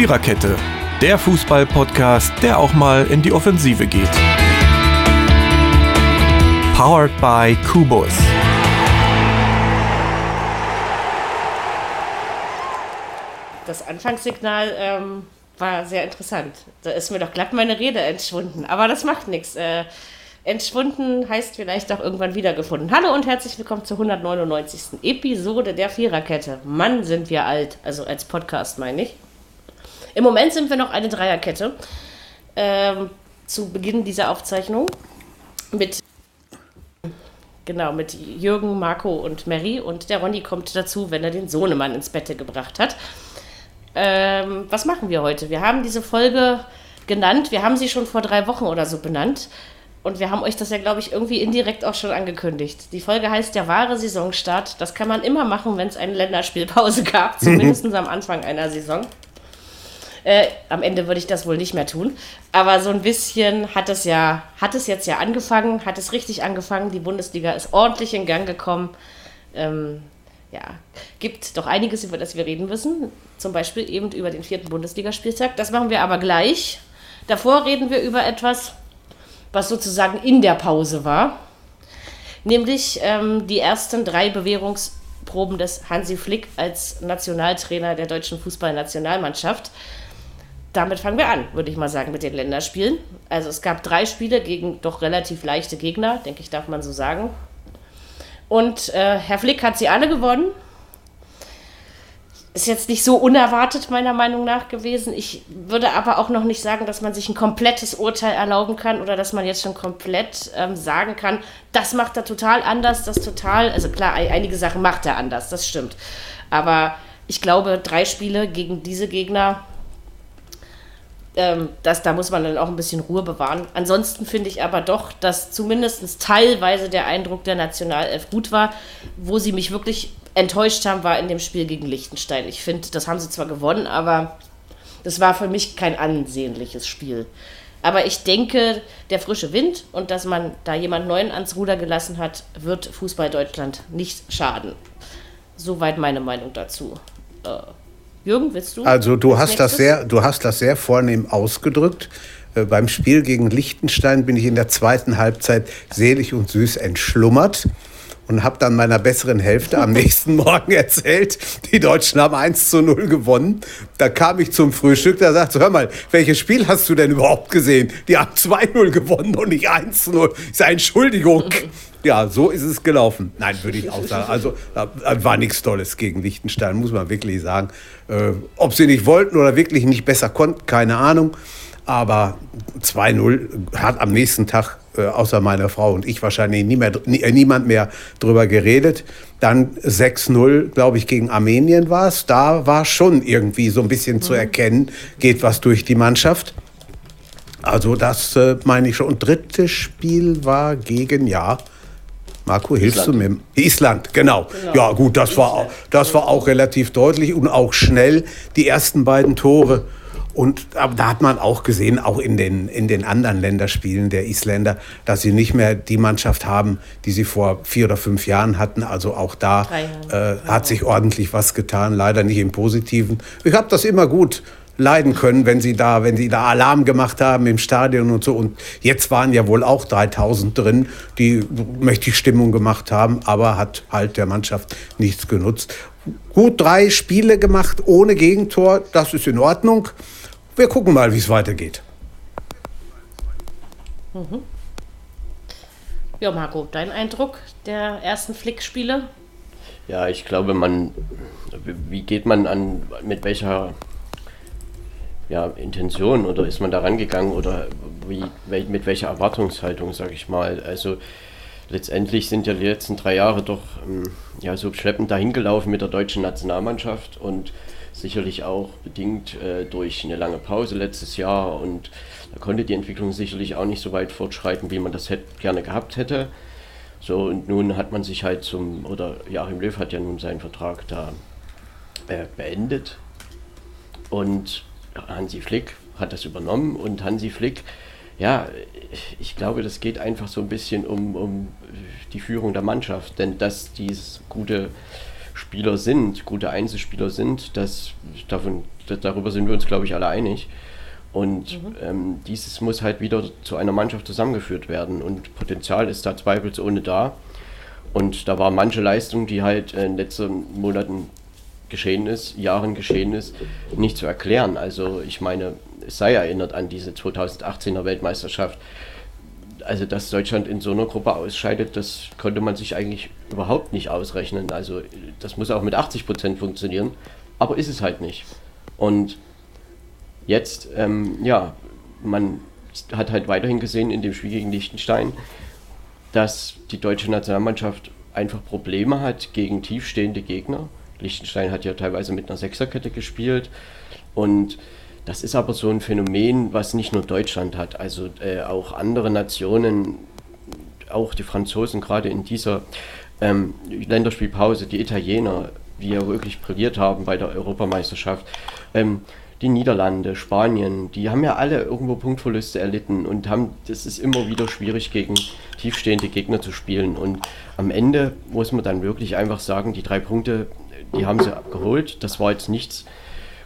Viererkette, der Fußball-Podcast, der auch mal in die Offensive geht. Powered by Kubus. Das Anfangssignal ähm, war sehr interessant. Da ist mir doch glatt meine Rede entschwunden. Aber das macht nichts. Äh, entschwunden heißt vielleicht auch irgendwann wiedergefunden. Hallo und herzlich willkommen zur 199. Episode der Viererkette. Mann, sind wir alt. Also als Podcast meine ich. Im Moment sind wir noch eine Dreierkette. Ähm, zu Beginn dieser Aufzeichnung mit genau mit Jürgen, Marco und Mary und der Ronny kommt dazu, wenn er den Sohnemann ins Bett gebracht hat. Ähm, was machen wir heute? Wir haben diese Folge genannt, wir haben sie schon vor drei Wochen oder so benannt. Und wir haben euch das ja, glaube ich, irgendwie indirekt auch schon angekündigt. Die Folge heißt der wahre Saisonstart. Das kann man immer machen, wenn es eine Länderspielpause gab, zumindest am Anfang einer Saison. Äh, am Ende würde ich das wohl nicht mehr tun. Aber so ein bisschen hat es ja, hat es jetzt ja angefangen, hat es richtig angefangen. Die Bundesliga ist ordentlich in Gang gekommen. Ähm, ja, gibt doch einiges, über das wir reden müssen. Zum Beispiel eben über den vierten Bundesligaspieltag. Das machen wir aber gleich. Davor reden wir über etwas, was sozusagen in der Pause war. Nämlich ähm, die ersten drei Bewährungsproben des Hansi Flick als Nationaltrainer der deutschen Fußballnationalmannschaft damit fangen wir an, würde ich mal sagen, mit den Länderspielen. Also es gab drei Spiele gegen doch relativ leichte Gegner, denke ich, darf man so sagen. Und äh, Herr Flick hat sie alle gewonnen. Ist jetzt nicht so unerwartet, meiner Meinung nach, gewesen. Ich würde aber auch noch nicht sagen, dass man sich ein komplettes Urteil erlauben kann oder dass man jetzt schon komplett ähm, sagen kann, das macht er total anders, das total. Also klar, einige Sachen macht er anders, das stimmt. Aber ich glaube, drei Spiele gegen diese Gegner ähm, das, da muss man dann auch ein bisschen Ruhe bewahren. Ansonsten finde ich aber doch, dass zumindest teilweise der Eindruck der Nationalelf gut war. Wo sie mich wirklich enttäuscht haben, war in dem Spiel gegen Liechtenstein. Ich finde, das haben sie zwar gewonnen, aber das war für mich kein ansehnliches Spiel. Aber ich denke, der frische Wind und dass man da jemand Neuen ans Ruder gelassen hat, wird Fußball Deutschland nicht schaden. Soweit meine Meinung dazu. Äh, Jürgen, willst du? Also du hast das sehr, du hast das sehr vornehm ausgedrückt. Äh, beim Spiel gegen Liechtenstein bin ich in der zweiten Halbzeit selig und süß entschlummert und habe dann meiner besseren Hälfte am nächsten Morgen erzählt, die Deutschen haben 1 zu 0 gewonnen. Da kam ich zum Frühstück, da sagte, hör mal, welches Spiel hast du denn überhaupt gesehen? Die haben 2-0 gewonnen und nicht 1 zu 0. Ich sage, Entschuldigung. Ja, so ist es gelaufen. Nein, würde ich auch sagen. Also war nichts Tolles gegen Liechtenstein, muss man wirklich sagen. Äh, ob sie nicht wollten oder wirklich nicht besser konnten, keine Ahnung. Aber 2-0 hat am nächsten Tag äh, außer meiner Frau und ich wahrscheinlich nie mehr, nie, äh, niemand mehr drüber geredet. Dann 6-0, glaube ich, gegen Armenien war es. Da war schon irgendwie so ein bisschen mhm. zu erkennen, geht was durch die Mannschaft. Also das äh, meine ich schon. Und drittes Spiel war gegen, ja, Marco, hilfst Island. du mir? Island, genau. genau. Ja, gut, das war, das war auch relativ deutlich und auch schnell. Die ersten beiden Tore. Und da hat man auch gesehen, auch in den, in den anderen Länderspielen der Isländer, dass sie nicht mehr die Mannschaft haben, die sie vor vier oder fünf Jahren hatten. Also auch da äh, hat sich ordentlich was getan, leider nicht im Positiven. Ich habe das immer gut leiden können, wenn sie da, wenn sie da Alarm gemacht haben im Stadion und so. Und jetzt waren ja wohl auch 3000 drin, die mächtig Stimmung gemacht haben, aber hat halt der Mannschaft nichts genutzt. Gut drei Spiele gemacht ohne Gegentor, das ist in Ordnung. Wir gucken mal, wie es weitergeht. Mhm. Ja, Marco, dein Eindruck der ersten Flick-Spiele? Ja, ich glaube, man, wie geht man an, mit welcher ja, Intention oder ist man da rangegangen oder wie, mit welcher Erwartungshaltung, sage ich mal. Also letztendlich sind ja die letzten drei Jahre doch ähm, ja, so schleppend dahingelaufen mit der deutschen Nationalmannschaft und sicherlich auch bedingt äh, durch eine lange Pause letztes Jahr und da konnte die Entwicklung sicherlich auch nicht so weit fortschreiten, wie man das hätte, gerne gehabt hätte. So, und nun hat man sich halt zum, oder Joachim Löw hat ja nun seinen Vertrag da äh, beendet. Und Hansi Flick hat das übernommen und Hansi Flick, ja, ich glaube, das geht einfach so ein bisschen um, um die Führung der Mannschaft, denn dass dieses gute Spieler sind, gute Einzelspieler sind, das, davon, darüber sind wir uns, glaube ich, alle einig. Und mhm. ähm, dieses muss halt wieder zu einer Mannschaft zusammengeführt werden. Und Potenzial ist da zweifelsohne da. Und da war manche Leistung, die halt in den letzten Monaten geschehen ist, Jahren geschehen ist, nicht zu erklären. Also ich meine, es sei erinnert an diese 2018er Weltmeisterschaft. Also dass Deutschland in so einer Gruppe ausscheidet, das konnte man sich eigentlich überhaupt nicht ausrechnen. Also das muss auch mit 80 Prozent funktionieren, aber ist es halt nicht. Und jetzt, ähm, ja, man hat halt weiterhin gesehen in dem Spiel gegen Liechtenstein, dass die deutsche Nationalmannschaft einfach Probleme hat gegen tiefstehende Gegner. Liechtenstein hat ja teilweise mit einer Sechserkette gespielt und das ist aber so ein Phänomen, was nicht nur Deutschland hat, also äh, auch andere Nationen, auch die Franzosen gerade in dieser ähm, Länderspielpause, die Italiener, die ja wirklich brilliert haben bei der Europameisterschaft, ähm, die Niederlande, Spanien, die haben ja alle irgendwo Punktverluste erlitten und haben, das ist immer wieder schwierig gegen tiefstehende Gegner zu spielen. Und am Ende muss man dann wirklich einfach sagen, die drei Punkte, die haben sie geholt. Das war jetzt nichts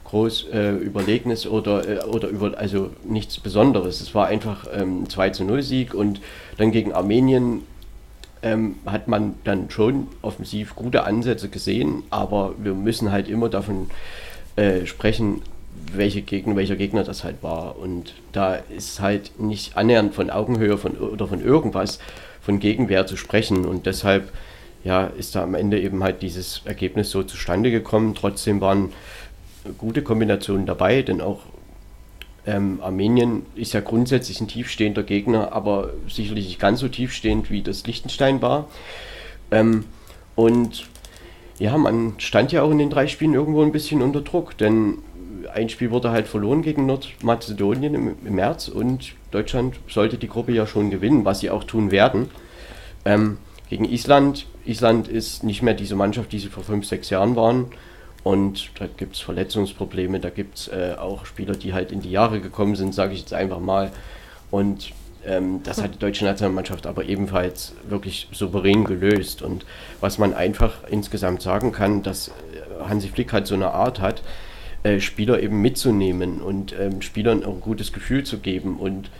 groß äh, Überlegnis oder, äh, oder über, also nichts Besonderes. Es war einfach ähm, 2 zu 0 Sieg und dann gegen Armenien ähm, hat man dann schon offensiv gute Ansätze gesehen, aber wir müssen halt immer davon äh, sprechen, welche Gegner, welcher Gegner das halt war. Und da ist halt nicht annähernd von Augenhöhe von, oder von irgendwas von Gegenwehr zu sprechen. Und deshalb ja, ist da am Ende eben halt dieses Ergebnis so zustande gekommen. Trotzdem waren gute Kombinationen dabei, denn auch ähm, Armenien ist ja grundsätzlich ein tiefstehender Gegner, aber sicherlich nicht ganz so tiefstehend wie das Liechtenstein war. Ähm, und ja, man stand ja auch in den drei Spielen irgendwo ein bisschen unter Druck, denn ein Spiel wurde halt verloren gegen Nordmazedonien im, im, März und Deutschland sollte die Gruppe ja schon gewinnen, was sie auch tun werden. Ähm, gegen Island. Island ist nicht mehr diese Mannschaft, die sie vor fünf, sechs Jahren waren. Und da gibt es Verletzungsprobleme, da gibt es äh, auch Spieler, die halt in die Jahre gekommen sind, sage ich jetzt einfach mal. Und ähm, das hat die deutsche Nationalmannschaft aber ebenfalls wirklich souverän gelöst. Und was man einfach insgesamt sagen kann, dass äh, Hansi Flick halt so eine Art hat, äh, Spieler eben mitzunehmen und ähm, Spielern auch ein gutes Gefühl zu geben. Und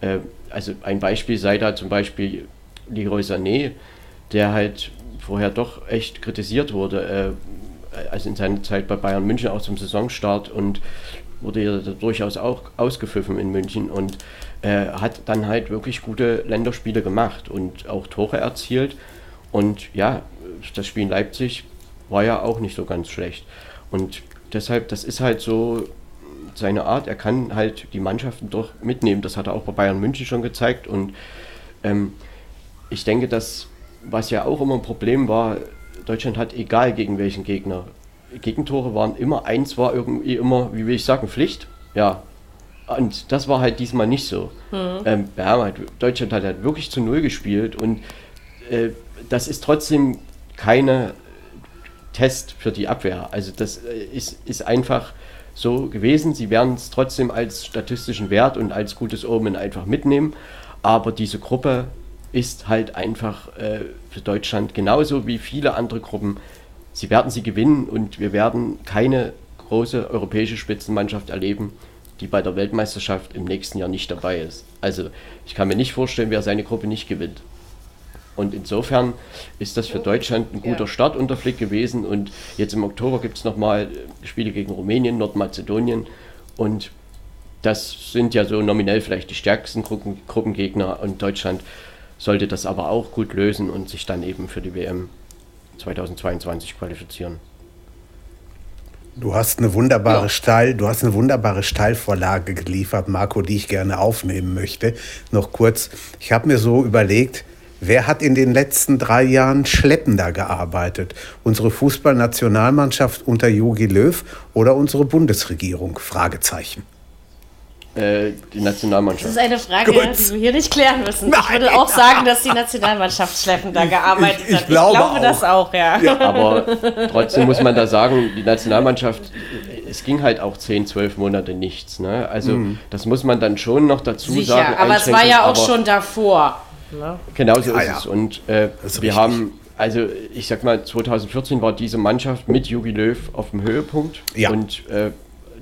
äh, also ein Beispiel sei da zum Beispiel Leroy Sané, der halt vorher doch echt kritisiert wurde, äh, also in seiner Zeit bei Bayern München auch zum Saisonstart und wurde ja durchaus auch ausgepfiffen in München und äh, hat dann halt wirklich gute Länderspiele gemacht und auch Tore erzielt. Und ja, das Spiel in Leipzig war ja auch nicht so ganz schlecht. Und deshalb, das ist halt so seine Art. Er kann halt die Mannschaften doch mitnehmen. Das hat er auch bei Bayern München schon gezeigt. Und ähm, ich denke, dass, was ja auch immer ein Problem war, Deutschland hat, egal gegen welchen Gegner, Gegentore waren immer, eins war irgendwie immer, wie will ich sagen, Pflicht. Ja. Und das war halt diesmal nicht so. Mhm. Ähm, ja, Deutschland hat halt wirklich zu Null gespielt und äh, das ist trotzdem keine Test für die Abwehr. Also das äh, ist, ist einfach so gewesen. Sie werden es trotzdem als statistischen Wert und als gutes Omen einfach mitnehmen. Aber diese Gruppe ist halt einfach äh, für Deutschland genauso wie viele andere Gruppen. Sie werden sie gewinnen und wir werden keine große europäische Spitzenmannschaft erleben, die bei der Weltmeisterschaft im nächsten Jahr nicht dabei ist. Also ich kann mir nicht vorstellen, wer seine Gruppe nicht gewinnt. Und insofern ist das für Deutschland ein guter ja. Startunterblick gewesen. Und jetzt im Oktober gibt es nochmal Spiele gegen Rumänien, Nordmazedonien. Und das sind ja so nominell vielleicht die stärksten Gruppen, Gruppengegner. Und Deutschland sollte das aber auch gut lösen und sich dann eben für die WM 2022 qualifizieren. Du hast eine wunderbare ja. Steil, du hast eine wunderbare Steilvorlage geliefert, Marco, die ich gerne aufnehmen möchte. Noch kurz, ich habe mir so überlegt, Wer hat in den letzten drei Jahren schleppender gearbeitet? Unsere Fußballnationalmannschaft unter Jogi Löw oder unsere Bundesregierung? Fragezeichen. Äh, die Nationalmannschaft. Das ist eine Frage, Gut. die wir hier nicht klären müssen. Nein, ich würde auch sagen, dass die Nationalmannschaft schleppender gearbeitet ich, ich hat. Glaube ich glaube auch. das auch, ja. ja. Aber trotzdem muss man da sagen, die Nationalmannschaft, es ging halt auch 10, 12 Monate nichts. Ne? Also mhm. das muss man dann schon noch dazu Sicher, sagen. Aber es war ja auch schon davor. Ne? Genau so ja, ist ja. es. Und äh, wir haben also ich sag mal, 2014 war diese Mannschaft mit Jogi Löw auf dem Höhepunkt. Ja. Und äh,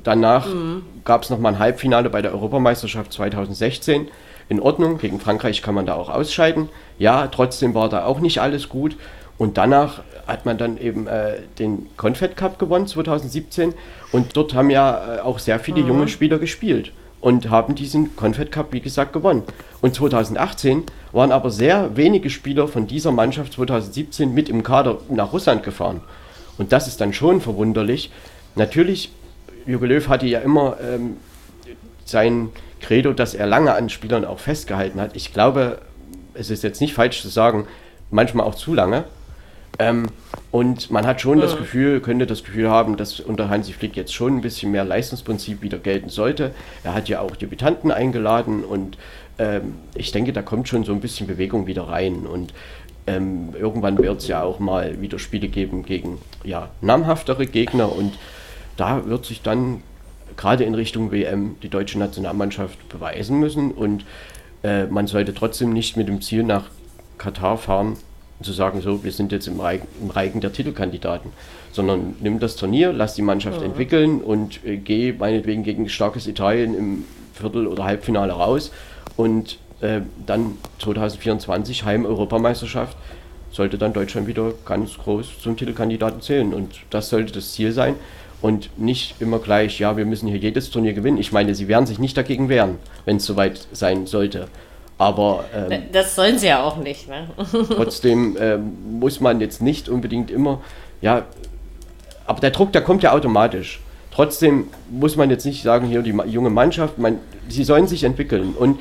danach mhm. gab es nochmal ein Halbfinale bei der Europameisterschaft 2016. In Ordnung, gegen Frankreich kann man da auch ausscheiden. Ja, trotzdem war da auch nicht alles gut. Und danach hat man dann eben äh, den Confed Cup gewonnen 2017 und dort haben ja äh, auch sehr viele mhm. junge Spieler gespielt und haben diesen Confed Cup, wie gesagt, gewonnen. Und 2018 waren aber sehr wenige Spieler von dieser Mannschaft 2017 mit im Kader nach Russland gefahren. Und das ist dann schon verwunderlich. Natürlich, Jogi Löw hatte ja immer ähm, sein Credo, dass er lange an Spielern auch festgehalten hat. Ich glaube, es ist jetzt nicht falsch zu sagen, manchmal auch zu lange. Ähm, und man hat schon das Gefühl, könnte das Gefühl haben, dass unter Hansi Flick jetzt schon ein bisschen mehr Leistungsprinzip wieder gelten sollte. Er hat ja auch Debütanten eingeladen und ähm, ich denke, da kommt schon so ein bisschen Bewegung wieder rein. Und ähm, irgendwann wird es ja auch mal wieder Spiele geben gegen ja, namhaftere Gegner und da wird sich dann gerade in Richtung WM die deutsche Nationalmannschaft beweisen müssen. Und äh, man sollte trotzdem nicht mit dem Ziel nach Katar fahren, zu sagen, so, wir sind jetzt im Reigen, im Reigen der Titelkandidaten, sondern nimm das Turnier, lass die Mannschaft mhm. entwickeln und äh, geh meinetwegen gegen starkes Italien im Viertel- oder Halbfinale raus. Und äh, dann 2024 Heim-Europameisterschaft sollte dann Deutschland wieder ganz groß zum Titelkandidaten zählen. Und das sollte das Ziel sein und nicht immer gleich, ja, wir müssen hier jedes Turnier gewinnen. Ich meine, sie werden sich nicht dagegen wehren, wenn es soweit sein sollte. Aber ähm, das sollen sie ja auch nicht. Ne? trotzdem ähm, muss man jetzt nicht unbedingt immer, ja, aber der Druck, der kommt ja automatisch. Trotzdem muss man jetzt nicht sagen, hier die junge Mannschaft, man, sie sollen sich entwickeln. Und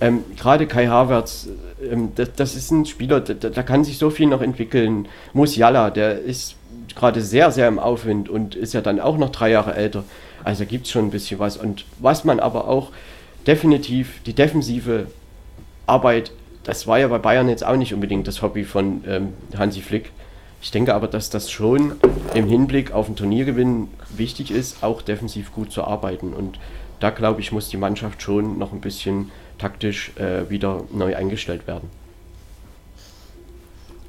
ähm, gerade Kai Havertz, ähm, das, das, ist ein Spieler, da, da, kann sich so viel noch entwickeln. Musiala, der ist gerade sehr, sehr im Aufwind und ist ja dann auch noch drei Jahre älter. Also gibt es schon ein bisschen was. Und was man aber auch definitiv, die Defensive Arbeit, das war ja bei Bayern jetzt auch nicht unbedingt das Hobby von ähm, Hansi Flick. Ich denke aber, dass das schon im Hinblick auf den Turniergewinn wichtig ist, auch defensiv gut zu arbeiten. Und da glaube ich, muss die Mannschaft schon noch ein bisschen taktisch äh, wieder neu eingestellt werden.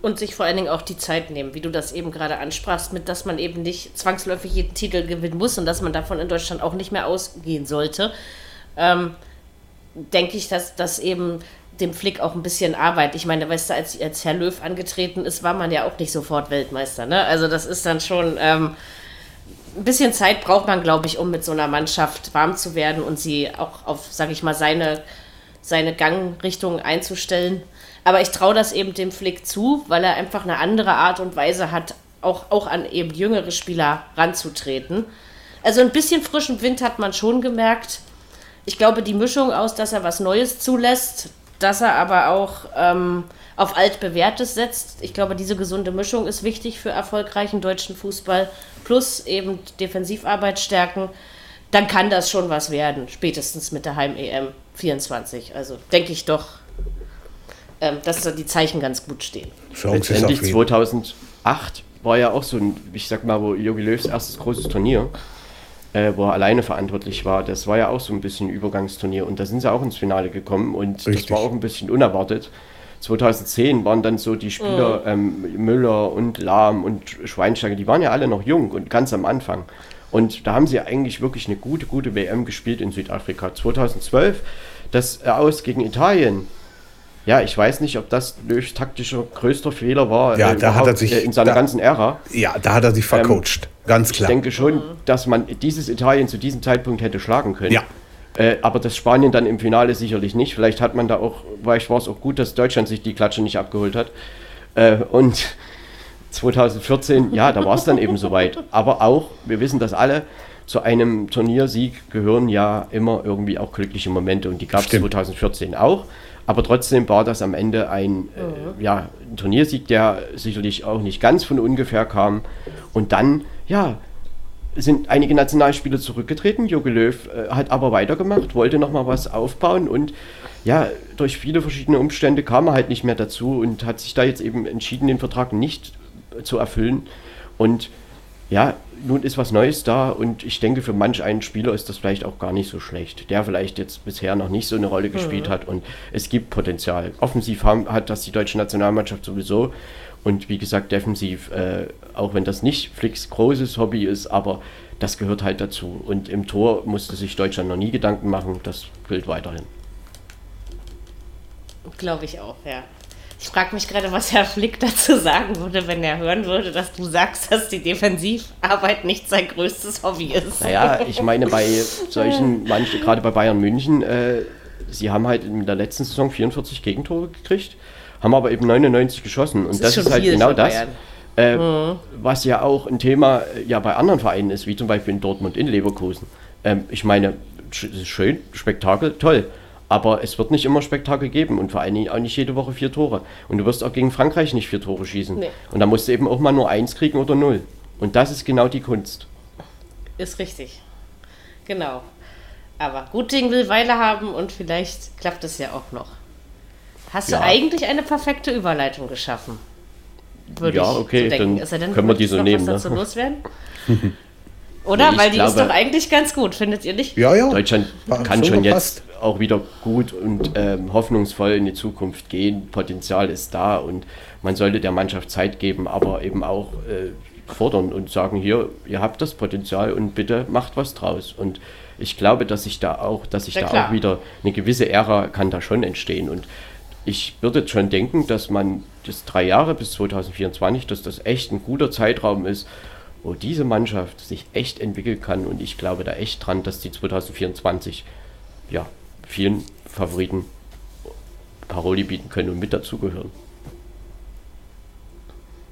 Und sich vor allen Dingen auch die Zeit nehmen, wie du das eben gerade ansprachst, mit dass man eben nicht zwangsläufig jeden Titel gewinnen muss und dass man davon in Deutschland auch nicht mehr ausgehen sollte. Ähm, denke ich, dass das eben dem Flick auch ein bisschen Arbeit. Ich meine, weißt du, als, als Herr Löw angetreten ist, war man ja auch nicht sofort Weltmeister. Ne? Also das ist dann schon ähm, ein bisschen Zeit braucht man, glaube ich, um mit so einer Mannschaft warm zu werden und sie auch auf, sage ich mal, seine, seine Gangrichtung einzustellen. Aber ich traue das eben dem Flick zu, weil er einfach eine andere Art und Weise hat, auch, auch an eben jüngere Spieler ranzutreten. Also ein bisschen frischen Wind hat man schon gemerkt. Ich glaube, die Mischung aus, dass er was Neues zulässt, dass er aber auch ähm, auf altbewährtes setzt. Ich glaube, diese gesunde Mischung ist wichtig für erfolgreichen deutschen Fußball. Plus eben Defensivarbeit stärken. Dann kann das schon was werden, spätestens mit der Heim-EM 24. Also denke ich doch, ähm, dass da die Zeichen ganz gut stehen. Letztendlich 2008 war ja auch so ein, ich sag mal, wo Jogi Löws erstes großes Turnier äh, wo er alleine verantwortlich war. Das war ja auch so ein bisschen ein Übergangsturnier und da sind sie auch ins Finale gekommen und Richtig. das war auch ein bisschen unerwartet. 2010 waren dann so die Spieler mhm. ähm, Müller und Lahm und Schweinsteiger, die waren ja alle noch jung und ganz am Anfang. Und da haben sie eigentlich wirklich eine gute, gute WM gespielt in Südafrika. 2012, das Aus gegen Italien, ja, ich weiß nicht, ob das Löws taktischer größter Fehler war ja, äh, da hat er sich, in seiner da, ganzen Ära. Ja, da hat er sich ähm, vercoacht, ähm, ganz klar. Ich denke schon, dass man dieses Italien zu diesem Zeitpunkt hätte schlagen können. Ja. Äh, aber das Spanien dann im Finale sicherlich nicht. Vielleicht hat man da auch, vielleicht war es auch gut, dass Deutschland sich die Klatsche nicht abgeholt hat. Äh, und 2014, ja, da war es dann eben soweit. Aber auch, wir wissen das alle, zu einem Turniersieg gehören ja immer irgendwie auch glückliche Momente und die gab es 2014 auch. Aber trotzdem war das am Ende ein, äh, mhm. ja, Turniersieg, der sicherlich auch nicht ganz von ungefähr kam. Und dann, ja, sind einige Nationalspieler zurückgetreten. Jogi Löw äh, hat aber weitergemacht, wollte nochmal was aufbauen und ja, durch viele verschiedene Umstände kam er halt nicht mehr dazu und hat sich da jetzt eben entschieden, den Vertrag nicht zu erfüllen. Und ja, nun ist was Neues da und ich denke, für manch einen Spieler ist das vielleicht auch gar nicht so schlecht, der vielleicht jetzt bisher noch nicht so eine Rolle gespielt mhm. hat und es gibt Potenzial. Offensiv haben, hat das die deutsche Nationalmannschaft sowieso Und wie gesagt, defensiv, äh, auch wenn das nicht Flicks großes Hobby ist, aber das gehört halt dazu. Und im Tor musste sich Deutschland noch nie Gedanken machen, das gilt weiterhin. Glaube ich auch, ja. Ich frage mich gerade, was Herr Flick dazu sagen würde, wenn er hören würde, dass du sagst, dass die Defensivarbeit nicht sein größtes Hobby ist. Naja, ich meine, bei solchen, manche, gerade bei Bayern München, äh, sie haben halt in der letzten Saison 44 Gegentore gekriegt, haben aber eben 99 geschossen. Und das, das ist, ist halt genau das. Äh, mhm. Was ja auch ein Thema äh, ja bei anderen Vereinen ist, wie zum Beispiel in Dortmund, in Leverkusen. Ähm, ich meine, schön, Spektakel, toll. Aber es wird nicht immer Spektakel geben und vor allen Dingen auch nicht jede Woche vier Tore. Und du wirst auch gegen Frankreich nicht vier Tore schießen. Nee. Und da musst du eben auch mal nur eins kriegen oder null. Und das ist genau die Kunst. Ist richtig. Genau. Aber gut Ding will Weile haben und vielleicht klappt es ja auch noch. Hast ja. du eigentlich eine perfekte Überleitung geschaffen? Würde ja, okay, so dann, dann, können wir die so nehmen. Was dazu ne? loswerden? Oder? Weil die glaube, ist doch eigentlich ganz gut, findet ihr nicht? Ja, ja. Deutschland kann schon jetzt auch wieder gut und ähm, hoffnungsvoll in die Zukunft gehen. Potenzial ist da und man sollte der Mannschaft Zeit geben, aber eben auch äh, fordern und sagen, hier, ihr habt das Potenzial und bitte macht was draus. Und ich glaube, dass sich da auch, dass sich ja, da klar. auch wieder eine gewisse Ära kann da schon entstehen. Und ich würde schon denken, dass man das drei Jahre bis 2024, dass das echt ein guter Zeitraum ist, wo diese Mannschaft sich echt entwickeln kann. Und ich glaube da echt dran, dass die 2024 ja, vielen Favoriten Paroli bieten können und mit dazugehören.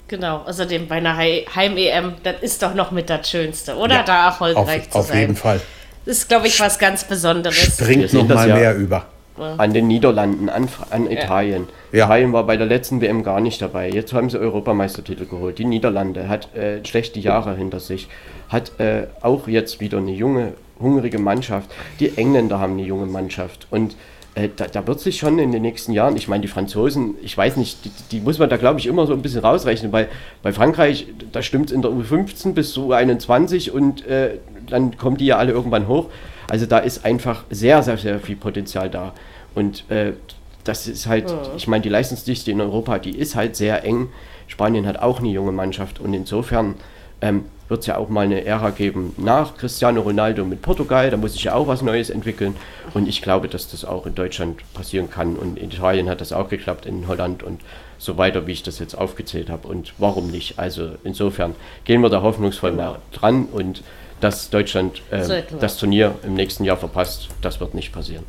Genau, außerdem bei einer Heim-EM, das ist doch noch mit das Schönste, oder? Ja, da erfolgreich auf, zu auf sein. Auf jeden Fall. Das ist, glaube ich, was ganz Besonderes. Springt noch mal ja mehr über. An den Niederlanden, an, an ja. Italien. Ja. Italien war bei der letzten WM gar nicht dabei. Jetzt haben sie Europameistertitel geholt. Die Niederlande hat äh, schlechte Jahre hinter sich, hat äh, auch jetzt wieder eine junge, hungrige Mannschaft. Die Engländer haben eine junge Mannschaft. Und äh, da, da, wird sich schon in den nächsten Jahren, ich meine, die Franzosen, ich weiß nicht, die, die muss man da, glaube ich, immer so ein bisschen rausrechnen, weil bei Frankreich, da stimmt es in der U15 bis zu U21 und äh, dann kommen die ja alle irgendwann hoch. Also da ist einfach sehr, sehr, sehr viel Potenzial da. Und äh, das ist halt, ja. ich meine, die Leistungsdichte in Europa, die ist halt sehr eng. Spanien hat auch eine junge Mannschaft und insofern ähm, wird es ja auch mal eine Ära geben nach Cristiano Ronaldo mit Portugal. Da muss sich ja auch was Neues entwickeln. Und ich glaube, dass das auch in Deutschland passieren kann. Und in Italien hat das auch geklappt, in Holland und so weiter, wie ich das jetzt aufgezählt habe. Und warum nicht? Also insofern gehen wir da hoffnungsvoll genau. dran und dass Deutschland äh, das Turnier im nächsten Jahr verpasst, das wird nicht passieren.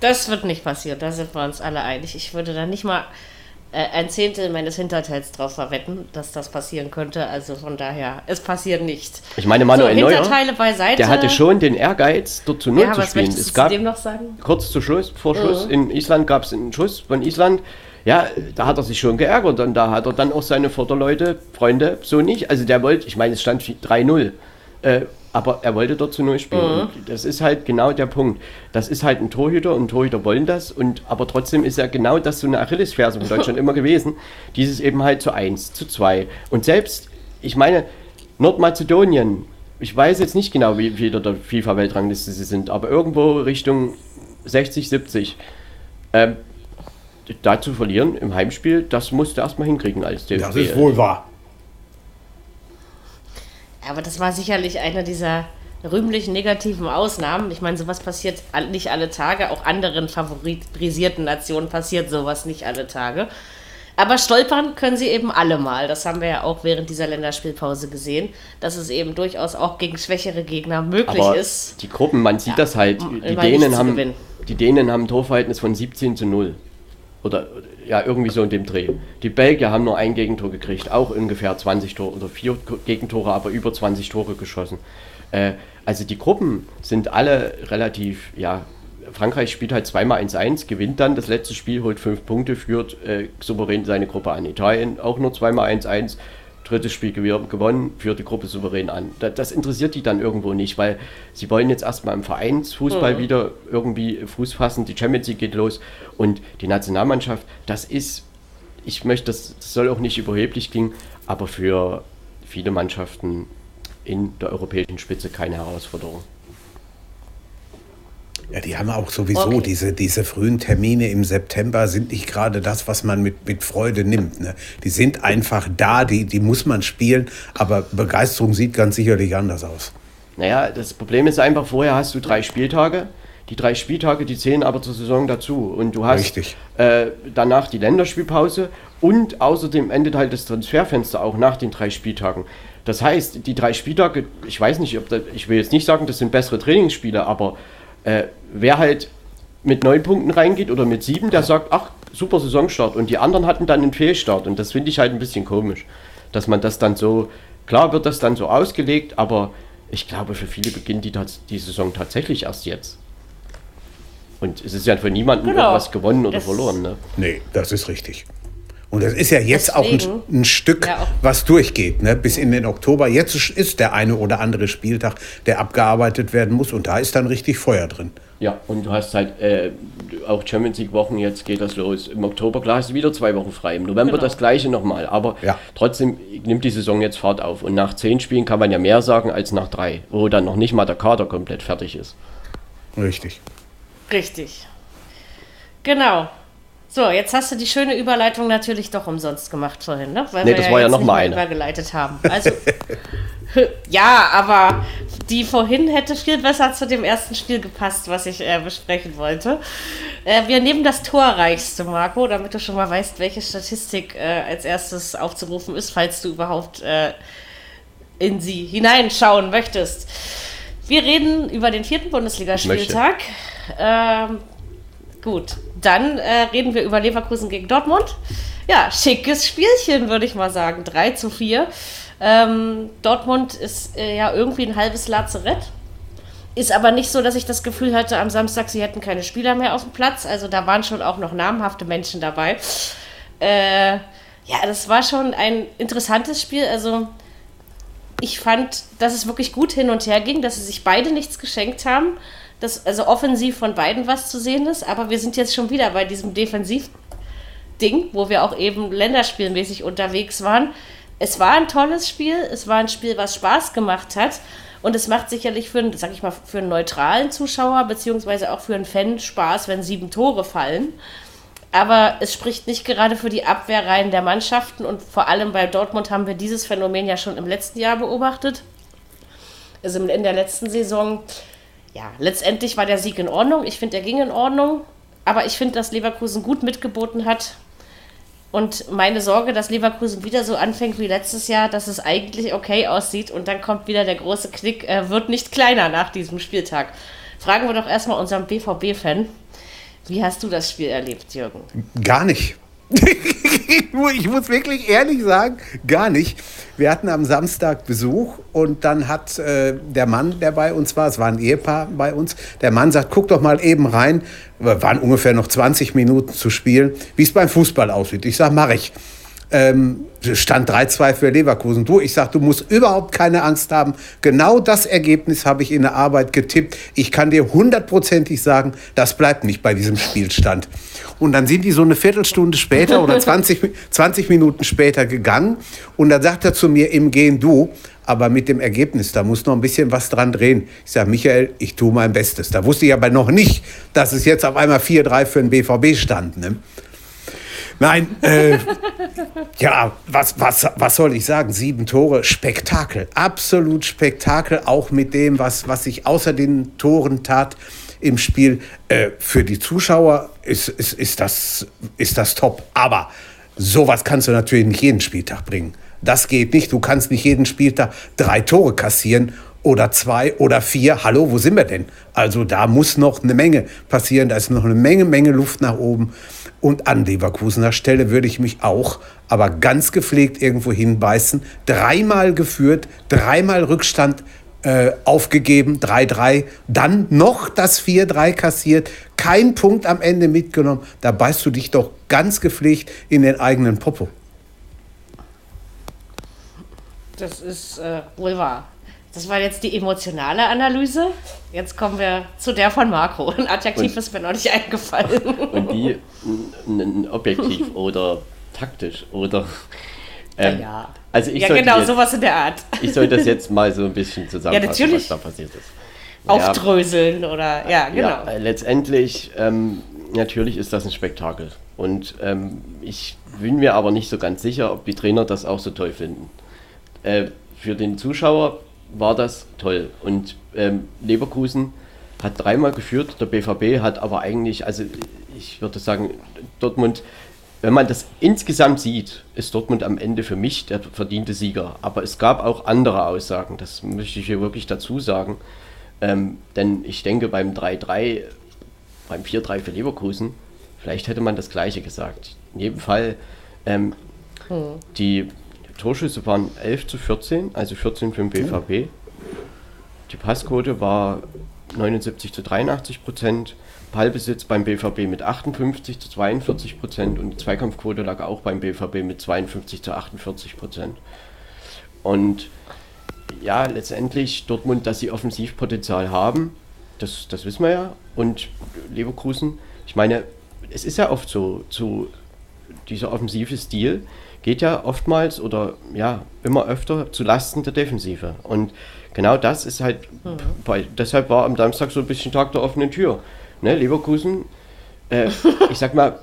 Das wird nicht passieren, da sind wir uns alle einig. Ich würde da nicht mal ein Zehntel meines Hinterteils drauf verwetten, dass das passieren könnte. Also von daher, es passiert nicht. Ich meine, Manuel so, Neuer, beiseite. der hatte schon den Ehrgeiz, dort zu Null ja, zu spielen. Es gab, dem noch sagen? Kurz zu Schluss, vor Schluss, mhm. in Island gab es einen Schuss von Island. Ja, da hat er sich schon geärgert und da hat er dann auch seine Vorderleute, Freunde, so nicht. Also der wollte, ich meine, es stand 3-0. Äh, aber er wollte dort zu Null spielen. Mhm. Das ist halt genau der Punkt. Das ist halt ein Torhüter und Torhüter wollen das. Und, aber trotzdem ist ja genau das so eine Achillesferse von Deutschland immer gewesen. Dieses eben halt zu 1, zu 2. Und selbst, ich meine, Nordmazedonien, ich weiß jetzt nicht genau, wie viele der FIFA-Weltrangliste sie sind, aber irgendwo Richtung 60, 70. Ähm, da zu verlieren im Heimspiel, das musst du erstmal hinkriegen als DFB. Das ist wohl wahr. Aber das war sicherlich einer dieser rühmlich negativen Ausnahmen. Ich meine, sowas passiert nicht alle Tage. Auch anderen favorisierten Nationen passiert sowas nicht alle Tage. Aber stolpern können sie eben alle mal. Das haben wir ja auch während dieser Länderspielpause gesehen, dass es eben durchaus auch gegen schwächere Gegner möglich Aber ist. Die Gruppen, man sieht ja, das halt. Die Dänen, haben, die Dänen haben ein Torverhältnis von 17 zu 0. Oder ja, irgendwie so in dem Dreh. Die Belgier haben nur ein Gegentor gekriegt, auch ungefähr 20 Tore oder vier Gegentore, aber über 20 Tore geschossen. Äh, also die Gruppen sind alle relativ, ja, Frankreich spielt halt zweimal 1-1, gewinnt dann das letzte Spiel, holt fünf Punkte, führt äh, souverän seine Gruppe an. Italien auch nur zweimal 1-1, drittes Spiel gewonnen, führt die Gruppe souverän an. Das, das, interessiert die dann irgendwo nicht, weil sie wollen jetzt erstmal im Vereinsfußball mhm. wieder irgendwie Fuß fassen, die Champions League geht los und die Nationalmannschaft, das ist, ich möchte, das, das soll auch nicht überheblich klingen, aber für viele Mannschaften in der europäischen Spitze keine Herausforderung. Ja, die haben auch sowieso Okay. diese, diese frühen Termine im September sind nicht gerade das, was man mit, mit Freude nimmt. Ne? Die sind einfach da, die, die muss man spielen, aber Begeisterung sieht ganz sicherlich anders aus. Naja, das Problem ist einfach, vorher hast du drei Spieltage. Die drei Spieltage, die zählen aber zur Saison dazu. Und du hast Richtig. Äh, danach die Länderspielpause und außerdem endet halt das Transferfenster auch nach den drei Spieltagen. Das heißt, die drei Spieltage, ich weiß nicht, ob da, ich will jetzt nicht sagen, das sind bessere Trainingsspiele, aber äh, wer halt mit neun Punkten reingeht oder mit sieben, der sagt, ach, super Saisonstart. Und die anderen hatten dann einen Fehlstart. Und das finde ich halt ein bisschen komisch, dass man das dann so, klar wird das dann so ausgelegt, aber ich glaube, für viele beginnt die, die Saison tatsächlich erst jetzt. Und es ist ja für niemanden Genau. irgendwas gewonnen oder Das- verloren. Ne? Nee, das ist richtig. Und es ist ja jetzt auch ein, Deswegen- ein Stück, Ja, auch- was durchgeht, ne? bis in den Oktober. Jetzt ist der eine oder andere Spieltag, der abgearbeitet werden muss und da ist dann richtig Feuer drin. Ja, und du hast halt äh, auch Champions League Wochen, jetzt geht das los. Im Oktober, klar, hast du wieder zwei Wochen frei. Im November Genau. das gleiche nochmal. Aber Ja. trotzdem nimmt die Saison jetzt Fahrt auf. Und nach zehn Spielen kann man ja mehr sagen als nach drei, wo dann noch nicht mal der Kader komplett fertig ist. Richtig. Richtig. Genau. So, jetzt hast du die schöne Überleitung natürlich doch umsonst gemacht vorhin, ne? Weil Nee, das war ja jetzt noch nicht mal mehr eine. übergeleitet haben. Also, ja, aber die vorhin hätte viel besser zu dem ersten Spiel gepasst, was ich äh, besprechen wollte. Äh, wir nehmen das torreichste, Marco, damit du schon mal weißt, welche Statistik äh, als erstes aufzurufen ist, falls du überhaupt äh, in sie hineinschauen möchtest. Wir reden über den vierten Bundesligaspieltag. Ähm, gut, dann äh, reden wir über Leverkusen gegen Dortmund. Ja, schickes Spielchen, würde ich mal sagen. 3 zu 4. Ähm, Dortmund ist äh, ja irgendwie ein halbes Lazarett. Ist aber nicht so, dass ich das Gefühl hatte am Samstag, sie hätten keine Spieler mehr auf dem Platz. Also da waren schon auch noch namhafte Menschen dabei. Äh, ja, das war schon ein interessantes Spiel. Also ich fand, dass es wirklich gut hin und her ging, dass sie sich beide nichts geschenkt haben. Dass also offensiv von beiden was zu sehen ist. Aber wir sind jetzt schon wieder bei diesem Defensiv-Ding, wo wir auch eben länderspielmäßig unterwegs waren. Es war ein tolles Spiel. Es war ein Spiel, was Spaß gemacht hat. Und es macht sicherlich für einen, sag ich mal, für einen neutralen Zuschauer, beziehungsweise auch für einen Fan Spaß, wenn sieben Tore fallen. Aber es spricht nicht gerade für die Abwehrreihen der Mannschaften und vor allem bei Dortmund haben wir dieses Phänomen ja schon im letzten Jahr beobachtet. Also in der letzten Saison, ja, letztendlich war der Sieg in Ordnung. Ich finde, er ging in Ordnung. Aber ich finde, dass Leverkusen gut mitgeboten hat. Und meine Sorge, dass Leverkusen wieder so anfängt wie letztes Jahr, dass es eigentlich okay aussieht und dann kommt wieder der große Knick, äh, wird nicht kleiner nach diesem Spieltag. Fragen wir doch erstmal unseren BVB-Fan. Wie hast du das Spiel erlebt, Jürgen? Gar nicht. ich muss wirklich ehrlich sagen, gar nicht. Wir hatten am Samstag Besuch und dann hat äh, der Mann, der bei uns war, es war ein Ehepaar bei uns, der Mann sagt, guck doch mal eben rein, wir waren ungefähr noch 20 Minuten zu spielen, wie es beim Fußball aussieht. Ich sage, mache ich. Ähm, stand 3-2 für Leverkusen. Du, ich sag, du musst überhaupt keine Angst haben. Genau das Ergebnis habe ich in der Arbeit getippt. Ich kann dir hundertprozentig sagen, das bleibt nicht bei diesem Spielstand. Und dann sind die so eine Viertelstunde später oder 20, 20 Minuten später gegangen. Und dann sagt er zu mir im Gehen, du, aber mit dem Ergebnis, da muss noch ein bisschen was dran drehen. Ich sage, Michael, ich tue mein Bestes. Da wusste ich aber noch nicht, dass es jetzt auf einmal 4-3 für den BVB stand. Ne? Nein, äh, ja, was, was, was soll ich sagen? Sieben Tore, Spektakel, absolut Spektakel, auch mit dem, was, was sich außer den Toren tat im Spiel. Äh, für die Zuschauer ist, ist, ist, das, ist das top. Aber sowas kannst du natürlich nicht jeden Spieltag bringen. Das geht nicht. Du kannst nicht jeden Spieltag drei Tore kassieren oder zwei oder vier. Hallo, wo sind wir denn? Also da muss noch eine Menge passieren. Da ist noch eine Menge, Menge Luft nach oben. Und an Leverkusener Stelle würde ich mich auch, aber ganz gepflegt irgendwo hinbeißen. Dreimal geführt, dreimal Rückstand äh, aufgegeben, 3-3. Dann noch das 4-3 kassiert, kein Punkt am Ende mitgenommen. Da beißt du dich doch ganz gepflegt in den eigenen Popo. Das ist äh, wohl wahr. Das war jetzt die emotionale Analyse. Jetzt kommen wir zu der von Marco. Ein Adjektiv Und- ist mir noch nicht eingefallen. Und die n- n- objektiv oder taktisch oder. ähm, ja. Also ich ja, genau, jetzt, sowas in der Art. Ich soll das jetzt mal so ein bisschen zusammenfassen, Ja, was da passiert ist. aufdröseln oder ja, genau. Ja, äh, letztendlich, ähm, natürlich ist das ein Spektakel. Und ähm, ich bin mir aber nicht so ganz sicher, ob die Trainer das auch so toll finden. Äh, für den Zuschauer war das toll. Und ähm, Leverkusen hat dreimal geführt, der BVB hat aber eigentlich, also ich würde sagen, Dortmund, wenn man das insgesamt sieht, ist Dortmund am Ende für mich der verdiente Sieger. Aber es gab auch andere Aussagen, das möchte ich hier wirklich dazu sagen. Ähm, denn ich denke, beim 3-3, beim 4-3 für Leverkusen, vielleicht hätte man das Gleiche gesagt. In jedem Fall, ähm, hm. die Torschüsse waren 11 zu 14, also 14 für den BVB. Die Passquote war 79 zu 83 Prozent. Ballbesitz beim BVB mit 58 zu 42 Prozent und die Zweikampfquote lag auch beim BVB mit 52 zu 48 Prozent. Und ja, letztendlich Dortmund, dass sie Offensivpotenzial haben, das, das wissen wir ja. Und Leverkusen, ich meine, es ist ja oft so, zu dieser offensive Stil geht ja oftmals oder ja, immer öfter zu Lasten der Defensive. Und genau das ist halt, mhm. bei, deshalb war am Samstag so ein bisschen Tag der offenen Tür. Ne, Leverkusen, äh, ich sag mal,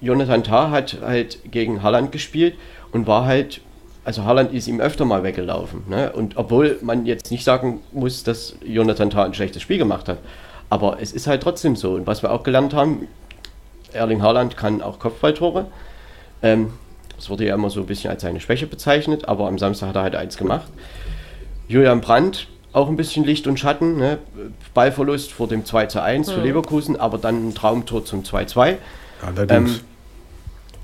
Jonathan Tah hat halt gegen Halland gespielt und war halt, also Halland ist ihm öfter mal weggelaufen. Ne? Und obwohl man jetzt nicht sagen muss, dass Jonathan Tah ein schlechtes Spiel gemacht hat. Aber es ist halt trotzdem so. Und was wir auch gelernt haben, Erling Haaland kann auch Kopfballtore. Ähm, das wurde ja immer so ein bisschen als seine Schwäche bezeichnet, aber am Samstag hat er halt eins gemacht. Julian Brandt, auch ein bisschen Licht und Schatten. Ne? Ballverlust vor dem 2 zu 1 für Leverkusen, aber dann ein Traumtor zum 2 2. Ähm,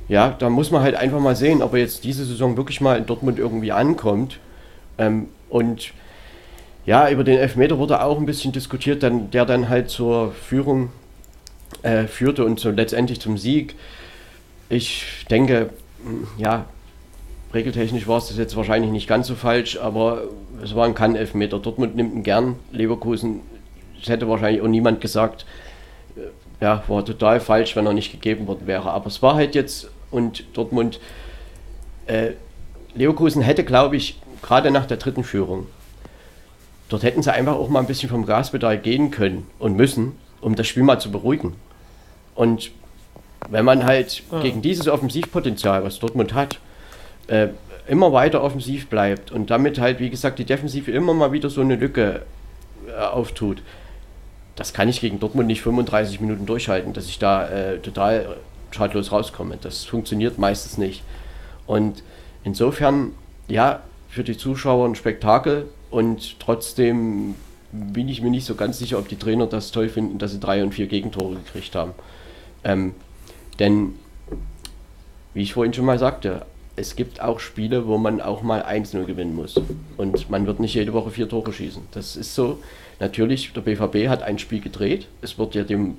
ja, da muss man halt einfach mal sehen, ob er jetzt diese Saison wirklich mal in Dortmund irgendwie ankommt. Ähm, und ja, über den Elfmeter wurde auch ein bisschen diskutiert, dann, der dann halt zur Führung äh, führte und so letztendlich zum Sieg. Ich denke, ja, regeltechnisch war es das jetzt wahrscheinlich nicht ganz so falsch, aber es war ein Kann-Elfmeter. Dortmund nimmt ihn gern, Leverkusen, es hätte wahrscheinlich auch niemand gesagt, äh, ja, war total falsch, wenn er nicht gegeben worden wäre. Aber es war halt jetzt und Dortmund, äh, Leverkusen hätte, glaube ich, gerade nach der dritten Führung, dort hätten sie einfach auch mal ein bisschen vom Gaspedal gehen können und müssen, um das Spiel mal zu beruhigen. Und wenn man halt ja. gegen dieses Offensivpotenzial, was Dortmund hat, äh, immer weiter offensiv bleibt und damit halt, wie gesagt, die Defensive immer mal wieder so eine Lücke äh, auftut, das kann ich gegen Dortmund nicht 35 Minuten durchhalten, dass ich da äh, total schadlos rauskomme. Das funktioniert meistens nicht. Und insofern, ja, für die Zuschauer ein Spektakel und trotzdem bin ich mir nicht so ganz sicher, ob die Trainer das toll finden, dass sie drei und vier Gegentore gekriegt haben. Ähm, denn, wie ich vorhin schon mal sagte, es gibt auch Spiele, wo man auch mal 1-0 gewinnen muss. Und man wird nicht jede Woche vier Tore schießen. Das ist so. Natürlich, der BVB hat ein Spiel gedreht. Es wird ja dem,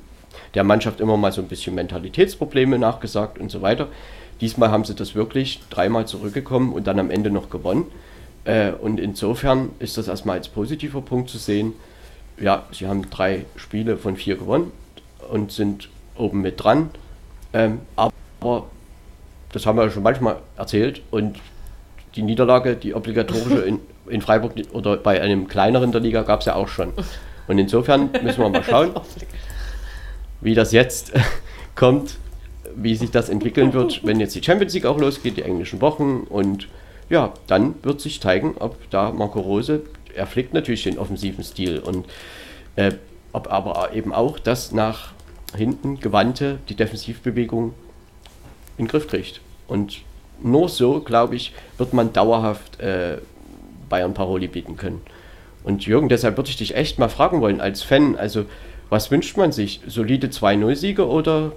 der Mannschaft immer mal so ein bisschen Mentalitätsprobleme nachgesagt und so weiter. Diesmal haben sie das wirklich dreimal zurückgekommen und dann am Ende noch gewonnen. Äh, und insofern ist das erstmal als positiver Punkt zu sehen. Ja, sie haben drei Spiele von vier gewonnen und sind oben mit dran. Ähm, aber das haben wir schon manchmal erzählt und die Niederlage, die obligatorische in, in Freiburg oder bei einem kleineren der Liga gab es ja auch schon. Und insofern müssen wir mal schauen, wie das jetzt kommt, wie sich das entwickeln wird, wenn jetzt die Champions League auch losgeht, die englischen Wochen. Und ja, dann wird sich zeigen, ob da Marco Rose, er pflegt natürlich den offensiven Stil und äh, ob aber eben auch das nach hinten gewandte, die Defensivbewegung in den Griff kriegt. Und nur so, glaube ich, wird man dauerhaft äh, Bayern Paroli bieten können. Und Jürgen, deshalb würde ich dich echt mal fragen wollen, als Fan, also was wünscht man sich? Solide 2-0-Siege oder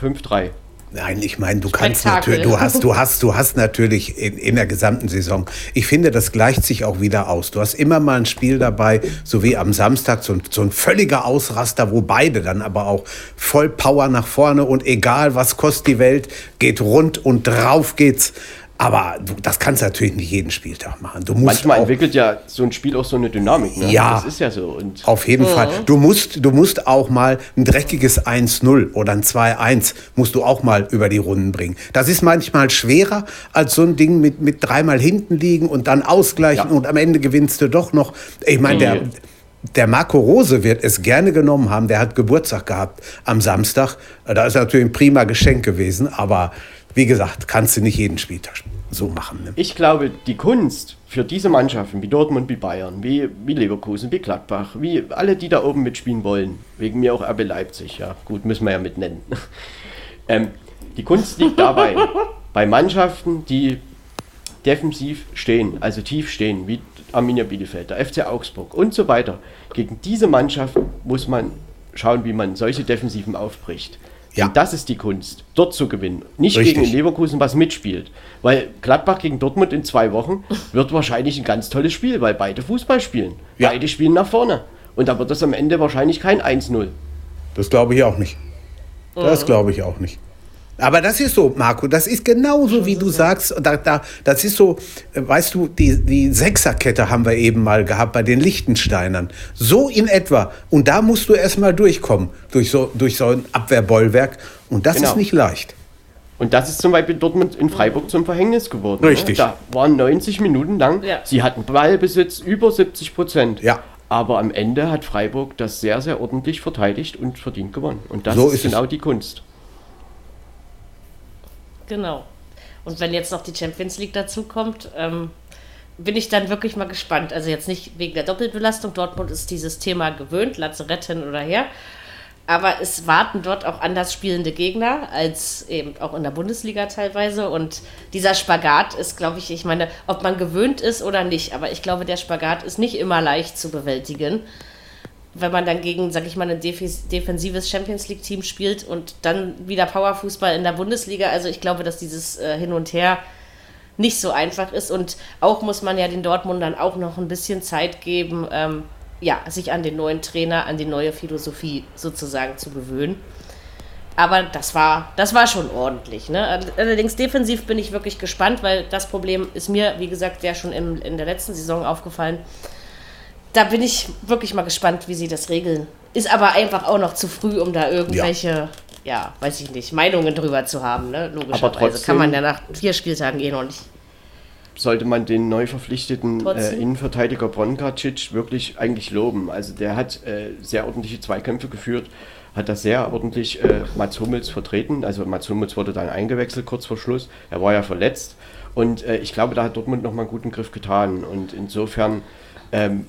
5-3? Nein, ich meine, du kannst natürlich, du hast, du hast, du hast natürlich in, in der gesamten Saison. Ich finde, das gleicht sich auch wieder aus. Du hast immer mal ein Spiel dabei, so wie am Samstag, so ein, so ein völliger Ausraster, wo beide dann aber auch voll Power nach vorne und egal was kostet die Welt, geht rund und drauf geht's. Aber du, das kannst du natürlich nicht jeden Spieltag machen. Du musst Manchmal auch, entwickelt ja so ein Spiel auch so eine Dynamik. Ne? Ja, das ist ja so. Und auf jeden ja. Fall. Du musst, du musst auch mal ein dreckiges 1-0 oder ein 2-1 musst du auch mal über die Runden bringen. Das ist manchmal schwerer als so ein Ding mit, mit dreimal hinten liegen und dann ausgleichen ja. und am Ende gewinnst du doch noch. Ich meine, der der Marco Rose wird es gerne genommen haben. Der hat Geburtstag gehabt am Samstag. Da ist natürlich ein prima Geschenk gewesen. Aber wie gesagt, kannst du nicht jeden Spieltag so machen. Ne? Ich glaube, die Kunst für diese Mannschaften wie Dortmund, wie Bayern, wie, wie Leverkusen, wie Gladbach, wie alle, die da oben mitspielen wollen, wegen mir auch RB Leipzig, ja, gut, müssen wir ja mit nennen. ähm, die Kunst liegt dabei, bei Mannschaften, die defensiv stehen, also tief stehen, wie Arminia Bielefeld, der FC Augsburg und so weiter. Gegen diese Mannschaft muss man schauen, wie man solche Defensiven aufbricht. Ja. Und das ist die Kunst, dort zu gewinnen. Nicht Richtig. gegen Leverkusen, was mitspielt. Weil Gladbach gegen Dortmund in zwei Wochen wird wahrscheinlich ein ganz tolles Spiel, weil beide Fußball spielen. Ja. Beide spielen nach vorne. Und da wird das am Ende wahrscheinlich kein 1-0. Das glaube ich auch nicht. Das mhm. glaube ich auch nicht. Aber das ist so, Marco, das ist genauso, wie du sagst. Da, da, das ist so, äh, weißt du, die, die Sechserkette haben wir eben mal gehabt bei den Lichtensteinern. So in etwa. Und da musst du erstmal durchkommen, durch so, durch so ein Abwehrbollwerk. Und das genau. ist nicht leicht. Und das ist zum Beispiel Dortmund in Freiburg zum Verhängnis geworden. Richtig. Da waren 90 Minuten lang, ja. sie hatten Ballbesitz über 70 Prozent. Ja. Aber am Ende hat Freiburg das sehr, sehr ordentlich verteidigt und verdient gewonnen. Und das so ist, ist genau die Kunst. Genau. Und wenn jetzt noch die Champions League dazu kommt, ähm, bin ich dann wirklich mal gespannt. Also jetzt nicht wegen der Doppelbelastung. Dortmund ist dieses Thema gewöhnt, Lazarett hin oder her. Aber es warten dort auch anders spielende Gegner als eben auch in der Bundesliga teilweise. Und dieser Spagat ist, glaube ich, ich meine, ob man gewöhnt ist oder nicht, aber ich glaube, der Spagat ist nicht immer leicht zu bewältigen wenn man dann gegen, sag ich mal, ein defensives Champions League-Team spielt und dann wieder Powerfußball in der Bundesliga. Also ich glaube, dass dieses äh, Hin und Her nicht so einfach ist. Und auch muss man ja den Dortmundern auch noch ein bisschen Zeit geben, ähm, ja, sich an den neuen Trainer, an die neue Philosophie sozusagen zu gewöhnen. Aber das war, das war schon ordentlich. Ne? Allerdings defensiv bin ich wirklich gespannt, weil das Problem ist mir, wie gesagt, ja schon im, in der letzten Saison aufgefallen da bin ich wirklich mal gespannt, wie sie das regeln. Ist aber einfach auch noch zu früh, um da irgendwelche, ja, ja weiß ich nicht, Meinungen drüber zu haben. Ne? Logischerweise aber trotzdem kann man ja nach vier Spieltagen eh noch nicht. Sollte man den neu verpflichteten äh, Innenverteidiger Bronkacic wirklich eigentlich loben. Also der hat äh, sehr ordentliche Zweikämpfe geführt, hat das sehr ordentlich äh, Mats Hummels vertreten. Also Mats Hummels wurde dann eingewechselt kurz vor Schluss. Er war ja verletzt. Und äh, ich glaube, da hat Dortmund nochmal einen guten Griff getan. Und insofern ähm,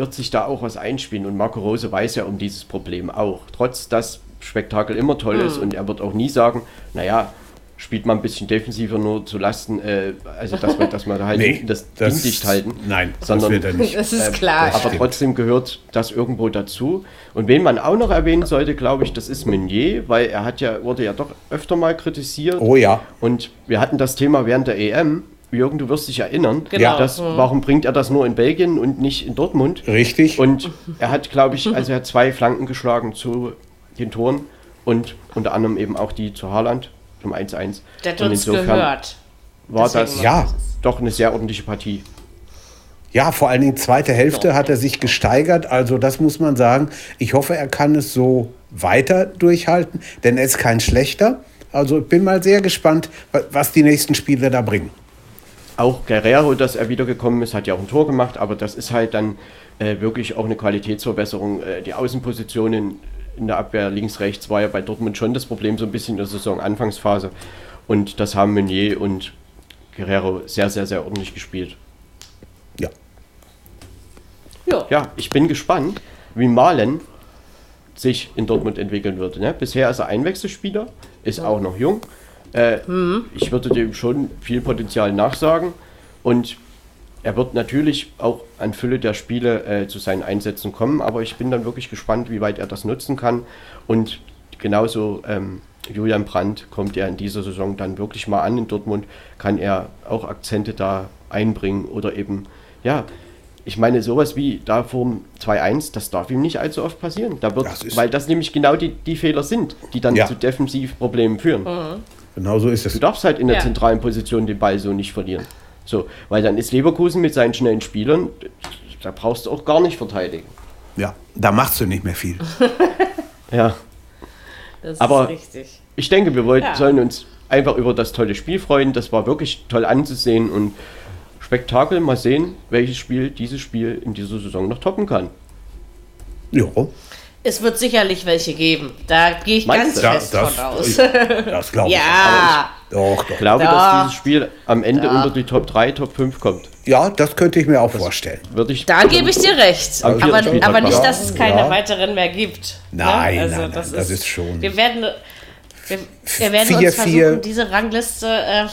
wird sich da auch was einspielen. Und Marco Rose weiß ja um dieses Problem auch. Trotz dass Spektakel immer toll mhm. ist und er wird auch nie sagen, naja, spielt man ein bisschen defensiver nur zu Lasten, äh, also dass wir, dass wir halt nee, das, das Ding dicht halten. Nein, sondern, das wird er nicht. Das ist klar. Äh, aber trotzdem gehört das irgendwo dazu. Und wen man auch noch erwähnen sollte, glaube ich, das ist Meunier, weil er hat ja, wurde ja doch öfter mal kritisiert. Oh ja. Und wir hatten das Thema während der EM Jürgen, du wirst dich erinnern, genau. dass, mhm. warum bringt er das nur in Belgien und nicht in Dortmund? Richtig. Und er hat, glaube ich, also er hat zwei Flanken geschlagen zu den Toren und unter anderem eben auch die zu Haaland zum 1-1. Der hat uns gehört. War Deswegen das ja. doch eine sehr ordentliche Partie. Ja, vor allen Dingen zweite Hälfte hat er sich gesteigert. Also das muss man sagen. Ich hoffe, er kann es so weiter durchhalten, denn er ist kein schlechter. Also ich bin mal sehr gespannt, was die nächsten Spiele da bringen. Auch Guerrero, dass er wiedergekommen ist, hat ja auch ein Tor gemacht, aber das ist halt dann äh, wirklich auch eine Qualitätsverbesserung. Äh, die Außenpositionen in der Abwehr links, rechts war ja bei Dortmund schon das Problem, so ein bisschen in der Saison-Anfangsphase. Und das haben Meunier und Guerrero sehr, sehr, sehr ordentlich gespielt. Ja. Ja, ja ich bin gespannt, wie Malen sich in Dortmund entwickeln wird. Ne? Bisher ist er Einwechselspieler, ist ja. auch noch jung. Äh, mhm. Ich würde dem schon viel Potenzial nachsagen und er wird natürlich auch an Fülle der Spiele äh, zu seinen Einsätzen kommen, aber ich bin dann wirklich gespannt, wie weit er das nutzen kann. Und genauso ähm, Julian Brandt kommt er in dieser Saison dann wirklich mal an in Dortmund, kann er auch Akzente da einbringen oder eben, ja, ich meine, sowas wie da vor 2-1, das darf ihm nicht allzu oft passieren. Da wird, das weil das nämlich genau die, die Fehler sind, die dann ja. zu Defensivproblemen führen. Mhm. Genau so ist es. Du darfst halt in der ja. zentralen Position den Ball so nicht verlieren. So, weil dann ist Leverkusen mit seinen schnellen Spielern, da brauchst du auch gar nicht verteidigen. Ja, da machst du nicht mehr viel. ja. Das Aber richtig. ich denke, wir wollen, ja. sollen uns einfach über das tolle Spiel freuen. Das war wirklich toll anzusehen und Spektakel. Mal sehen, welches Spiel dieses Spiel in dieser Saison noch toppen kann. Jo. Es wird sicherlich welche geben. Da gehe ich Meinst ganz du? fest Das, von aus. das glaube ich. ja, Doch, doch. Ich glaube, Da. dass dieses Spiel am Ende Da. unter die Top 3, Top 5 kommt. Ja, das könnte ich mir auch vorstellen. Würde ich da gebe ich dir recht. Aber, aber nicht, dass es keine Ja. weiteren mehr gibt. ne? Nein, nein, nein, das ist, ist schon- Wir werden, wir, wir werden Vier, uns versuchen, vier. diese Rangliste äh,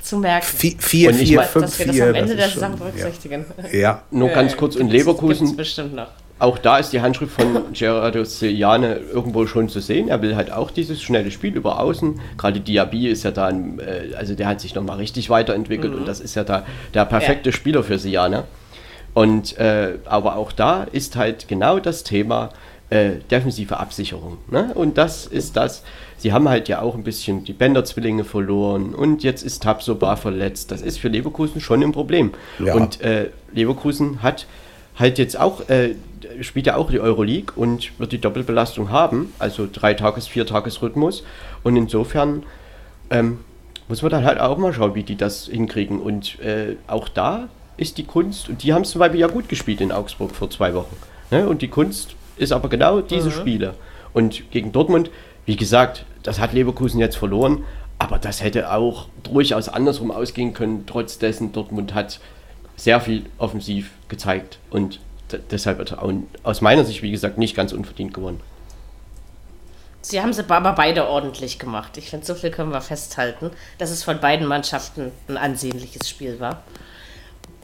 zu merken. 4, Und ich 4, mein, 5, dass wir 4. das am Ende der Saison berücksichtigen. Ja. ja. nur ganz kurz und Leverkusen. Gibt's bestimmt noch. Auch da ist die Handschrift von Gerardo Sejane irgendwo schon zu sehen. Er will halt auch dieses schnelle Spiel über Außen. Gerade Diaby ist ja da, ein, äh, also der hat sich nochmal richtig weiterentwickelt und das ist ja da der perfekte Ja. Spieler für Sejane. Und äh, aber auch da ist halt genau das Thema äh, defensive Absicherung. Ne? Und das ist das. Sie haben halt ja auch ein bisschen die Bänder-Zwillinge verloren und jetzt ist Tabsoba verletzt. Das ist für Leverkusen schon ein Problem. Ja. Und äh, Leverkusen hat halt jetzt auch, äh, spielt ja auch die Euroleague und wird die Doppelbelastung haben, also drei Tages-, vier Tages-Rhythmus. Und insofern ähm, muss man dann halt auch mal schauen, wie die das hinkriegen. Und äh, auch da ist die Kunst, und die haben es zum Beispiel ja gut gespielt in Augsburg vor zwei Wochen. Ne? Und die Kunst ist aber genau diese Spiele. Und gegen Dortmund, wie gesagt, das hat Leverkusen jetzt verloren, aber das hätte auch durchaus andersrum ausgehen können. Trotz dessen, Dortmund hat sehr viel offensiv gezeigt und deshalb hat er aus meiner Sicht, wie gesagt, nicht ganz unverdient gewonnen. Sie haben sie aber beide ordentlich gemacht. Ich finde, so viel können wir festhalten, dass es von beiden Mannschaften ein ansehnliches Spiel war.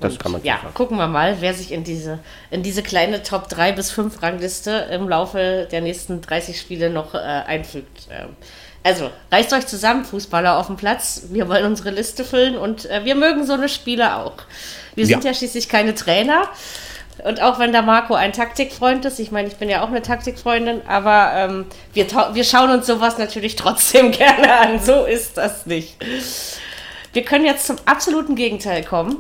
Das kann man Ja, sagen. gucken wir mal, wer sich in diese, in diese kleine Top 3 bis 5 Rangliste im Laufe der nächsten 30 Spiele noch äh, einfügt. Ähm, also, reißt euch zusammen, Fußballer auf dem Platz. Wir wollen unsere Liste füllen und äh, wir mögen so eine Spiele auch. Wir sind Ja. schließlich keine Trainer. Und auch wenn der Marco ein Taktikfreund ist, ich meine, ich bin ja auch eine Taktikfreundin, aber ähm, wir, wir schauen uns sowas natürlich trotzdem gerne an. So ist das nicht. Wir können jetzt zum absoluten Gegenteil kommen.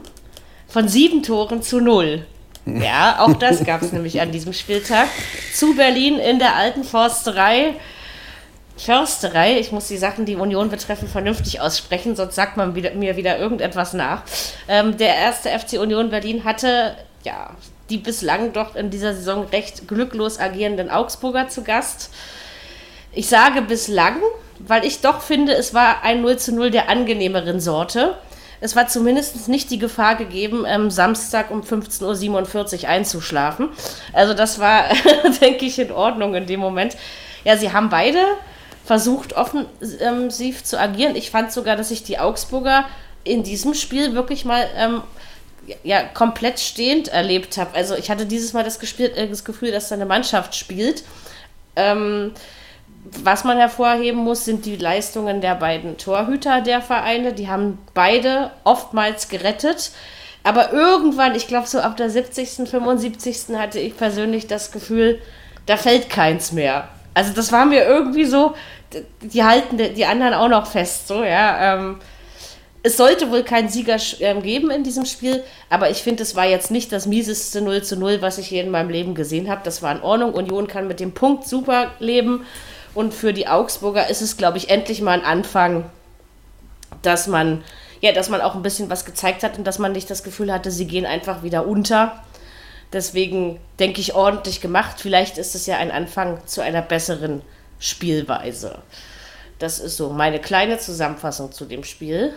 Von sieben Toren zu null. Ja, auch das gab es nämlich an diesem Spieltag. Zu Berlin in der alten Forsterei. Försterei, ich muss die Sachen, die Union betreffen, vernünftig aussprechen, sonst sagt man wieder, mir wieder irgendetwas nach. Ähm, der erste FC Union Berlin hatte ja die bislang doch in dieser Saison recht glücklos agierenden Augsburger zu Gast. Ich sage bislang, weil ich doch finde, es war ein 0 zu 0 der angenehmeren Sorte. Es war zumindest nicht die Gefahr gegeben, ähm, Samstag um 15.47 Uhr einzuschlafen. Also das war, denke ich, in Ordnung in dem Moment. Ja, sie haben beide versucht, offensiv zu agieren. Ich fand sogar, dass ich die Augsburger in diesem Spiel wirklich mal ähm, ja, komplett stehend erlebt habe. Also ich hatte dieses Mal das, gespielt, äh, das Gefühl, dass da eine Mannschaft spielt. Ähm, was man hervorheben muss, sind die Leistungen der beiden Torhüter der Vereine. Die haben beide oftmals gerettet. Aber irgendwann, ich glaube so ab der 70., 75. hatte ich persönlich das Gefühl, da fällt keins mehr. Also das war mir irgendwie so, die halten die anderen auch noch fest, so, ja. Ähm, es sollte wohl keinen Sieger ähm, geben in diesem Spiel, aber ich finde, es war jetzt nicht das mieseste 0 zu 0, was ich je in meinem Leben gesehen habe. Das war in Ordnung. Union kann mit dem Punkt super leben. Und für die Augsburger ist es, glaube ich, endlich mal ein Anfang, dass man, ja, dass man auch ein bisschen was gezeigt hat und dass man nicht das Gefühl hatte, sie gehen einfach wieder unter. Deswegen denke ich ordentlich gemacht. Vielleicht ist es ja ein Anfang zu einer besseren Spielweise. Das ist so meine kleine Zusammenfassung zu dem Spiel.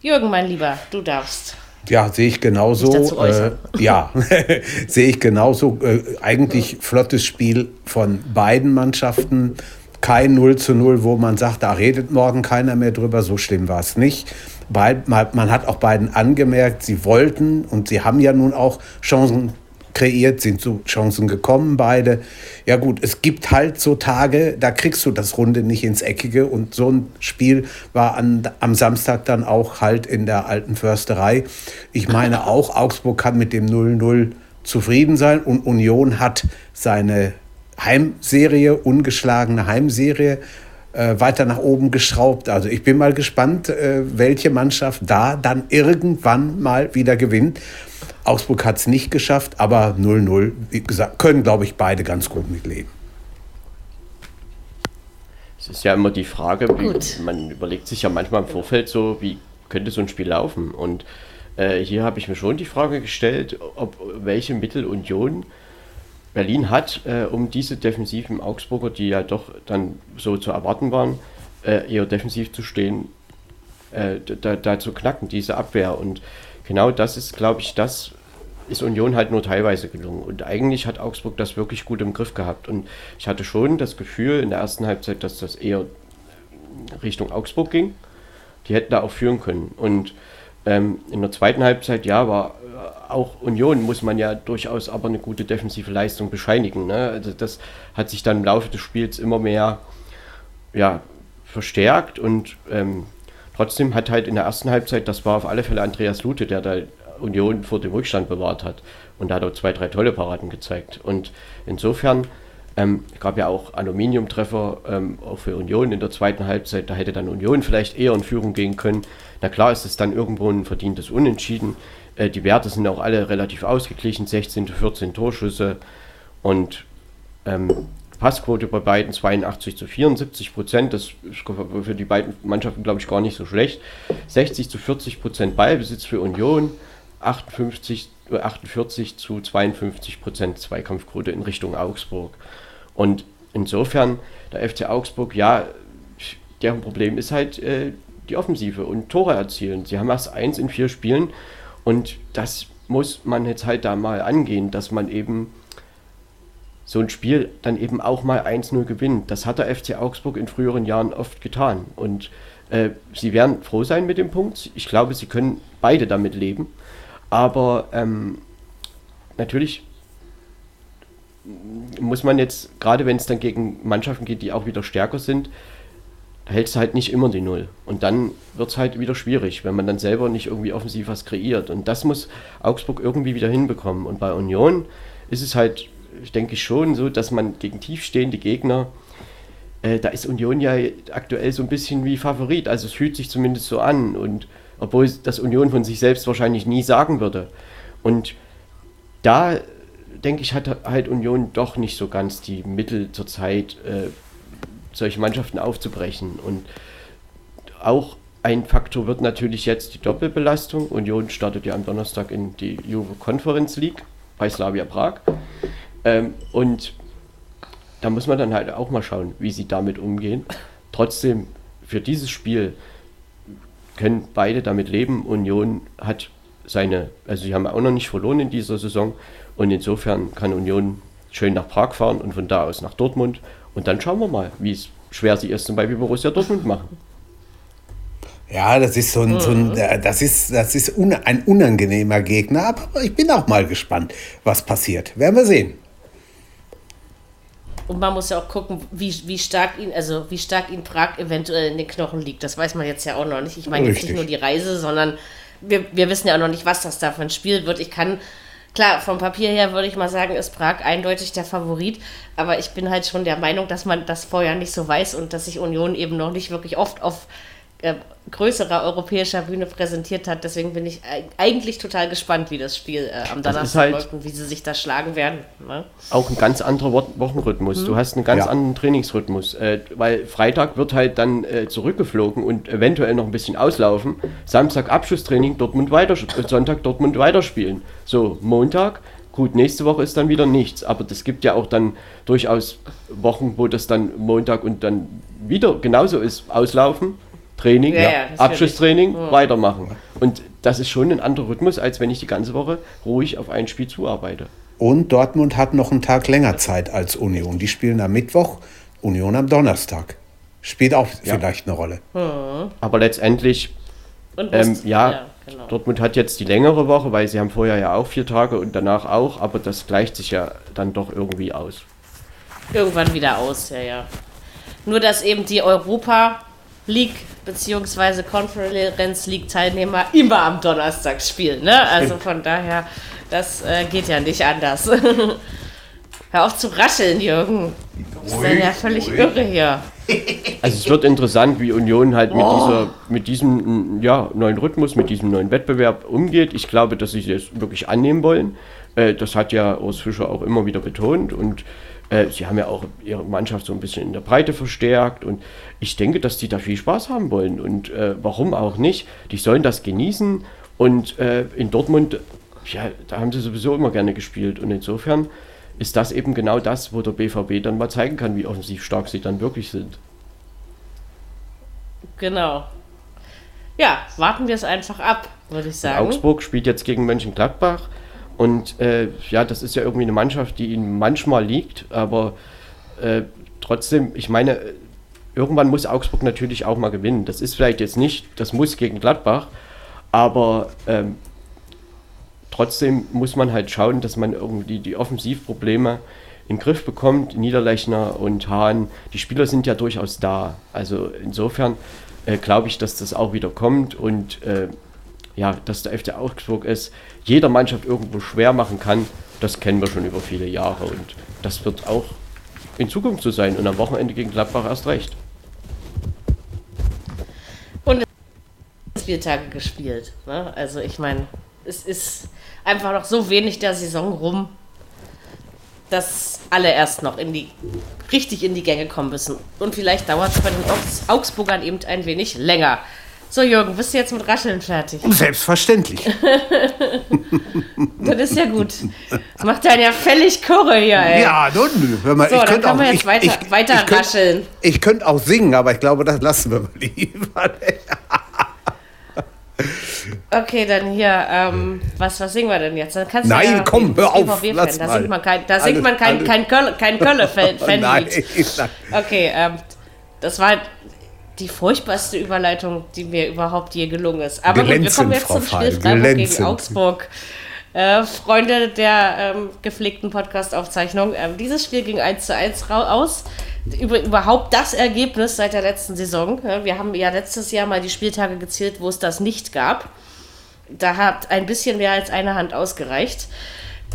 Jürgen, mein Lieber, du darfst. Ja, sehe ich genauso. Äh, ja, sehe ich genauso. Äh, eigentlich flottes Spiel von beiden Mannschaften. Kein 0 zu 0, wo man sagt, da redet morgen keiner mehr drüber. So schlimm war es nicht. Beid, man, man hat auch beiden angemerkt, sie wollten und sie haben ja nun auch Chancen kreiert, sind zu Chancen gekommen, beide. Ja gut, es gibt halt so Tage, da kriegst du das Runde nicht ins Eckige und so ein Spiel war an, am Samstag dann auch halt in der alten Försterei. Ich meine auch, Augsburg kann mit dem 0-0 zufrieden sein und Union hat seine Heimserie, ungeschlagene Heimserie, äh, weiter nach oben geschraubt. Also ich bin mal gespannt, äh, welche Mannschaft da dann irgendwann mal wieder gewinnt. Augsburg hat es nicht geschafft, aber 0-0, wie gesagt, können, glaube ich, beide ganz gut mitleben. Es ist ja immer die Frage, wie, man überlegt sich ja manchmal im Vorfeld so, wie könnte so ein Spiel laufen. Und Äh, hier habe ich mir schon die Frage gestellt, ob welche Mittel Union Berlin hat, äh, um diese defensiven Augsburger, die ja doch dann so zu erwarten waren, äh, eher defensiv zu stehen, äh, da, da, zu knacken, diese Abwehr. Und genau das ist, glaube ich, das ist Union halt nur teilweise gelungen. Und eigentlich hat Augsburg das wirklich gut im Griff gehabt. Und ich hatte schon das Gefühl in der ersten Halbzeit, dass das eher Richtung Augsburg ging. Die hätten da auch führen können. Und ähm, in der zweiten Halbzeit, ja, war auch Union, muss man ja durchaus aber eine gute defensive Leistung bescheinigen. Ne? Also das hat sich dann im Laufe des Spiels immer mehr ja, verstärkt und ähm, trotzdem hat halt in der ersten Halbzeit, das war auf alle Fälle Andreas Lute, der da Union vor dem Rückstand bewahrt hat. Und da hat er zwei, drei tolle Paraden gezeigt. Und insofern ähm, gab ja auch Aluminiumtreffer ähm, auch für Union in der zweiten Halbzeit. Da hätte dann Union vielleicht eher in Führung gehen können. Na klar ist es dann irgendwo ein verdientes Unentschieden. Äh, die Werte sind auch alle relativ ausgeglichen. 16 zu 14 Torschüsse und ähm, Passquote bei beiden 82 zu 74 Prozent. Das ist für die beiden Mannschaften, glaube ich, gar nicht so schlecht. 60 zu 40 Prozent Ballbesitz für Union. 58, 48 äh, zu 52 Prozent Zweikampfquote in Richtung Augsburg. Und insofern, der FC Augsburg, ja, deren Problem ist halt äh, die Offensive und Tore erzielen. Sie haben erst eins in vier Spielen und das muss man jetzt halt da mal angehen, dass man eben so ein Spiel dann eben auch mal 1-0 gewinnt. Das hat der FC Augsburg in früheren Jahren oft getan. Und äh, sie werden froh sein mit dem Punkt. Ich glaube, sie können beide damit leben. Aber ähm, natürlich muss man jetzt, gerade wenn es dann gegen Mannschaften geht, die auch wieder stärker sind, hältst du halt nicht immer die Null. Und dann wird es halt wieder schwierig, wenn man dann selber nicht irgendwie offensiv was kreiert. Und das muss Augsburg irgendwie wieder hinbekommen. Und bei Union ist es halt, ich denke schon so, dass man gegen tiefstehende Gegner, äh, da ist Union ja aktuell so ein bisschen wie Favorit. Also es fühlt sich zumindest so an. Und obwohl das Union von sich selbst wahrscheinlich nie sagen würde. Und da denke ich, hat halt Union doch nicht so ganz die Mittel zur Zeit, äh, solche Mannschaften aufzubrechen. Und auch ein Faktor wird natürlich jetzt die Doppelbelastung. Union startet ja am Donnerstag in die Juve Conference League bei Slavia Prag. Ähm, und da muss man dann halt auch mal schauen, wie sie damit umgehen. Trotzdem, für dieses Spiel können beide damit leben. Union hat seine, also sie haben auch noch nicht verloren in dieser Saison und insofern kann Union schön nach Prag fahren und von da aus nach Dortmund und dann schauen wir mal, wie es schwer sie es zum Beispiel Borussia Dortmund machen. Ja, das ist so ein, so ein mhm. das ist, das ist ein unangenehmer Gegner, aber ich bin auch mal gespannt, was passiert. Werden wir sehen. Und man muss ja auch gucken, wie, wie stark ihn, also wie stark ihn Prag eventuell in den Knochen liegt. Das weiß man jetzt ja auch noch nicht. Ich meine jetzt nicht nur die Reise, sondern wir, wir wissen ja auch noch nicht, was das da für ein Spiel wird. Ich kann, klar, vom Papier her würde ich mal sagen, ist Prag eindeutig der Favorit. Aber ich bin halt schon der Meinung, dass man das vorher nicht so weiß und dass sich Union eben noch nicht wirklich oft auf äh, größerer europäischer Bühne präsentiert hat. Deswegen bin ich eigentlich total gespannt, wie das Spiel äh, am Donnerstag halt läuft und wie sie sich da schlagen werden. Ne? Auch ein ganz anderer Wochenrhythmus. Mhm. Du hast einen ganz ja. anderen Trainingsrhythmus, äh, weil Freitag wird halt dann äh, zurückgeflogen und eventuell noch ein bisschen auslaufen. Samstag Abschlusstraining, Dortmund weiter, Sonntag Dortmund weiterspielen. So, Montag Gut, nächste Woche ist dann wieder nichts, aber das gibt ja auch dann durchaus Wochen, wo das dann Montag und dann wieder genauso ist, auslaufen, Training, ja, ja, Abschlusstraining, mhm. weitermachen. Und das ist schon ein anderer Rhythmus, als wenn ich die ganze Woche ruhig auf ein Spiel zuarbeite. Und Dortmund hat noch einen Tag länger Zeit als Union. Die spielen am Mittwoch, Union am Donnerstag. Spielt auch ja. vielleicht eine Rolle. Mhm. Aber letztendlich, ähm, ja, genau. Dortmund hat jetzt die längere Woche, weil sie haben vorher ja auch vier Tage und danach auch, aber das gleicht sich ja dann doch irgendwie aus. Irgendwann wieder aus, ja, ja. Nur, dass eben die Europa League bzw. Conference League Teilnehmer immer am Donnerstag spielen. Ne? Also von daher, das äh, geht ja nicht anders. Hör auf zu rascheln, Jürgen. Das ist ja völlig irre hier. Also es wird interessant, wie Union halt mit, oh. dieser, mit diesem ja, neuen Rhythmus, mit diesem neuen Wettbewerb umgeht. Ich glaube, dass sie es wirklich annehmen wollen. Äh, das hat ja Urs Fischer auch immer wieder betont. Und äh, sie haben ja auch ihre Mannschaft so ein bisschen in der Breite verstärkt und ich denke, dass die da viel Spaß haben wollen und äh, warum auch nicht. Die sollen das genießen Und äh, in Dortmund, ja, da haben sie sowieso immer gerne gespielt. Und insofern ist das eben genau das, wo der BVB dann mal zeigen kann, wie offensiv stark sie dann wirklich sind. Genau. Ja, warten wir es einfach ab, würde ich sagen. Augsburg spielt jetzt gegen Mönchengladbach. Und äh, ja, das ist ja irgendwie eine Mannschaft, die ihnen manchmal liegt, aber äh, trotzdem, ich meine, irgendwann muss Augsburg natürlich auch mal gewinnen. Das ist vielleicht jetzt nicht, das muss gegen Gladbach, aber ähm, trotzdem muss man halt schauen, dass man irgendwie die Offensivprobleme in den Griff bekommt. Niederlechner und Hahn, die Spieler sind ja durchaus da. Also insofern äh, glaube ich, dass das auch wieder kommt und äh, ja, dass der FC Augsburg es jeder Mannschaft irgendwo schwer machen kann, das kennen wir schon über viele Jahre und das wird auch in Zukunft so sein und am Wochenende gegen Gladbach erst recht. Und Spieltage gespielt. Ne? Also ich meine, es ist einfach noch so wenig der Saison rum, dass alle erst noch in die richtig in die Gänge kommen müssen. Und vielleicht dauert es bei den Augsburgern eben ein wenig länger. So, Jürgen, bist du jetzt mit Rascheln fertig? Selbstverständlich. das ist ja gut. Macht einen ja völlig Kurre hier, ey. Ja, nun, hör mal, so, ich dann können auch, wir jetzt ich, weiter, ich, weiter ich könnt, rascheln. Ich könnte auch singen, aber ich glaube, das lassen wir mal lieber. Okay, dann hier, ähm, was, was singen wir denn jetzt? Dann kannst Nein, du ja komm, hör auf, lass Da singt man kein, da singt man kein, kein, Kölle, kein Kölle-Fan. Nein, Fanlied. Okay, ähm, das war die furchtbarste Überleitung, die mir überhaupt je gelungen ist. Aber gut, wir kommen jetzt Frau zum Spiel Feil, Freiburg gegen. Augsburg. Äh, Freunde der ähm, gepflegten Podcast-Aufzeichnung, ähm, dieses Spiel ging 1 zu 1 rau- aus. Über, überhaupt das Ergebnis seit der letzten Saison. Ja, wir haben ja letztes Jahr mal die Spieltage gezählt, wo es das nicht gab. Da hat ein bisschen mehr als eine Hand ausgereicht.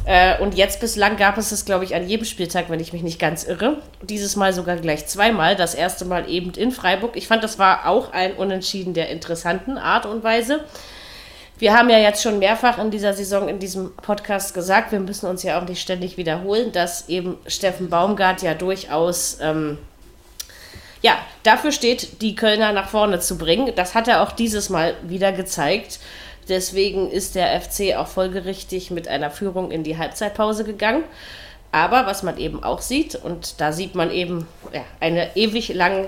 Äh, und jetzt bislang gab es es, glaube ich, an jedem Spieltag, wenn ich mich nicht ganz irre. Dieses Mal sogar gleich zweimal. Das erste Mal eben in Freiburg. Ich fand, das war auch ein Unentschieden der interessanten Art und Weise. Wir haben ja jetzt schon mehrfach in dieser Saison in diesem Podcast gesagt, wir müssen uns ja auch nicht ständig wiederholen, dass eben Steffen Baumgart ja durchaus ähm, ja, dafür steht, die Kölner nach vorne zu bringen. Das hat er auch dieses Mal wieder gezeigt. Deswegen ist der FC auch folgerichtig mit einer Führung in die Halbzeitpause gegangen. Aber was man eben auch sieht, und da sieht man eben ja, eine ewig lang,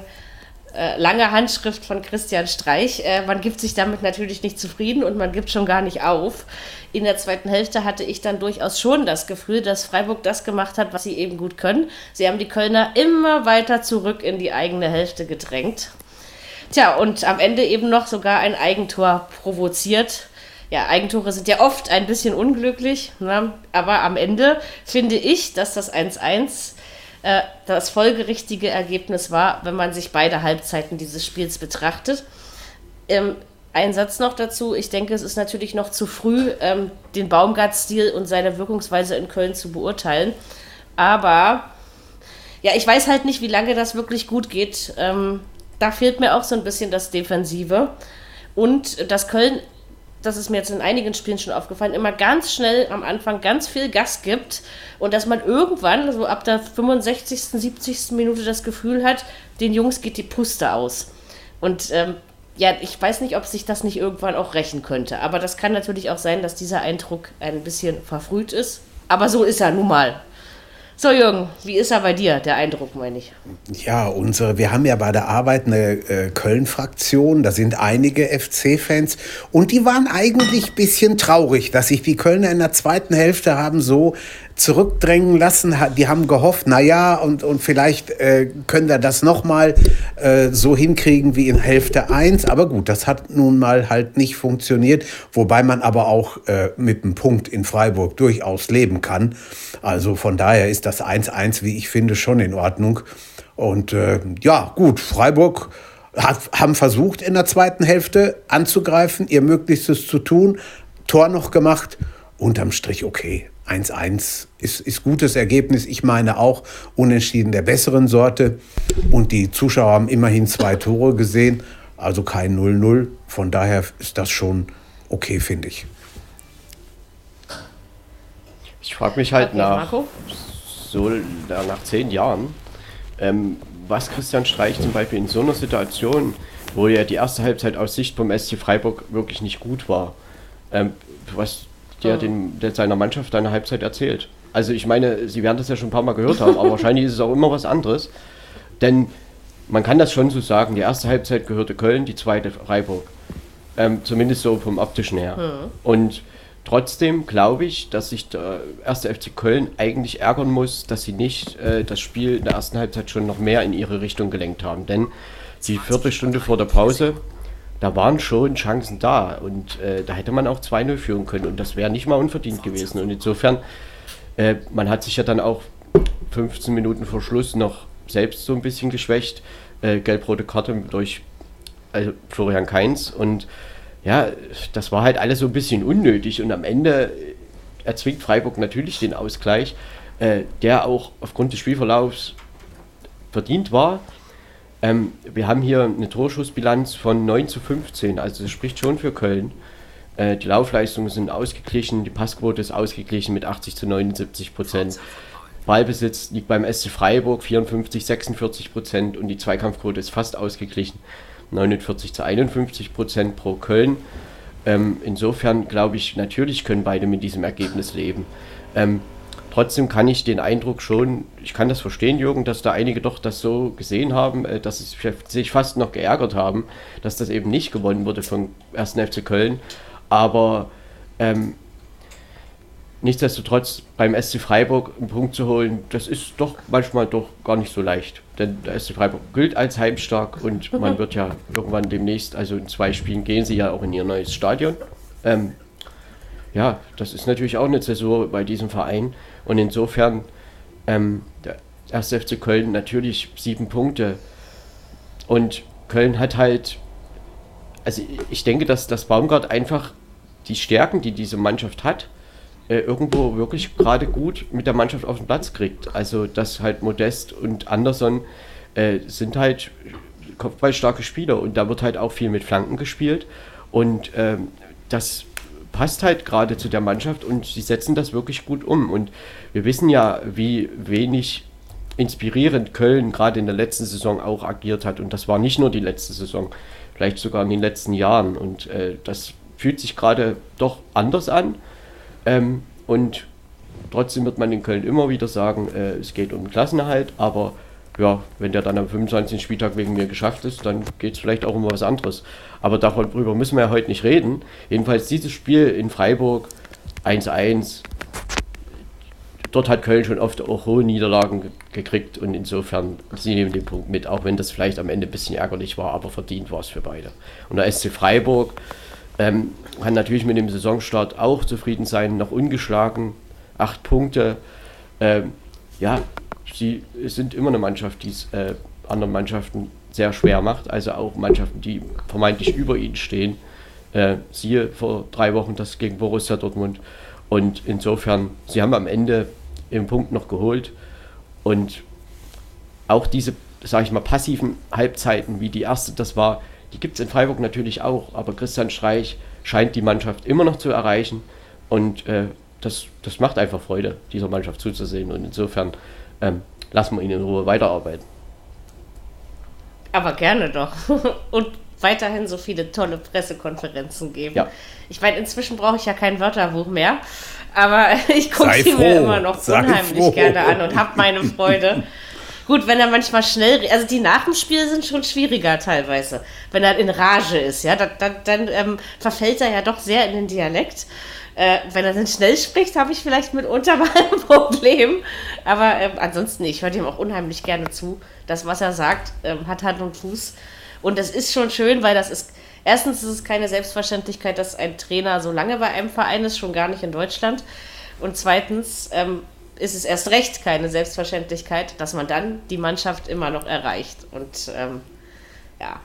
äh, lange Handschrift von Christian Streich, äh, man gibt sich damit natürlich nicht zufrieden und man gibt schon gar nicht auf. In der zweiten Hälfte hatte ich dann durchaus schon das Gefühl, dass Freiburg das gemacht hat, was sie eben gut können. Sie haben die Kölner immer weiter zurück in die eigene Hälfte gedrängt. Tja, und am Ende eben noch sogar ein Eigentor provoziert. Ja, Eigentore sind ja oft ein bisschen unglücklich, ne? aber am Ende finde ich, dass das 1-1 äh, das folgerichtige Ergebnis war, wenn man sich beide Halbzeiten dieses Spiels betrachtet. Ähm, ein Satz noch dazu. Ich denke, es ist natürlich noch zu früh, ähm, den Baumgart-Stil und seine Wirkungsweise in Köln zu beurteilen. Aber ja, ich weiß halt nicht, wie lange das wirklich gut geht. Ähm, da fehlt mir auch so ein bisschen das Defensive. Und dass Köln, das ist mir jetzt in einigen Spielen schon aufgefallen, immer ganz schnell am Anfang ganz viel Gas gibt und dass man irgendwann, so ab der 65., 70. Minute das Gefühl hat, den Jungs geht die Puste aus. Und ähm, ja, ich weiß nicht, ob sich das nicht irgendwann auch rächen könnte. Aber das kann natürlich auch sein, dass dieser Eindruck ein bisschen verfrüht ist. Aber so ist er nun mal. So, Jürgen, wie ist er bei dir, der Eindruck, meine ich? Ja, unsere, wir haben ja bei der Arbeit eine äh, Köln-Fraktion, da sind einige FC-Fans und die waren eigentlich ein bisschen traurig, dass sich die Kölner in der zweiten Hälfte haben so zurückdrängen lassen. Die haben gehofft, naja, und, und vielleicht äh, können wir das nochmal äh, so hinkriegen wie in Hälfte 1. Aber gut, das hat nun mal halt nicht funktioniert, wobei man aber auch äh, mit einem Punkt in Freiburg durchaus leben kann. Also von daher ist das 1-1, wie ich finde, schon in Ordnung. Und äh, ja, gut, Freiburg hat, haben versucht, in der zweiten Hälfte anzugreifen, ihr Möglichstes zu tun, Tor noch gemacht, unterm Strich okay. 1-1 ist, ist gutes Ergebnis. Ich meine auch unentschieden der besseren Sorte. Und die Zuschauer haben immerhin zwei Tore gesehen, also kein 0-0. Von daher ist das schon okay, finde ich. Ich frage mich halt nach, so na- nach zehn Jahren, ähm, was Christian Streich zum Beispiel in so einer Situation, wo ja die erste Halbzeit aus Sicht vom SC Freiburg wirklich nicht gut war, ähm, was der, den, der seiner Mannschaft eine Halbzeit erzählt. Also ich meine, Sie werden das ja schon ein paar Mal gehört haben, aber wahrscheinlich ist es auch immer was anderes. Denn man kann das schon so sagen, die erste Halbzeit gehörte Köln, die zweite Freiburg. Ähm, zumindest so vom optischen her. Mhm. Und trotzdem glaube ich, dass sich der erste FC Köln eigentlich ärgern muss, dass sie nicht äh, das Spiel in der ersten Halbzeit schon noch mehr in ihre Richtung gelenkt haben. Denn die Viertelstunde vor der Pause, da waren schon Chancen da. Und äh, da hätte man auch 2-0 führen können. Und das wäre nicht mal unverdient gewesen. Und insofern, äh, man hat sich ja dann auch 15 Minuten vor Schluss noch selbst so ein bisschen geschwächt. Äh, gelb-rote Karte durch also Florian Kainz. Und ja, das war halt alles so ein bisschen unnötig. Und am Ende erzwingt Freiburg natürlich den Ausgleich, äh, der auch aufgrund des Spielverlaufs verdient war. Ähm, wir haben hier eine Torschussbilanz von 9 zu 15, also das spricht schon für Köln. Äh, die Laufleistungen sind ausgeglichen, die Passquote ist ausgeglichen mit 80 zu 79 Prozent. Ballbesitz liegt beim SC Freiburg 54, 46 Prozent und die Zweikampfquote ist fast ausgeglichen, 49 zu 51 Prozent pro Köln. Ähm, insofern glaube ich, natürlich können beide mit diesem Ergebnis leben. Ähm, trotzdem kann ich den Eindruck schon, ich kann das verstehen, Jürgen, dass da einige doch das so gesehen haben, äh, dass sie sich fast noch geärgert haben, dass das eben nicht gewonnen wurde vom 1. FC Köln. Aber ähm, Nichtsdestotrotz beim SC Freiburg einen Punkt zu holen, das ist doch manchmal doch gar nicht so leicht. Denn der SC Freiburg gilt als heimstark und man wird ja irgendwann demnächst, also in zwei Spielen gehen sie ja auch in ihr neues Stadion. Ähm, ja, das ist natürlich auch eine Zäsur bei diesem Verein und insofern ähm, der erste FC Köln natürlich sieben Punkte und Köln hat halt, also ich denke, dass das Baumgart einfach die Stärken, die diese Mannschaft hat, äh, irgendwo wirklich gerade gut mit der Mannschaft auf den Platz kriegt. Also dass halt Modest und Anderson äh, sind halt kopfballstarke Spieler und da wird halt auch viel mit Flanken gespielt und ähm, das passt halt gerade zu der Mannschaft und sie setzen das wirklich gut um. Und wir wissen ja, wie wenig inspirierend Köln gerade in der letzten Saison auch agiert hat. Und das war nicht nur die letzte Saison, vielleicht sogar in den letzten Jahren. Und äh, das fühlt sich gerade doch anders an. Ähm, und trotzdem wird man in Köln immer wieder sagen, äh, es geht um Klassenerhalt, aber ja, wenn der dann am 25. Spieltag wegen mir geschafft ist, dann geht es vielleicht auch um was anderes. Aber darüber müssen wir ja heute nicht reden. Jedenfalls dieses Spiel in Freiburg 1-1, dort hat Köln schon oft auch hohe Niederlagen gekriegt und insofern, sie nehmen den Punkt mit, auch wenn das vielleicht am Ende ein bisschen ärgerlich war, aber verdient war es für beide. Und der SC Freiburg, ähm, kann natürlich mit dem Saisonstart auch zufrieden sein, noch ungeschlagen, acht Punkte. Ähm, ja, sie sind immer eine Mannschaft, die es äh, anderen Mannschaften sehr schwer macht, also auch Mannschaften, die vermeintlich über ihnen stehen. Äh, siehe vor drei Wochen das gegen Borussia Dortmund. Und insofern, sie haben am Ende den Punkt noch geholt. Und auch diese, sage ich mal, passiven Halbzeiten, wie die erste das war, die gibt es in Freiburg natürlich auch, aber Christian Streich scheint die Mannschaft immer noch zu erreichen und äh, das, das macht einfach Freude, dieser Mannschaft zuzusehen und insofern ähm, lassen wir ihn in Ruhe weiterarbeiten. Aber gerne doch. und weiterhin so viele tolle Pressekonferenzen geben. Ja. Ich meine, inzwischen brauche ich ja kein Wörterbuch mehr, aber ich gucke sie mir immer noch Sei unheimlich froh. gerne an und habe meine Freude. Gut, wenn er manchmal schnell, also die nach dem Spiel sind schon schwieriger teilweise. Wenn er in Rage ist, ja, dann, dann, dann ähm, verfällt er ja doch sehr in den Dialekt. Äh, wenn er dann schnell spricht, habe ich vielleicht mitunter mal ein Problem. Aber ähm, ansonsten, ich höre ihm auch unheimlich gerne zu. Das, was er sagt, ähm, hat Hand und Fuß. Und das ist schon schön, weil das ist, erstens ist es keine Selbstverständlichkeit, dass ein Trainer so lange bei einem Verein ist, schon gar nicht in Deutschland. Und zweitens, ähm, ist es erst recht keine Selbstverständlichkeit, dass man dann die Mannschaft immer noch erreicht. Und ähm, ja,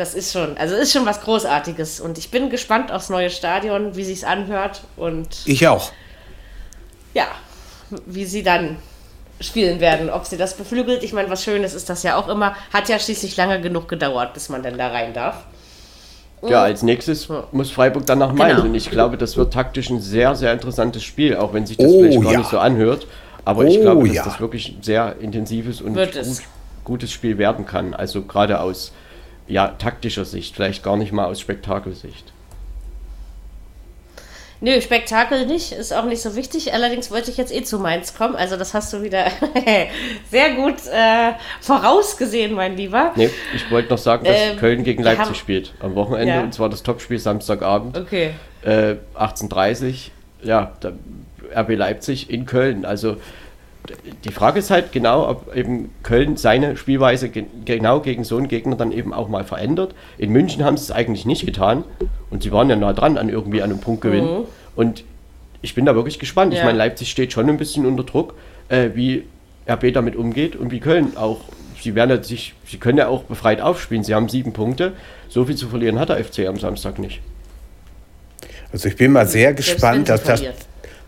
das ist schon, also ist schon was Großartiges. Und ich bin gespannt aufs neue Stadion, wie sich's anhört und ich auch. Ja, wie sie dann spielen werden, ob sie das beflügelt. Ich meine, was Schönes ist das ja auch immer. Hat ja schließlich lange genug gedauert, bis man denn da rein darf. Ja, als nächstes muss Freiburg dann nach Mainz. Genau. Und ich glaube, das wird taktisch ein sehr, sehr interessantes Spiel, auch wenn sich das oh, vielleicht gar ja. nicht so anhört. Aber oh, ich glaube, dass ja. das wirklich ein sehr intensives und gut, gutes Spiel werden kann. Also gerade aus ja, taktischer Sicht, vielleicht gar nicht mal aus Spektakelsicht. Nö, Spektakel nicht, ist auch nicht so wichtig. Allerdings wollte ich jetzt eh zu Mainz kommen. Also das hast du wieder sehr gut äh, vorausgesehen, mein Lieber. Nee, ich wollte noch sagen, dass ähm, Köln gegen Leipzig haben, spielt am Wochenende. Ja. Und zwar das Topspiel Samstagabend. Okay. Äh, 18.30 Ja, RB Leipzig in Köln. Also die Frage ist halt genau, ob eben Köln seine Spielweise ge genau gegen so einen Gegner dann eben auch mal verändert. In München haben sie es eigentlich nicht getan und sie waren ja nah dran an irgendwie einem Punktgewinn. Mhm. Und ich bin da wirklich gespannt. Ja. Ich meine, Leipzig steht schon ein bisschen unter Druck, äh, wie RB damit umgeht und wie Köln auch. Sie werden ja sich, sie können ja auch befreit aufspielen. Sie haben sieben Punkte. So viel zu verlieren hat der FC am Samstag nicht. Also ich bin mal sehr gespannt, dass das,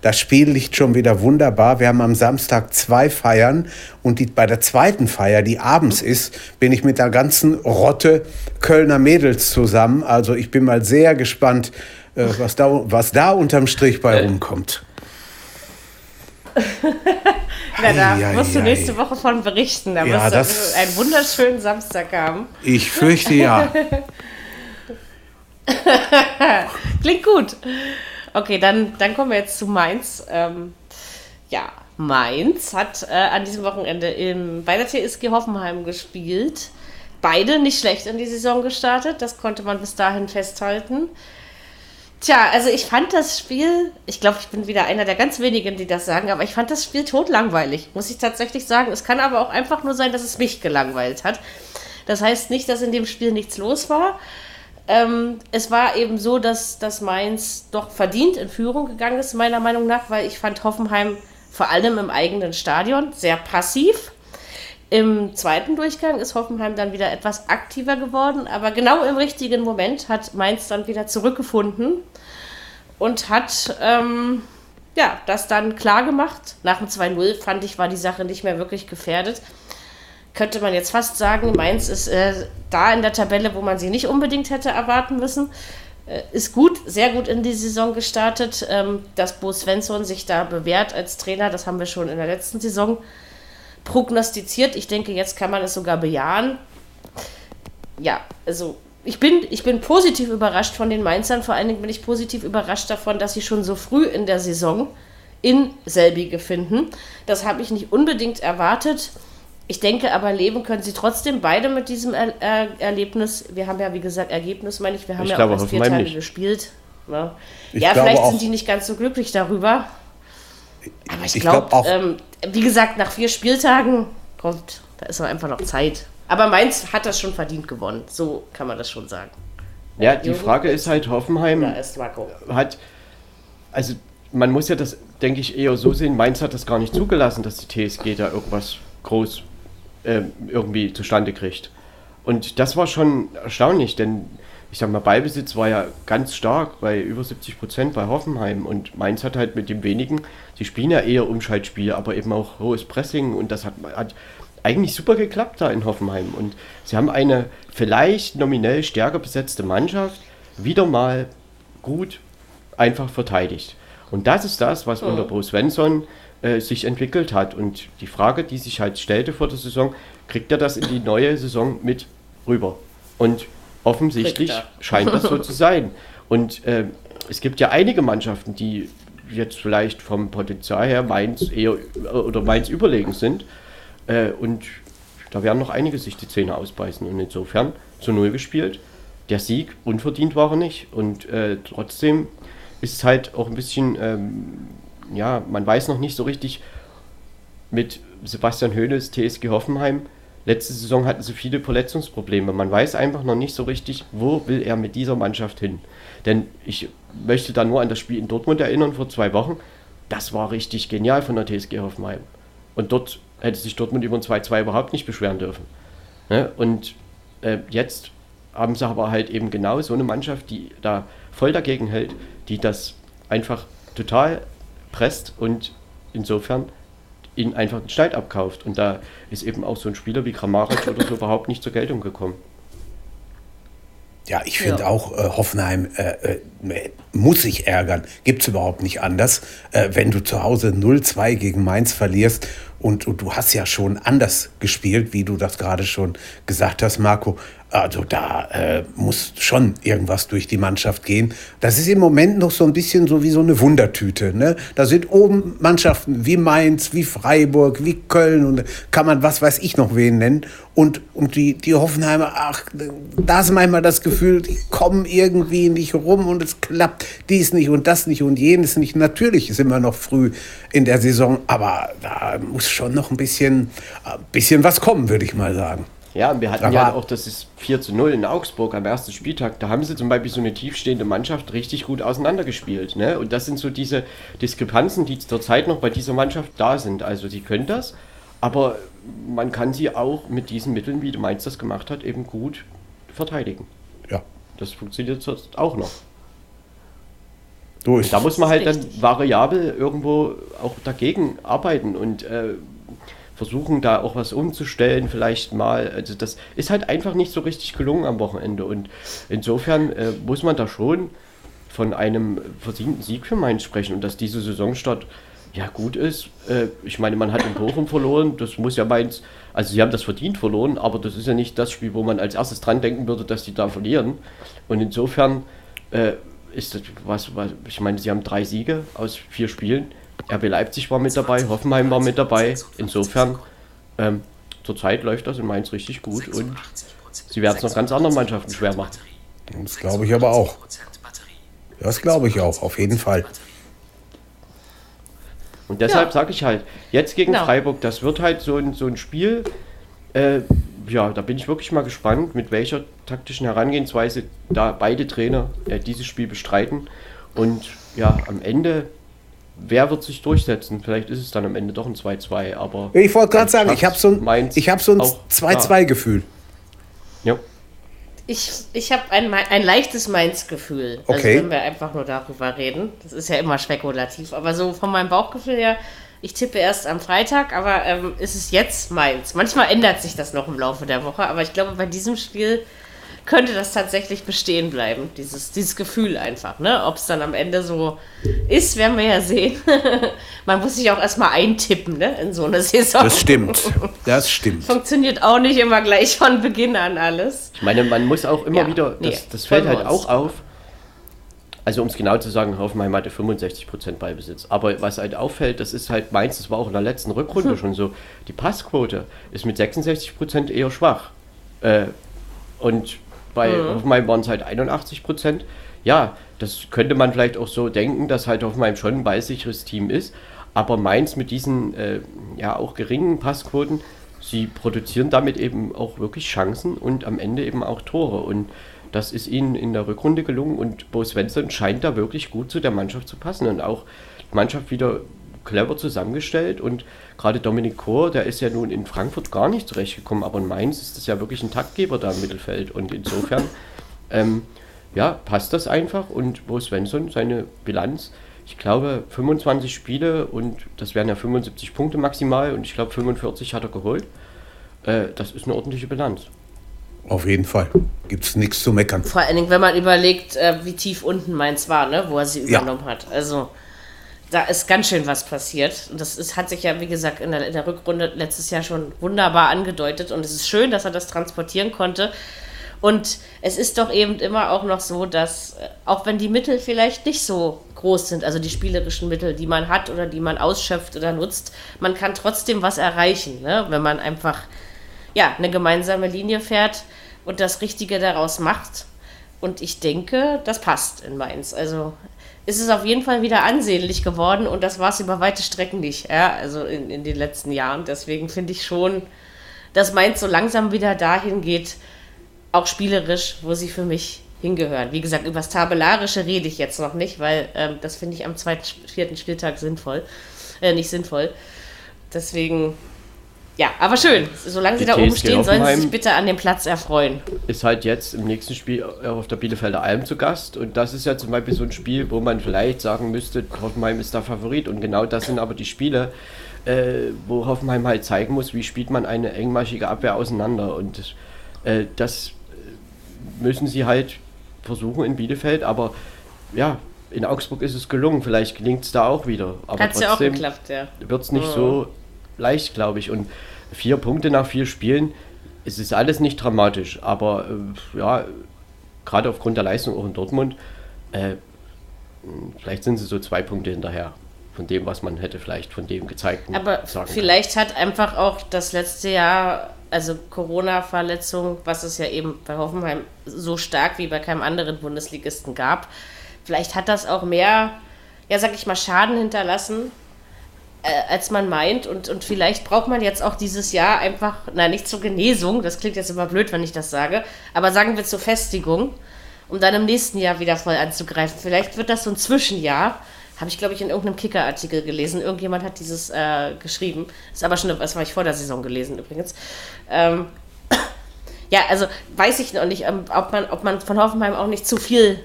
das Spiel liegt schon wieder wunderbar. Wir haben am Samstag zwei Feiern und die, bei der zweiten Feier, die abends ist, bin ich mit der ganzen Rotte Kölner Mädels zusammen. Also ich bin mal sehr gespannt, äh, was, da, was da unterm Strich bei äh. rumkommt. Na, da ei, musst ei, du nächste ei. Woche von berichten. Da ja, wirst du einen wunderschönen Samstag haben. Ich fürchte ja. Klingt gut. Okay, dann, dann kommen wir jetzt zu Mainz. Ähm, ja, Mainz hat äh, an diesem Wochenende im, bei der TSG Hoffenheim gespielt. Beide nicht schlecht in die Saison gestartet, das konnte man bis dahin festhalten. Tja, also ich fand das Spiel, ich glaube, ich bin wieder einer der ganz wenigen, die das sagen, aber ich fand das Spiel totlangweilig, muss ich tatsächlich sagen. Es kann aber auch einfach nur sein, dass es mich gelangweilt hat. Das heißt nicht, dass in dem Spiel nichts los war. Ähm, es war eben so, dass, dass Mainz doch verdient in Führung gegangen ist, meiner Meinung nach, weil ich fand Hoffenheim vor allem im eigenen Stadion sehr passiv. Im zweiten Durchgang ist Hoffenheim dann wieder etwas aktiver geworden, aber genau im richtigen Moment hat Mainz dann wieder zurückgefunden und hat ähm, ja, das dann klar gemacht. Nach dem 2-0 fand ich, war die Sache nicht mehr wirklich gefährdet könnte man jetzt fast sagen, Mainz ist äh, da in der Tabelle, wo man sie nicht unbedingt hätte erwarten müssen. Äh, ist gut, sehr gut in die Saison gestartet. Ähm, dass Bo Svensson sich da bewährt als Trainer, das haben wir schon in der letzten Saison prognostiziert. Ich denke, jetzt kann man es sogar bejahen. Ja, also ich bin, ich bin positiv überrascht von den Mainzern. Vor allen Dingen bin ich positiv überrascht davon, dass sie schon so früh in der Saison in selbige finden. Das habe ich nicht unbedingt erwartet. Ich denke aber, leben können sie trotzdem beide mit diesem er er Erlebnis. Wir haben ja, wie gesagt, Ergebnis, meine ich. Wir haben ich ja glaube, auch erst vier Teile nicht. gespielt. Ne? Ja, vielleicht sind die nicht ganz so glücklich darüber. Aber ich, ich glaube, glaub ähm, wie gesagt, nach vier Spieltagen kommt, da ist einfach noch Zeit. Aber Mainz hat das schon verdient gewonnen. So kann man das schon sagen. Ja, die Frage ist halt, Hoffenheim hat, also man muss ja das, denke ich, eher so sehen, Mainz hat das gar nicht zugelassen, dass die TSG da irgendwas groß äh, irgendwie zustande kriegt. Und das war schon erstaunlich, denn ich sag mal, Ballbesitz war ja ganz stark bei über 70 Prozent bei Hoffenheim und Mainz hat halt mit dem wenigen, sie spielen ja eher Umschaltspiel, aber eben auch hohes Pressing und das hat, hat eigentlich super geklappt da in Hoffenheim und sie haben eine vielleicht nominell stärker besetzte Mannschaft wieder mal gut einfach verteidigt. Und das ist das, was oh. unter Bruce Svensson äh, sich entwickelt hat. Und die Frage, die sich halt stellte vor der Saison, kriegt er das in die neue Saison mit rüber? Und offensichtlich scheint das so zu sein. Und äh, es gibt ja einige Mannschaften, die jetzt vielleicht vom Potenzial her Mainz eher oder Mainz überlegen sind. Äh, und da werden noch einige sich die Zähne ausbeißen. Und insofern zu Null gespielt. Der Sieg unverdient war er nicht. Und äh, trotzdem ist es halt auch ein bisschen ähm, ja, man weiß noch nicht so richtig mit Sebastian Hoeneß, TSG Hoffenheim. Letzte Saison hatten sie viele Verletzungsprobleme. Man weiß einfach noch nicht so richtig, wo will er mit dieser Mannschaft hin. Denn ich möchte da nur an das Spiel in Dortmund erinnern vor zwei Wochen. Das war richtig genial von der TSG Hoffenheim. Und dort hätte sich Dortmund über ein 2-2 überhaupt nicht beschweren dürfen. Ne? Und äh, jetzt haben sie aber halt eben genau so eine Mannschaft, die da voll dagegen hält, die das einfach total presst und insofern ihn einfach den Schneid abkauft. Und da ist eben auch so ein Spieler wie Kramaric oder so überhaupt nicht zur Geltung gekommen. Ja, ich finde ja. auch, äh, Hoffenheim äh, äh, muss sich ärgern. Gibt es überhaupt nicht anders. Äh, wenn du zu Hause 0-2 gegen Mainz verlierst und, und, du hast ja schon anders gespielt, wie du das gerade schon gesagt hast, Marco. Also da äh, muss schon irgendwas durch die Mannschaft gehen. Das ist im Moment noch so ein bisschen so wie so eine Wundertüte. Ne? Da sind oben Mannschaften wie Mainz, wie Freiburg, wie Köln und kann man was weiß ich noch wen nennen. Und, und die, die Hoffenheimer, ach, da ist manchmal das Gefühl, die kommen irgendwie nicht rum und es klappt dies nicht und das nicht und jenes nicht. Natürlich sind wir noch früh in der Saison, aber da muss schon noch ein bisschen, ein bisschen was kommen, würde ich mal sagen. Ja, wir hatten Aber ja auch das ist 4 zu 0 in Augsburg am ersten Spieltag. Da haben sie zum Beispiel so eine tiefstehende Mannschaft richtig gut auseinandergespielt. Ne? Und das sind so diese Diskrepanzen, die zurzeit noch bei dieser Mannschaft da sind. Also sie können das, aber man kann sie auch mit diesen Mitteln, wie Mainz das gemacht hat, eben gut verteidigen. Ja. Das funktioniert sonst auch noch. Durch. Da muss man halt dann variabel irgendwo auch dagegen arbeiten und äh, versuchen da auch was umzustellen, vielleicht mal. Also das ist halt einfach nicht so richtig gelungen am Wochenende. Und insofern äh, muss man da schon von einem verdienten Sieg für Mainz sprechen und dass diese Saisonstart ja gut ist. Äh, ich meine, man hat in Bochum verloren, das muss ja Mainz, also sie haben das verdient verloren, aber das ist ja nicht das Spiel, wo man als erstes dran denken würde, dass die da verlieren. Und insofern äh, ist das was, was, ich meine, sie haben drei Siege aus vier Spielen RB Leipzig war mit dabei, Hoffenheim war mit dabei. Insofern, ähm, zurzeit läuft das in Mainz richtig gut und sie werden es noch ganz anderen Mannschaften schwer machen. Das glaube ich aber auch. Das glaube ich auch, auf jeden Fall. Und deshalb ja. sage ich halt, jetzt gegen no. Freiburg, das wird halt so ein, so ein Spiel. Äh, ja, da bin ich wirklich mal gespannt, mit welcher taktischen Herangehensweise da beide Trainer äh, dieses Spiel bestreiten. Und ja, am Ende wer wird sich durchsetzen? Vielleicht ist es dann am Ende doch ein 2-2, aber. Ich wollte gerade sagen, ich habe so ein, ich hab so ein 2-2-Gefühl. Ja. Ich, ich habe ein, ein leichtes Mainz-Gefühl. Also okay. wenn wir einfach nur darüber reden. Das ist ja immer spekulativ. Aber so von meinem Bauchgefühl her, ich tippe erst am Freitag, aber ähm, ist es jetzt Mainz. Manchmal ändert sich das noch im Laufe der Woche, aber ich glaube, bei diesem Spiel könnte das tatsächlich bestehen bleiben, dieses, dieses Gefühl einfach. Ne? Ob es dann am Ende so ist, werden wir ja sehen. Man muss sich auch erstmal eintippen ne? in so eine Saison. Das stimmt, das stimmt. Funktioniert auch nicht immer gleich von Beginn an alles. Ich meine, man muss auch immer ja, wieder, das, nee, das fällt halt auch auf, also um es genau zu sagen, Hoffenheim hatte 65% Ballbesitz. Aber was halt auffällt, das ist halt meins, das war auch in der letzten Rückrunde hm. schon so, die Passquote ist mit 66% eher schwach. Äh, und bei mhm. Hoffenheim waren es halt 81 Prozent. Ja, das könnte man vielleicht auch so denken, dass halt Hoffenheim schon ein ballsicheres Team ist. Aber Mainz mit diesen äh, ja auch geringen Passquoten, sie produzieren damit eben auch wirklich Chancen und am Ende eben auch Tore. Und das ist ihnen in der Rückrunde gelungen und Bo Svensson scheint da wirklich gut zu der Mannschaft zu passen und auch die Mannschaft wieder clever zusammengestellt und gerade Dominik Kohr, der ist ja nun in Frankfurt gar nicht zurechtgekommen, aber in Mainz ist das ja wirklich ein Taktgeber da im Mittelfeld und insofern ähm, ja, passt das einfach und Bo Svensson, seine Bilanz, ich glaube 25 Spiele und das wären ja 75 Punkte maximal und ich glaube 45 hat er geholt. Äh, das ist eine ordentliche Bilanz. Auf jeden Fall. Gibt es nichts zu meckern. Vor allen Dingen, wenn man überlegt, äh, wie tief unten Mainz war, ne? wo er sie übernommen ja. hat. Also da ist ganz schön was passiert. Und das ist, hat sich ja, wie gesagt, in der, in der, Rückrunde letztes Jahr schon wunderbar angedeutet. Und es ist schön, dass er das transportieren konnte. Und es ist doch eben immer auch noch so, dass, äh, auch wenn die Mittel vielleicht nicht so groß sind, also die spielerischen Mittel, die man hat oder die man ausschöpft oder nutzt, man kann trotzdem was erreichen, ne? wenn man einfach ja, eine gemeinsame Linie fährt und das Richtige daraus macht. Und ich denke, das passt in Mainz. Also ist es auf jeden Fall wieder ansehnlich geworden und das war es über weite Strecken nicht, ja, also in, in den letzten Jahren. Deswegen finde ich schon, dass Mainz so langsam wieder dahin geht, auch spielerisch, wo sie für mich hingehören. Wie gesagt, über das Tabellarische rede ich jetzt noch nicht, weil ähm, das finde ich am zweiten, vierten Spieltag sinnvoll, äh, nicht sinnvoll. Deswegen ja, aber schön. Solange sie da oben stehen, sollen sie sich bitte an dem Platz erfreuen. Ist halt jetzt im nächsten Spiel auf der Bielefelder Alm zu Gast. Und das ist ja zum Beispiel so ein Spiel, wo man vielleicht sagen müsste, Hoffenheim ist der Favorit. Und genau das sind aber die Spiele, äh, wo Hoffenheim halt zeigen muss, wie spielt man eine engmaschige Abwehr auseinander. Und äh, das müssen sie halt versuchen in Bielefeld. Aber ja, in Augsburg ist es gelungen. Vielleicht gelingt es da auch wieder. Aber Hat's trotzdem ja ja. wird es nicht oh. so leicht, glaube ich. Und vier Punkte nach vier Spielen, es ist alles nicht dramatisch, aber äh, ja, gerade aufgrund der Leistung auch in Dortmund, äh, vielleicht sind sie so zwei Punkte hinterher von dem, was man hätte vielleicht von dem gezeigten Aber vielleicht können. hat einfach auch das letzte Jahr, also Corona-Verletzung, was es ja eben bei Hoffenheim so stark wie bei keinem anderen Bundesligisten gab, vielleicht hat das auch mehr, ja, sag ich mal, Schaden hinterlassen, als man meint. Und, und vielleicht braucht man jetzt auch dieses Jahr einfach, na, nicht zur Genesung, das klingt jetzt immer blöd, wenn ich das sage, aber sagen wir zur Festigung, um dann im nächsten Jahr wieder voll anzugreifen. Vielleicht wird das so ein Zwischenjahr habe ich, glaube ich, in irgendeinem Kicker-Artikel gelesen. Irgendjemand hat dieses äh, geschrieben. Ist aber schon, das war ich vor der Saison gelesen übrigens. Ähm, ja, also weiß ich noch nicht, ähm, ob man, ob man von Hoffenheim auch nicht zu viel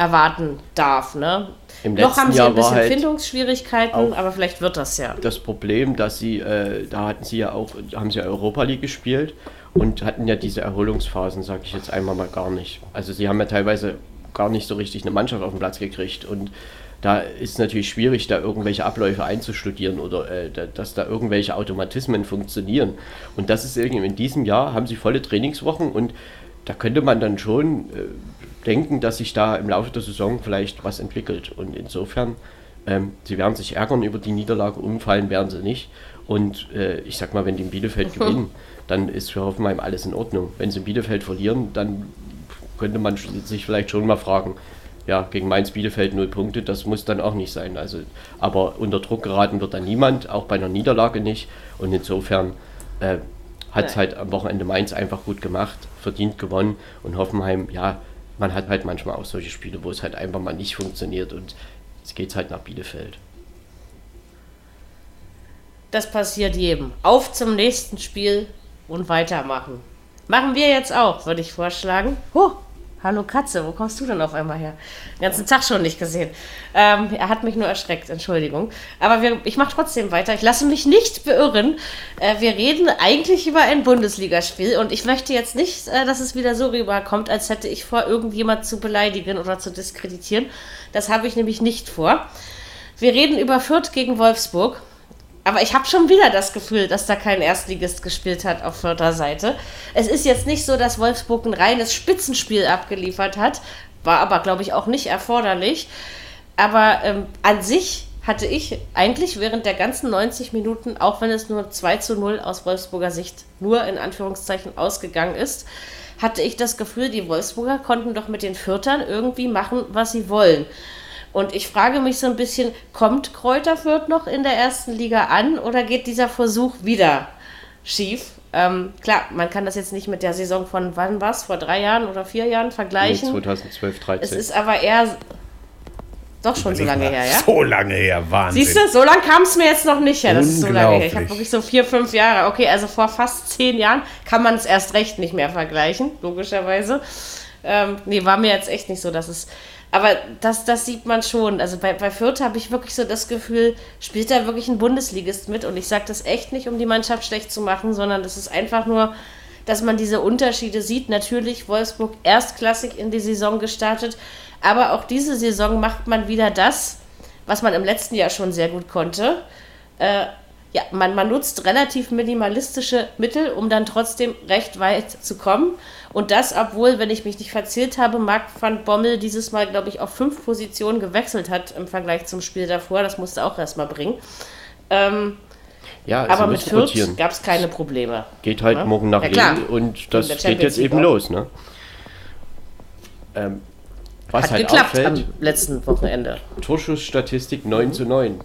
erwarten darf. Ne? Im noch haben sie Jahr ein bisschen halt Findungsschwierigkeiten, aber vielleicht wird das ja. Das Problem, dass sie, äh, da hatten sie ja auch, haben sie Europa League gespielt und hatten ja diese Erholungsphasen, sage ich jetzt einmal mal gar nicht. Also sie haben ja teilweise gar nicht so richtig eine Mannschaft auf den Platz gekriegt und da ist es natürlich schwierig, da irgendwelche Abläufe einzustudieren oder äh, da, dass da irgendwelche Automatismen funktionieren. Und das ist irgendwie in diesem Jahr haben sie volle Trainingswochen und da könnte man dann schon äh, denken, dass sich da im Laufe der Saison vielleicht was entwickelt. Und insofern, ähm, sie werden sich ärgern über die Niederlage, umfallen werden sie nicht. Und äh, ich sag mal, wenn die in Bielefeld gewinnen, dann ist für Hoffenheim alles in Ordnung. Wenn sie in Bielefeld verlieren, dann könnte man sich vielleicht schon mal fragen, ja, gegen Mainz Bielefeld null Punkte, das muss dann auch nicht sein. Also, aber unter Druck geraten wird dann niemand, auch bei einer Niederlage nicht. Und insofern äh, hat es halt am Wochenende Mainz einfach gut gemacht, verdient gewonnen und Hoffenheim, ja, man hat halt manchmal auch solche Spiele, wo es halt einfach mal nicht funktioniert und es geht halt nach Bielefeld. Das passiert jedem. Auf zum nächsten Spiel und weitermachen. Machen wir jetzt auch, würde ich vorschlagen. Huh. Hallo Katze, wo kommst du denn auf einmal her? Den ganzen Tag schon nicht gesehen. Ähm, er hat mich nur erschreckt, Entschuldigung. Aber wir, ich mache trotzdem weiter. Ich lasse mich nicht beirren. Äh, wir reden eigentlich über ein Bundesligaspiel und ich möchte jetzt nicht, äh, dass es wieder so rüberkommt, als hätte ich vor, irgendjemand zu beleidigen oder zu diskreditieren. Das habe ich nämlich nicht vor. Wir reden über Fürth gegen Wolfsburg. Aber ich habe schon wieder das Gefühl, dass da kein Erstligist gespielt hat auf vierter Seite. Es ist jetzt nicht so, dass Wolfsburg ein reines Spitzenspiel abgeliefert hat. War aber, glaube ich, auch nicht erforderlich. Aber ähm, an sich hatte ich eigentlich während der ganzen 90 Minuten, auch wenn es nur 2 zu 0 aus Wolfsburger Sicht nur in Anführungszeichen ausgegangen ist, hatte ich das Gefühl, die Wolfsburger konnten doch mit den Viertern irgendwie machen, was sie wollen. Und ich frage mich so ein bisschen, kommt Kräuter Fürth noch in der ersten Liga an oder geht dieser Versuch wieder schief? Ähm, klar, man kann das jetzt nicht mit der Saison von wann was, vor drei Jahren oder vier Jahren vergleichen. Nee, 2012, 13. Es ist aber eher doch schon so lange her, ja? So lange her, Wahnsinn. Siehst du, so lange kam es mir jetzt noch nicht her, das ist so lange her. Ich habe wirklich so vier, fünf Jahre. Okay, also vor fast zehn Jahren kann man es erst recht nicht mehr vergleichen, logischerweise. Ähm, nee, war mir jetzt echt nicht so, dass es aber das, das sieht man schon. Also bei, bei Fürth habe ich wirklich so das Gefühl, spielt da wirklich ein Bundesligist mit. Und ich sage das echt nicht, um die Mannschaft schlecht zu machen, sondern das ist einfach nur, dass man diese Unterschiede sieht. Natürlich Wolfsburg erstklassig in die Saison gestartet. Aber auch diese Saison macht man wieder das, was man im letzten Jahr schon sehr gut konnte. Äh, ja, man, man nutzt relativ minimalistische Mittel, um dann trotzdem recht weit zu kommen. Und das, obwohl, wenn ich mich nicht verzählt habe, Marc van Bommel dieses Mal, glaube ich, auf fünf Positionen gewechselt hat im Vergleich zum Spiel davor. Das musste auch erstmal bringen. Ähm, ja, aber mit Fürth gab es keine Probleme. Geht halt ne? morgen nach ja, Lille und das geht jetzt eben auch. los. Ne? Ähm, was Hat halt geklappt auffällt, am letzten Wochenende. Torschussstatistik 9 zu 9.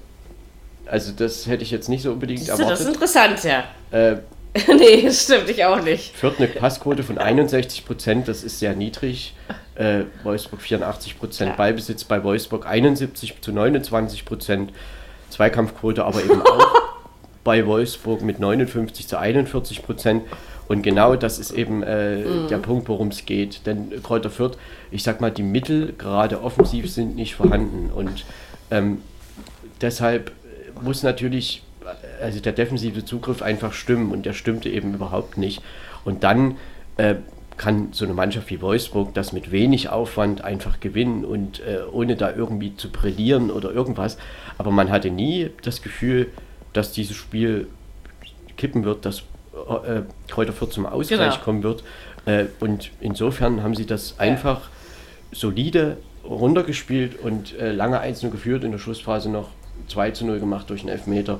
Also das hätte ich jetzt nicht so unbedingt Siehste, erwartet. Das ist interessant, ja. Äh, nee, das stimmt, ich auch nicht. Fürth eine Passquote von 61 Prozent, das ist sehr niedrig. Äh, Wolfsburg 84 Prozent, ja. Ballbesitz bei Wolfsburg 71 zu 29 Prozent, Zweikampfquote aber eben auch bei Wolfsburg mit 59 zu 41 Prozent. Und genau das ist eben äh, mhm. der Punkt, worum es geht. Denn Kräuter Fürth, ich sag mal, die Mittel gerade offensiv sind nicht vorhanden. Und ähm, deshalb muss natürlich also der defensive Zugriff einfach stimmen und der stimmte eben überhaupt nicht. Und dann äh, kann so eine Mannschaft wie Wolfsburg das mit wenig Aufwand einfach gewinnen und äh, ohne da irgendwie zu brillieren oder irgendwas. Aber man hatte nie das Gefühl, dass dieses Spiel kippen wird, dass äh, Kräuter Fürth zum Ausgleich Genau. kommen wird. Äh, und insofern haben sie das einfach solide runtergespielt und äh, lange 1-0 geführt, in der Schlussphase noch 2 zu 0 gemacht durch einen Elfmeter.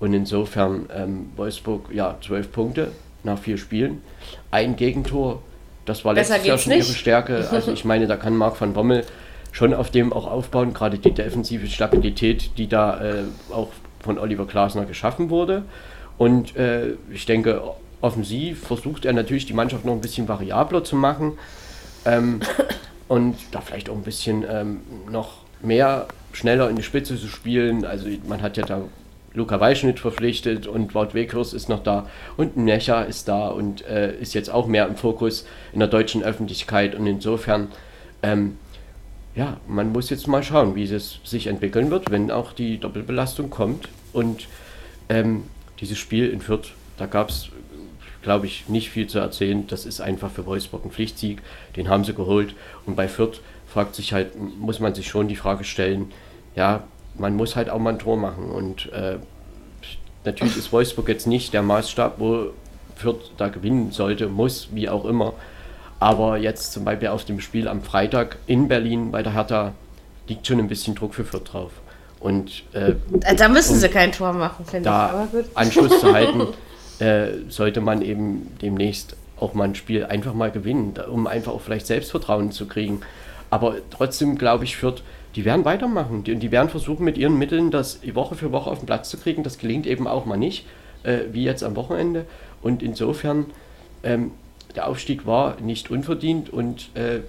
Und insofern ähm, Wolfsburg, ja, 12 Punkte nach vier Spielen. Ein Gegentor, das war Besser letztes Jahr schon ihre nicht. Stärke. Also ich meine, da kann Marc van Bommel schon auf dem auch aufbauen, gerade die defensive Stabilität, die da äh, auch von Oliver Glasner geschaffen wurde. Und äh, ich denke, offensiv versucht er natürlich die Mannschaft noch ein bisschen variabler zu machen ähm, und da vielleicht auch ein bisschen ähm, noch mehr schneller in die Spitze zu spielen. Also man hat ja da Luca Weischnitt verpflichtet und Wout Weghorst ist noch da und Necha ist da und äh, ist jetzt auch mehr im Fokus in der deutschen Öffentlichkeit und insofern ähm, ja, man muss jetzt mal schauen, wie es sich entwickeln wird, wenn auch die Doppelbelastung kommt. Und ähm, dieses Spiel in Fürth, da gab es, glaube ich, nicht viel zu erzählen. Das ist einfach für Wolfsburg ein Pflichtsieg. Den haben sie geholt. Und bei Fürth fragt sich halt, muss man sich schon die Frage stellen, ja, man muss halt auch mal ein Tor machen. Und äh, natürlich ist Wolfsburg jetzt nicht der Maßstab, wo Fürth da gewinnen sollte, muss, wie auch immer. Aber jetzt zum Beispiel auf dem Spiel am Freitag in Berlin bei der Hertha liegt schon ein bisschen Druck für Fürth drauf. Und äh, Da müssen sie kein Tor machen, finde ich. Aber gut. Anschluss zu halten, äh, sollte man eben demnächst auch mal ein Spiel einfach mal gewinnen, um einfach auch vielleicht Selbstvertrauen zu kriegen. Aber trotzdem glaube ich, Fürth, die werden weitermachen. Die, die werden versuchen, mit ihren Mitteln das Woche für Woche auf den Platz zu kriegen. Das gelingt eben auch mal nicht, äh, wie jetzt am Wochenende. Und insofern, ähm, der Aufstieg war nicht unverdient und äh,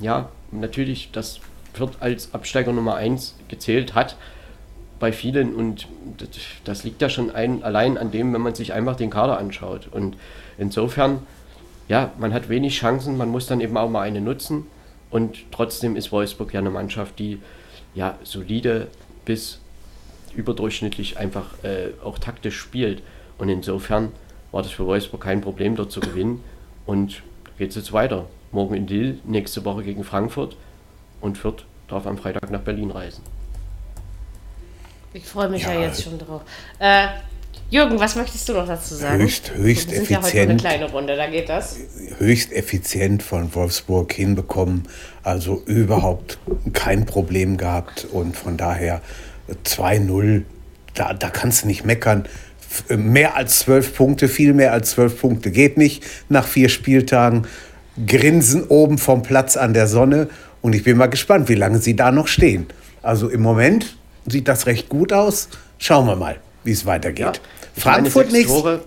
ja, natürlich, das Fürth als Absteiger Nummer 1 gezählt hat bei vielen und das, das liegt ja schon ein, allein an dem, wenn man sich einfach den Kader anschaut. Und insofern, ja, man hat wenig Chancen, man muss dann eben auch mal eine nutzen. Und trotzdem ist Wolfsburg ja eine Mannschaft, die ja solide bis überdurchschnittlich einfach äh, auch taktisch spielt. Und insofern war das für Wolfsburg kein Problem, dort zu gewinnen. Und geht es jetzt weiter. Morgen in Lille, nächste Woche gegen Frankfurt und Fürth darf am Freitag nach Berlin reisen. Ich freue mich ja, Ja. jetzt schon drauf. Äh, Jürgen, was möchtest du noch dazu sagen? Höchst- höchst Wir sind ja heute eine effizient. kleine Runde, da geht das. höchst effizient von Wolfsburg hinbekommen. Also überhaupt kein Problem gehabt. Und von daher äh, 2-0, da, da kannst du nicht meckern. Äh, Mehr als zwölf Punkte, viel mehr als zwölf Punkte geht nicht nach vier Spieltagen. Grinsen oben vom Platz an der Sonne. Und ich bin mal gespannt, wie lange sie da noch stehen. Also im Moment sieht das recht gut aus. Schauen wir mal, wie es weitergeht. Ich meine, Frankfurt sechs nichts. Tore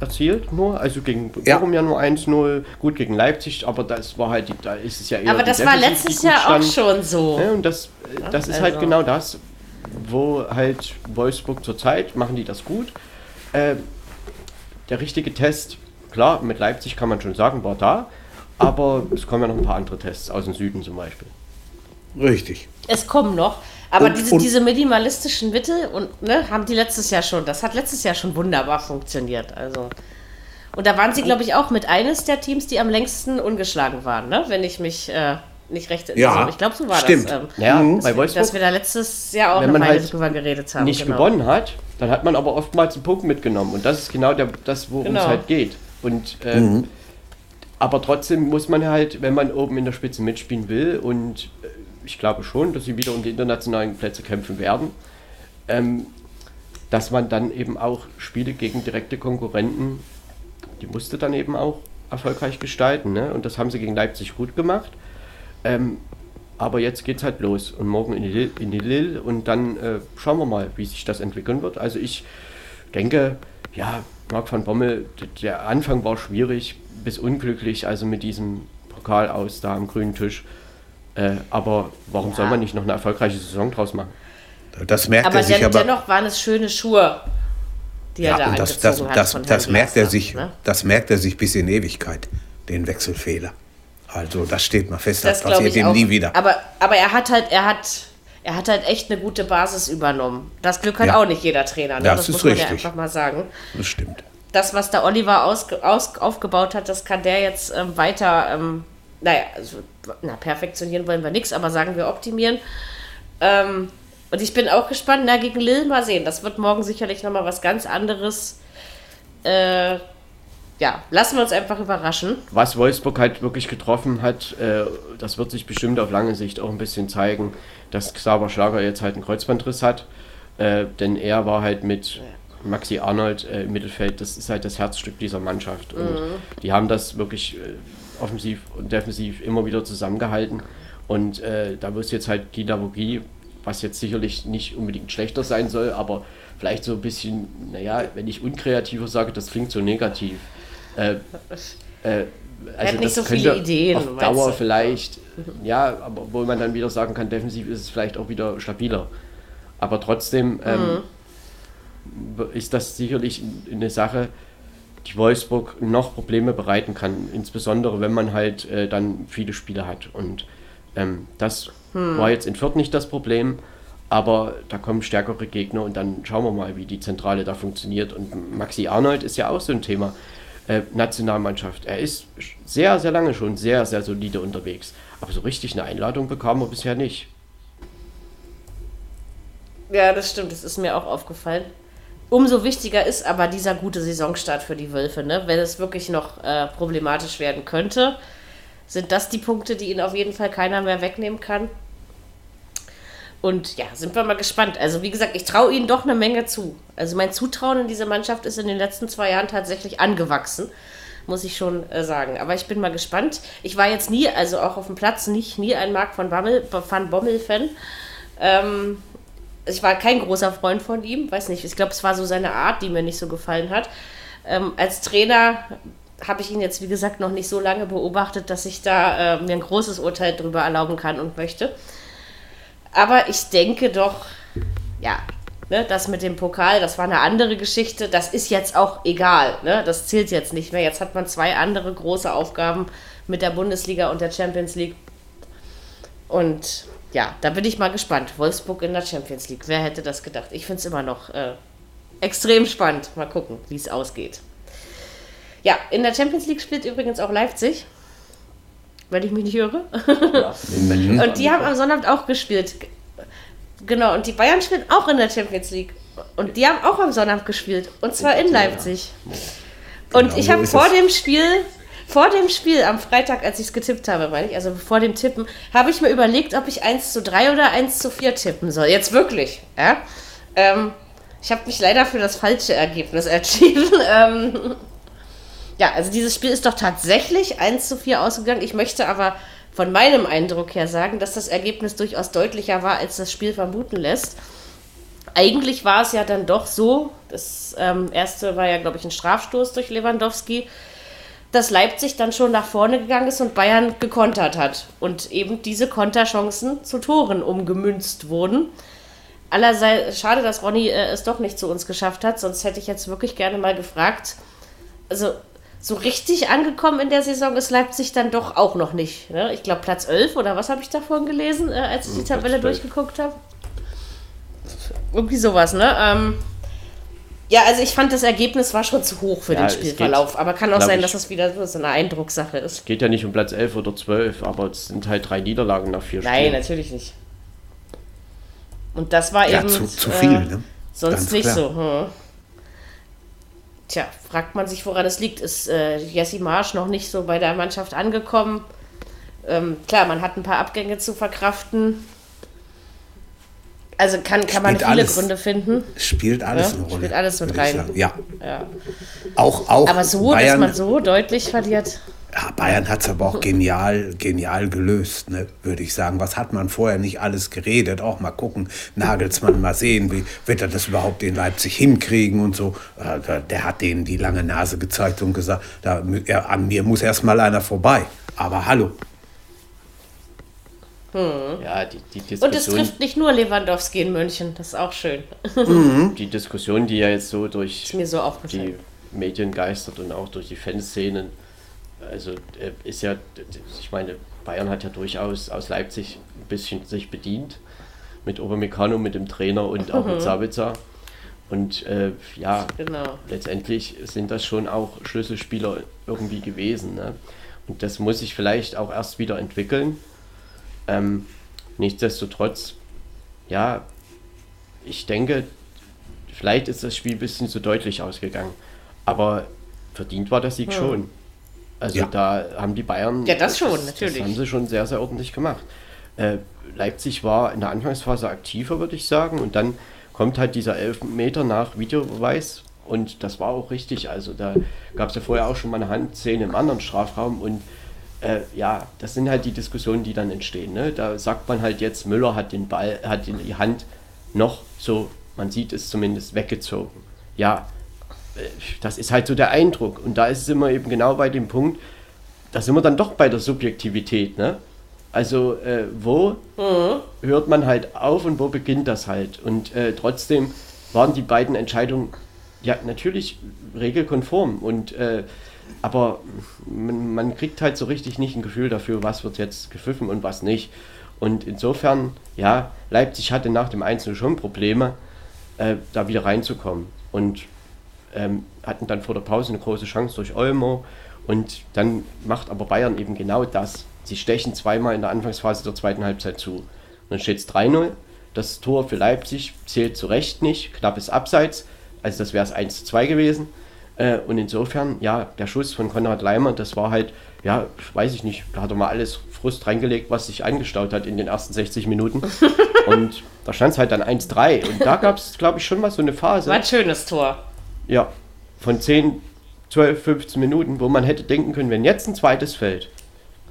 erzielt nur, also gegen Ja. Bochum ja nur 1-0, gut gegen Leipzig, aber das war halt, die, da ist es ja eher Aber das war letztes Jahr auch schon so. Ja, und das, das ist halt also- genau das, wo halt Wolfsburg zurzeit machen die das gut. Äh, der richtige Test, klar, mit Leipzig kann man schon sagen, war da, aber es kommen ja noch ein paar andere Tests aus dem Süden zum Beispiel. Richtig. Es kommen noch. Aber Und- diese, und- diese minimalistischen Mittel und, ne, haben die letztes Jahr schon. Das hat letztes Jahr schon wunderbar funktioniert. Also. Und da waren sie, glaube ich, auch mit eines der Teams, die am längsten ungeschlagen waren, ne? wenn ich mich äh, nicht recht Ja, also, Ich glaube, so war stimmt. das. Ähm, Ja, Mhm. bei Wolfsburg dass wir da letztes Jahr auch Wenn man mal halt drüber geredet haben. nicht genau. gewonnen hat, dann hat man aber oftmals einen Punkt mitgenommen. Und das ist genau der, das, worum Genau. es halt geht. Und, ähm, Aber trotzdem muss man halt, wenn man oben in der Spitze mitspielen will, und äh, ich glaube schon, dass sie wieder um die internationalen Plätze kämpfen werden, ähm, dass man dann eben auch Spiele gegen direkte Konkurrenten, die musste dann eben auch erfolgreich gestalten. Ne? Und das haben sie gegen Leipzig gut gemacht. Ähm, aber jetzt geht's halt los und morgen in die Lille, in die Lille und dann äh, schauen wir mal, wie sich das entwickeln wird. Also ich denke, ja, Marc van Bommel, der Anfang war schwierig bis unglücklich, also mit diesem Pokal aus da am grünen Tisch. Äh, aber warum soll man nicht noch eine erfolgreiche Saison draus machen? Das merkt Aber er sich den, aber. dennoch waren es schöne Schuhe, die er da Ja, und das, das, hat. das, das, merkt er sich, ne? das merkt er sich bis in Ewigkeit, den Wechselfehler. Also das steht mal fest, das, Das passiert ihm auch. nie wieder. Aber, aber er hat halt, er hat, er hat halt echt eine gute Basis übernommen. Das Glück hat Ja. auch nicht jeder Trainer. Ne? Das ist muss man ja richtig. einfach mal sagen. Das stimmt. Das, was der Oliver aus, aus, aufgebaut hat, das kann der jetzt ähm, weiter, ähm, naja, also, na, perfektionieren wollen wir nichts, aber sagen wir optimieren. Ähm, und ich bin auch gespannt, na, gegen Lille mal sehen. Das wird morgen sicherlich nochmal was ganz anderes. Äh, ja, lassen wir uns einfach überraschen. Was Wolfsburg halt wirklich getroffen hat, äh, das wird sich bestimmt auf lange Sicht auch ein bisschen zeigen, dass Xaver Schlager jetzt halt einen Kreuzbandriss hat. Äh, denn er war halt mit Maxi Arnold äh, im Mittelfeld, das ist halt das Herzstück dieser Mannschaft. Und mhm. die haben das wirklich äh, offensiv und defensiv immer wieder zusammengehalten. Und äh, da muss jetzt halt Gina Vogie, was jetzt sicherlich nicht unbedingt schlechter sein soll, aber vielleicht so ein bisschen, naja, wenn ich unkreativer sage, das klingt so negativ. Äh, äh, also nicht so viele Ideen. Auf Dauer vielleicht, ja, aber wo man dann wieder sagen kann, defensiv ist es vielleicht auch wieder stabiler. Aber trotzdem ähm, mhm. ist das sicherlich eine Sache, die Wolfsburg noch Probleme bereiten kann, insbesondere wenn man halt äh, dann viele Spiele hat. Und ähm, das mhm. war jetzt in Fürth nicht das Problem, aber da kommen stärkere Gegner und dann schauen wir mal, wie die Zentrale da funktioniert. Und Maxi Arnold ist ja auch so ein Thema. Äh, Nationalmannschaft. Er ist sehr, sehr lange schon sehr, sehr solide unterwegs. Aber so richtig eine Einladung bekam er bisher nicht. Ja, das stimmt. Das ist mir auch aufgefallen. Umso wichtiger ist aber dieser gute Saisonstart für die Wölfe. Ne? Wenn es wirklich noch äh, problematisch werden könnte, sind das die Punkte, die ihn auf jeden Fall keiner mehr wegnehmen kann. Und ja, sind wir mal gespannt. Also wie gesagt, ich traue ihnen doch eine Menge zu. Also mein Zutrauen in diese Mannschaft ist in den letzten zwei Jahren tatsächlich angewachsen, muss ich schon äh, sagen. Aber ich bin mal gespannt. Ich war jetzt nie, also auch auf dem Platz, nicht nie ein Mark von, Bammel, von Bommel-Fan. Ähm, ich war kein großer Freund von ihm, weiß nicht. Ich glaube, es war so seine Art, die mir nicht so gefallen hat. Ähm, als Trainer habe ich ihn jetzt, wie gesagt, noch nicht so lange beobachtet, dass ich da äh, mir ein großes Urteil darüber erlauben kann und möchte. Aber ich denke doch, ja, ne, das mit dem Pokal, das war eine andere Geschichte. Das ist jetzt auch egal. Ne? Das zählt jetzt nicht mehr. Jetzt hat man zwei andere große Aufgaben mit der Bundesliga und der Champions League. Und ja, da bin ich mal gespannt. Wolfsburg in der Champions League. Wer hätte das gedacht? Ich finde es immer noch äh, extrem spannend. Mal gucken, wie es ausgeht. Ja, in der Champions League spielt übrigens auch Leipzig wenn ich mich nicht irre. Ja, und die haben am Sonntag auch gespielt. Genau, und die Bayern spielen auch in der Champions League. Und die haben auch am Sonntag gespielt. Und zwar in Leipzig. Und genau, ich habe vor dem Spiel, vor dem Spiel am Freitag, als ich es getippt habe, meine ich, also vor dem Tippen, habe ich mir überlegt, ob ich 1 zu 3 oder 1 zu 4 tippen soll. Jetzt wirklich. Ja? Ähm, ich habe mich leider für das falsche Ergebnis entschieden. Ähm, ja, also dieses Spiel ist doch tatsächlich 1 zu 4 ausgegangen. Ich möchte aber von meinem Eindruck her sagen, dass das Ergebnis durchaus deutlicher war, als das Spiel vermuten lässt. Eigentlich war es ja dann doch so, das ähm, erste war ja, glaube ich, ein Strafstoß durch Lewandowski, dass Leipzig dann schon nach vorne gegangen ist und Bayern gekontert hat. Und eben diese Konterchancen zu Toren umgemünzt wurden. Allerseits schade, dass Ronny äh, es doch nicht zu uns geschafft hat, sonst hätte ich jetzt wirklich gerne mal gefragt. Also so richtig angekommen in der Saison ist Leipzig dann doch auch noch nicht. Ne? Ich glaube Platz 11 oder was habe ich davon gelesen, äh, als ich die Tabelle durchgeguckt habe? Irgendwie sowas, ne? Ähm, ja, also ich fand das Ergebnis war schon zu hoch für ja, den Spielverlauf, geht, aber kann auch sein, dass das wieder so eine Eindruckssache ist. Es geht ja nicht um Platz 11 oder 12, aber es sind halt drei Niederlagen nach vier Nein, Spielen. Nein, natürlich nicht. Und das war ja, eben zu, zu viel, äh, ne? sonst Ganz nicht klar. so. Hm. Tja, fragt man sich, woran es liegt. Ist äh, Jesse Marsch noch nicht so bei der Mannschaft angekommen? Ähm, klar, man hat ein paar Abgänge zu verkraften. Also kann, kann man viele alles, Gründe finden. Spielt alles ja, eine Rolle. Spielt alles mit rein. Ja. ja. Auch, auch Aber so, Bayern, dass man so deutlich verliert. Ja, Bayern hat es aber auch genial, genial gelöst, ne, würde ich sagen. Was hat man vorher nicht alles geredet? Auch mal gucken, Nagelsmann mal sehen, wie wird er das überhaupt in Leipzig hinkriegen und so. Äh, der hat denen die lange Nase gezeigt und gesagt, da, an mir muss erst mal einer vorbei. Aber hallo. Hm. Ja, die, die Diskussion, und es trifft nicht nur Lewandowski in München, das ist auch schön. Mhm. Die Diskussion, die ja jetzt so durch so die Medien geistert und auch durch die Fanszenen, also äh, ist ja, ich meine, Bayern hat ja durchaus aus Leipzig ein bisschen sich bedient mit Obermecano, mit dem Trainer und auch mit mhm. Sabitzer. Und äh, ja, genau. letztendlich sind das schon auch Schlüsselspieler irgendwie gewesen. Ne? Und das muss sich vielleicht auch erst wieder entwickeln. Ähm, nichtsdestotrotz, ja, ich denke, vielleicht ist das Spiel ein bisschen zu deutlich ausgegangen. Aber verdient war der Sieg schon. Also Ja. da haben die Bayern. Ja, das schon, natürlich. Das haben sie schon sehr, sehr ordentlich gemacht. Äh, Leipzig war in der Anfangsphase aktiver, würde ich sagen. Und dann kommt halt dieser Elfmeter nach Videobeweis. Und das war auch richtig. Also da gab es ja vorher auch schon mal eine Handszene im anderen Strafraum. Und äh, ja, das sind halt die Diskussionen, die dann entstehen. Ne? Da sagt man halt jetzt, Müller hat den Ball, hat in die Hand noch so, man sieht es zumindest, weggezogen. Ja, äh, das ist halt so der Eindruck. Und da ist es immer eben genau bei dem Punkt, da sind wir dann doch bei der Subjektivität. Ne? Also äh, wo hört man halt auf und wo beginnt das halt? Und äh, trotzdem waren die beiden Entscheidungen ja natürlich regelkonform. Und äh, aber man, man kriegt halt so richtig nicht ein Gefühl dafür, was wird jetzt gepfiffen und was nicht. Und insofern, ja, Leipzig hatte nach dem Einzel schon Probleme, äh, da wieder reinzukommen. Und ähm, hatten dann vor der Pause eine große Chance durch Olmo. Und dann macht aber Bayern eben genau das. Sie stechen zweimal in der Anfangsphase der zweiten Halbzeit zu. Und dann steht es 3-0. Das Tor für Leipzig zählt zu Recht nicht. Knappes Abseits. Also das wäre es 1-2 gewesen. Äh, und insofern, ja, der Schuss von Konrad Leimer, das war halt, ja, weiß ich nicht, da hat er mal alles Frust reingelegt, was sich angestaut hat in den ersten 60 Minuten. und da stand es halt dann 1-3. Und da gab es, glaube ich, schon mal so eine Phase. War ein schönes Tor. Ja, von 10, 12, 15 Minuten, wo man hätte denken können, wenn jetzt ein zweites fällt,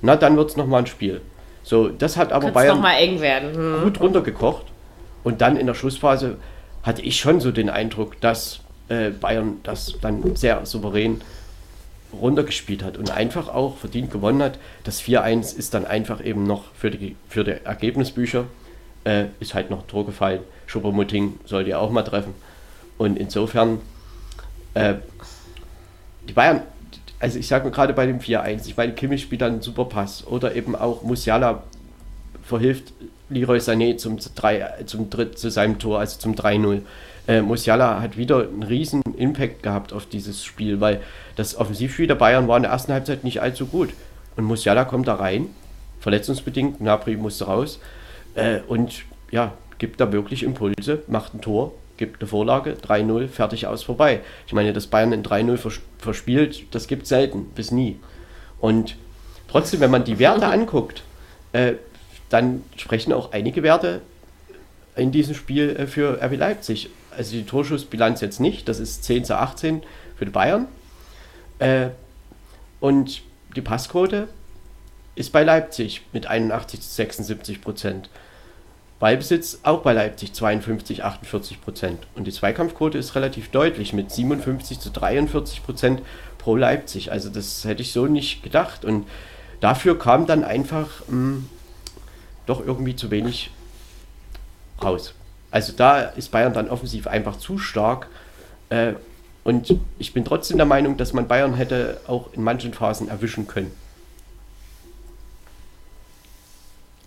na dann wird es nochmal ein Spiel. So, das hat aber es Bayern nochmal eng werden. Hm. gut runtergekocht. Und dann in der Schlussphase hatte ich schon so den Eindruck, dass äh, Bayern das dann sehr souverän runtergespielt hat und einfach auch verdient gewonnen hat. Das 4-1 ist dann einfach eben noch für die, für die Ergebnisbücher, äh, ist halt noch Tor gefallen. Schuppermutting sollte ja auch mal treffen. Und insofern, äh, die Bayern, also ich sage mir gerade bei dem 4-1, ich meine, Kimmich spielt dann einen super Pass oder eben auch Musiala verhilft Leroy Sané zum, 3, zum Dritt, zu seinem Tor, also zum 3-0. Äh, Musiala hat wieder einen riesen Impact gehabt auf dieses Spiel, weil das Offensivspiel der Bayern war in der ersten Halbzeit nicht allzu gut. Und Musiala kommt da rein, verletzungsbedingt, Napri musste raus äh, und ja, gibt da wirklich Impulse, macht ein Tor, gibt eine Vorlage, 3-0, fertig aus, vorbei. Ich meine, dass Bayern in 3-0 vers verspielt, das gibt selten, bis nie. Und trotzdem, wenn man die Werte anguckt, äh, dann sprechen auch einige Werte in diesem Spiel äh, für RB Leipzig. Also die Torschussbilanz jetzt nicht, das ist 10 zu 18 für die Bayern. Äh, und die Passquote ist bei Leipzig mit 81 zu 76 Prozent. Ballbesitz auch bei Leipzig 52, 48 Prozent. Und die Zweikampfquote ist relativ deutlich mit 57 zu 43 Prozent pro Leipzig. Also das hätte ich so nicht gedacht. Und dafür kam dann einfach mh, doch irgendwie zu wenig raus. Also da ist Bayern dann offensiv einfach zu stark. Äh, und ich bin trotzdem der Meinung, dass man Bayern hätte auch in manchen Phasen erwischen können.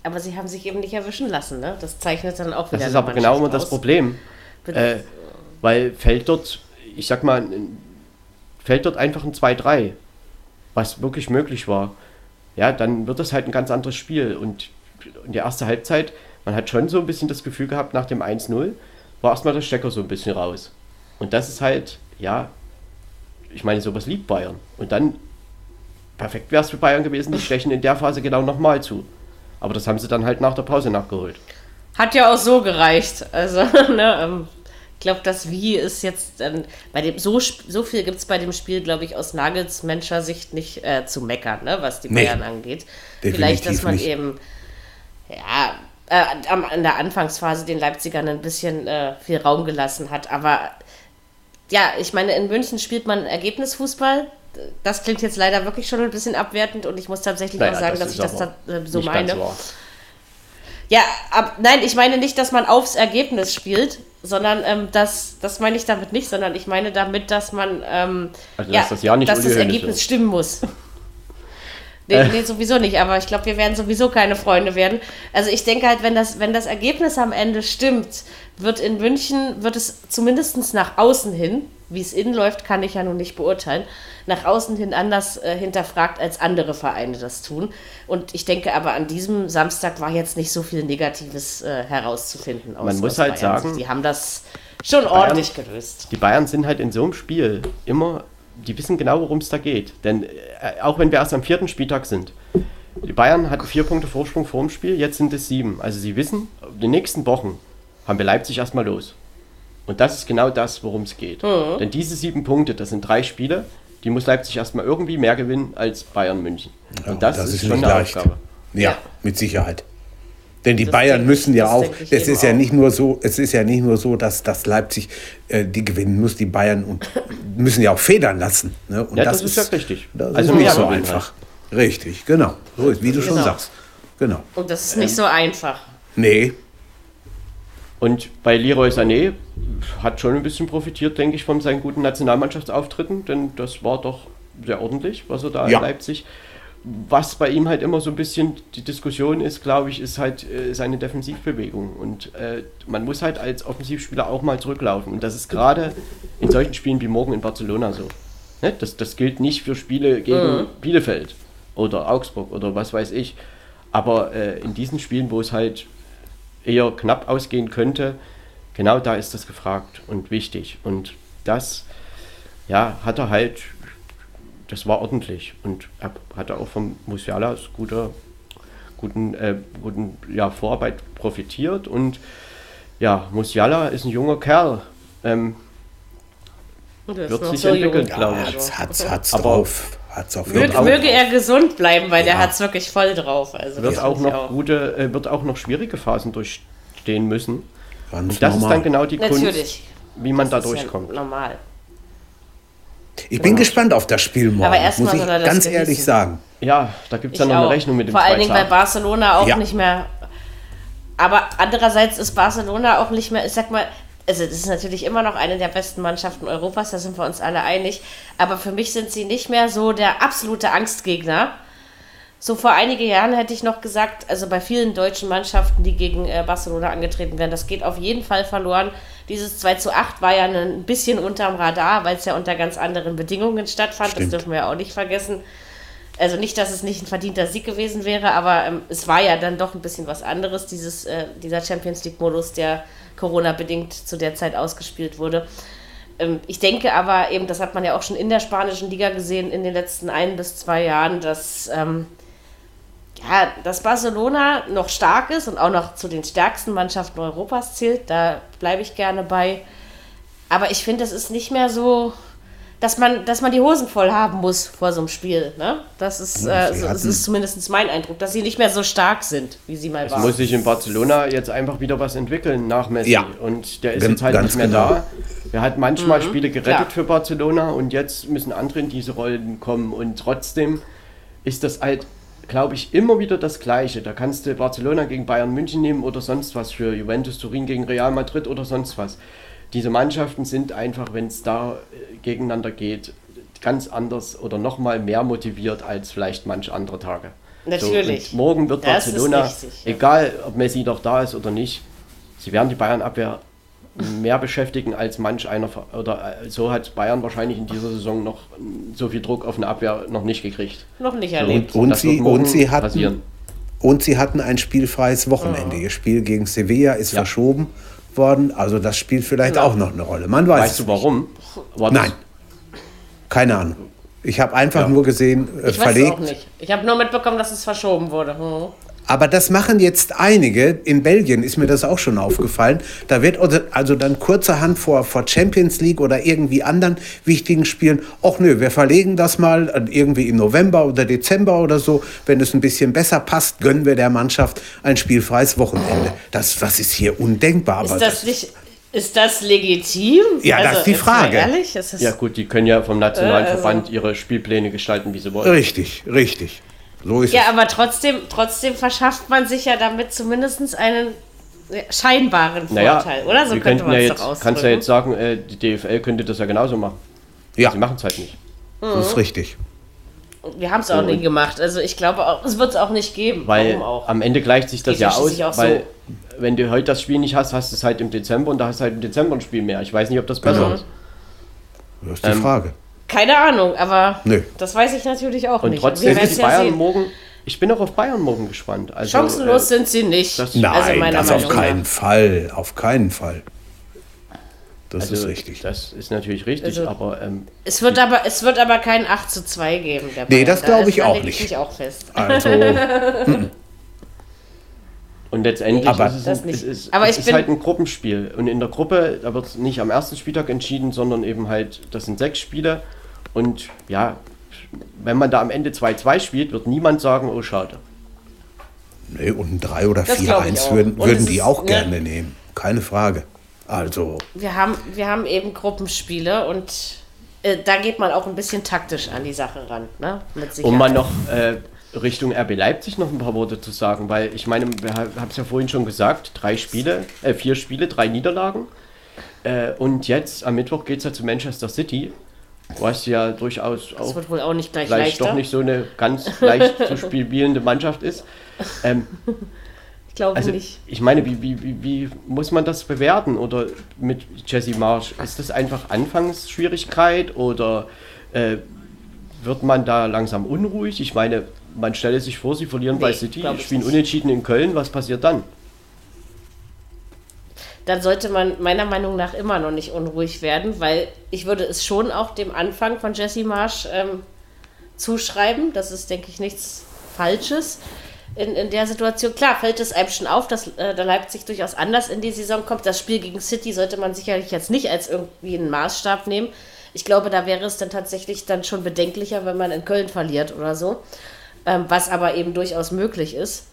Aber sie haben sich eben nicht erwischen lassen, ne? Das zeichnet dann auch wieder Das ist aber genau immer das. Problem. Äh, weil fällt dort, ich sag mal, fällt dort einfach ein 2-3, was wirklich möglich war, ja, dann wird das halt ein ganz anderes Spiel. Und in der ersten Halbzeit, man hat schon so ein bisschen das Gefühl gehabt, nach dem 1-0 war erstmal der Stecker so ein bisschen raus. Und das ist halt, ja, ich meine, sowas liebt Bayern. Und dann, perfekt wäre es für Bayern gewesen, die stechen in der Phase genau nochmal zu. Aber das haben sie dann halt nach der Pause nachgeholt. Hat ja auch so gereicht. Also, ne, ähm, ich glaube, das Wie ist jetzt ähm, bei dem so, so viel gibt es bei dem Spiel, glaube ich, aus Nagelsmenscher Sicht nicht äh, zu meckern, ne, was die Nee, Bayern angeht. definitiv Vielleicht, dass man nicht. eben ja äh, am, in der Anfangsphase den Leipzigern ein bisschen äh, viel Raum gelassen hat. Aber ja, ich meine, in München spielt man Ergebnisfußball. Das klingt jetzt leider wirklich schon ein bisschen abwertend und ich muss tatsächlich Naja, auch sagen, dass ist ich das da, äh, so meine. Ja, ab, nein, ich meine nicht, dass man aufs Ergebnis spielt, sondern ähm, das, das meine ich damit nicht, sondern ich meine damit, dass man ähm, Also, ja, dass das nicht dass das Ergebnis wird. stimmen muss. Nee, nee, sowieso nicht, aber ich glaube, wir werden sowieso keine Freunde werden. Also ich denke halt, wenn das, wenn das Ergebnis am Ende stimmt, wird in München, wird es zumindest nach außen hin, wie es innen läuft, kann ich ja nun nicht beurteilen, nach außen hin anders äh, hinterfragt, als andere Vereine das tun. Und ich denke aber, an diesem Samstag war jetzt nicht so viel Negatives äh, herauszufinden. Aus, Man muss halt Bayern. sagen, die haben das schon ordentlich gelöst. Die Bayern sind halt in so einem Spiel immer die wissen genau, worum es da geht. Denn äh, auch wenn wir erst am vierten Spieltag sind, die Bayern hatten vier Punkte Vorsprung vor dem Spiel, jetzt sind es sieben. Also sie wissen, in den nächsten Wochen haben wir Leipzig erstmal los. Und das ist genau das, worum es geht. Mhm. Denn diese sieben Punkte, das sind drei Spiele, die muss Leipzig erstmal irgendwie mehr gewinnen als Bayern München. Und das, ist, schon nicht eine leicht. Aufgabe. Ja, Ja. mit Sicherheit. Denn die Das Bayern müssen ja das auch, es ist ja auch. nicht nur so, es ist ja nicht nur so, dass, dass Leipzig äh, die gewinnen muss, die Bayern und müssen ja auch federn lassen. Ne? Und Ja, das ist ja richtig. Das Also ist nicht so einfach. Richtig, genau. So ist, wie du schon Genau. sagst. Genau. Und das ist nicht so einfach. Nee, Und bei Leroy Sané hat schon ein bisschen profitiert, denke ich, von seinen guten Nationalmannschaftsauftritten, denn das war doch sehr ordentlich, was er da Ja. in Leipzig. Was bei ihm halt immer so ein bisschen die Diskussion ist, glaube ich, ist halt äh, seine Defensivbewegung. Und äh, man muss halt als Offensivspieler auch mal zurücklaufen. Und das ist gerade in solchen Spielen wie morgen in Barcelona so. Ne? Das, das gilt nicht für Spiele gegen Bielefeld oder Augsburg oder was weiß ich. Aber äh, in diesen Spielen, wo es halt eher knapp ausgehen könnte, genau da ist das gefragt und wichtig. Und das, ja, hat er halt, das war ordentlich. Und er hat er auch vom Musiala guter, guten, äh, guten ja, Vorarbeit profitiert. Und ja, Musiala ist ein junger Kerl. Ähm, der ist Wird sich so entwickeln, glaube ich. hat's, hat's, hat's Aber- drauf. Hat's auf jeden Möge, Fall. möge er gesund bleiben, weil der Ja. hat es wirklich voll drauf. Also wird auch noch gute, äh, wird auch noch schwierige Phasen durchstehen müssen. Ganz Und das ist normal. dann genau die Kunst, Natürlich. wie man da Das ist ja durchkommt. normal. Ich bin gespannt auf das Spiel morgen, Aber erst muss ich ganz genießen. ehrlich sagen. Ja, da gibt es ja noch eine auch. Rechnung mit dem Vor allen Dingen, weil 2-2. Barcelona auch Ja. nicht mehr. Aber andererseits ist Barcelona auch nicht mehr, ich sag mal, also das ist natürlich immer noch eine der besten Mannschaften Europas, da sind wir uns alle einig. Aber für mich sind sie nicht mehr so der absolute Angstgegner. So vor einigen Jahren hätte ich noch gesagt, also bei vielen deutschen Mannschaften, die gegen äh, Barcelona angetreten werden, das geht auf jeden Fall verloren. Dieses 2 zu 8 war ja ein bisschen unterm Radar, weil es ja unter ganz anderen Bedingungen stattfand. Stimmt. Das dürfen wir ja auch nicht vergessen. Also nicht, dass es nicht ein verdienter Sieg gewesen wäre, aber ähm, es war ja dann doch ein bisschen was anderes, dieses, äh, dieser Champions League-Modus, der Corona-bedingt zu der Zeit ausgespielt wurde. Ähm, ich denke aber eben, das hat man ja auch schon in der spanischen Liga gesehen in den letzten ein bis zwei Jahren, dass, ähm, ja, dass Barcelona noch stark ist und auch noch zu den stärksten Mannschaften Europas zählt. Da bleibe ich gerne bei. Aber ich finde, es ist nicht mehr so, dass man, dass man die Hosen voll haben muss vor so einem Spiel. Ne? Das, ist, äh, so, das ist zumindest mein Eindruck, dass sie nicht mehr so stark sind, wie sie mal Es waren. muss sich in Barcelona jetzt einfach wieder was entwickeln nach Messi. Ja. Und der ist Gan- jetzt halt nicht mehr genau. da. Er hat manchmal Spiele gerettet klar. für Barcelona und jetzt müssen andere in diese Rollen kommen. Und trotzdem ist das halt, glaube ich, immer wieder das Gleiche. Da kannst du Barcelona gegen Bayern München nehmen oder sonst was für Juventus Turin gegen Real Madrid oder sonst was. Diese Mannschaften sind einfach, wenn es da äh, gegeneinander geht, ganz anders oder nochmal mehr motiviert als vielleicht manch andere Tage. Natürlich. So, morgen wird Das Barcelona, egal ob Messi noch da ist oder nicht, sie werden die Bayern-Abwehr mehr beschäftigen als manch einer, oder äh, so hat Bayern wahrscheinlich in dieser Saison noch mm, so viel Druck auf eine Abwehr noch nicht gekriegt. Noch nicht So, erlebt. Und das sie- und sie hatten- passieren. Und sie hatten ein spielfreies Wochenende. Ihr Spiel gegen Sevilla ist Ja. verschoben worden. Also das spielt vielleicht Genau. auch noch eine Rolle. Man weiß Weißt du nicht. warum? War Nein. Keine Ahnung. Ich habe einfach Ja. nur gesehen, äh, Ich weiß es verlegt. auch nicht. Ich habe nur mitbekommen, dass es verschoben wurde. Hm. Aber das machen jetzt einige. In Belgien ist mir das auch schon aufgefallen. Da wird also- also dann kurzerhand vor, vor Champions League oder irgendwie anderen wichtigen Spielen, ach nö, wir verlegen das mal äh, irgendwie im November oder Dezember oder so. Wenn es ein bisschen besser passt, gönnen wir der Mannschaft ein spielfreies Wochenende. Das, das ist hier undenkbar. aber Ist das nicht. Ist das legitim? Also, Ja, das ist die jetzt mal Frage. Ehrlich? Ist Ja gut, die können ja vom Nationalen Äh, also- Verband ihre Spielpläne gestalten, wie sie wollen. Richtig, richtig. So ist ja, es. aber trotzdem, trotzdem verschafft man sich ja damit zumindest einen ja, scheinbaren Naja, Vorteil, oder? So könnte man ja es jetzt, doch ausdrücken. kannst du ja jetzt sagen, äh, die DFL könnte das ja genauso machen. Ja, Sie machen es halt nicht. das ist richtig. Wir haben es auch nie gemacht. Also ich glaube, auch, es wird es auch nicht geben. Weil Warum auch? am Ende gleicht sich das Geht ja ja aus, weil wenn du heute das Spiel nicht hast, hast du es halt im Dezember und da hast du halt im Dezember ein Spiel mehr. Ich weiß nicht, ob das besser Mhm. ist. Das ist die Ähm, Frage. Keine Ahnung, aber Nö. das weiß ich natürlich auch Und nicht. trotzdem die ja Bayern sehen. morgen, ich bin auch auf Bayern morgen gespannt. Also, Chancenlos äh, sind sie nicht. das- Nein, also meiner das Meinung auf keinen nach. Fall. Auf keinen Fall. Das also, ist richtig. Das ist natürlich richtig, Also- aber ähm, Es wird aber, es wird aber kein 8 zu 2 geben. Der Nee, Bayern. das Da glaube ist- ich da auch nicht. Ich auch fest. Also, Und letztendlich Aber- ist es, Das nicht. es ist, Aber es ich ist halt ein Gruppenspiel. Und in der Gruppe, da wird nicht am ersten Spieltag entschieden, sondern eben halt, das sind sechs Spiele. Und ja, wenn man da am Ende 2-2 spielt, wird niemand sagen, oh schade. nee, und ein 3 oder Das 4-1 glaub ich auch. würden, würden die ist, auch ne- gerne nehmen. Keine Frage. Also, Wir haben, wir haben eben Gruppenspiele und äh, da geht man auch ein bisschen taktisch an die Sache ran. Ne? Um mal noch äh, Richtung RB Leipzig noch ein paar Worte zu sagen, weil ich meine, wir haben es ja vorhin schon gesagt, drei Spiele, äh, vier Spiele, drei Niederlagen. Äh, und jetzt am Mittwoch geht es ja zu Manchester City, was ja durchaus das auch wird wohl auch nicht gleich vielleicht leichter. doch nicht so eine ganz leicht zu spielende Mannschaft ist. Ähm, ich glaube also nicht. ich meine, wie, wie, wie, wie muss man das bewerten? Oder mit Jesse Marsch, ist das einfach Anfangsschwierigkeit oder äh, wird man da langsam unruhig? Ich meine, man stelle sich vor, sie verlieren bei Nee, City, glaub ich spielen unentschieden in Köln, was passiert dann? Dann sollte man meiner Meinung nach immer noch nicht unruhig werden, weil ich würde es schon auch dem Anfang von Jesse Marsch ähm, zuschreiben. Das ist, denke ich, nichts Falsches in, in der Situation. Klar, fällt es einem schon auf, dass äh, der Leipzig durchaus anders in die Saison kommt. Das Spiel gegen City sollte man sicherlich jetzt nicht als irgendwie einen Maßstab nehmen. Ich glaube, da wäre es dann tatsächlich dann schon bedenklicher, wenn man in Köln verliert oder so. Ähm, was aber eben durchaus möglich ist.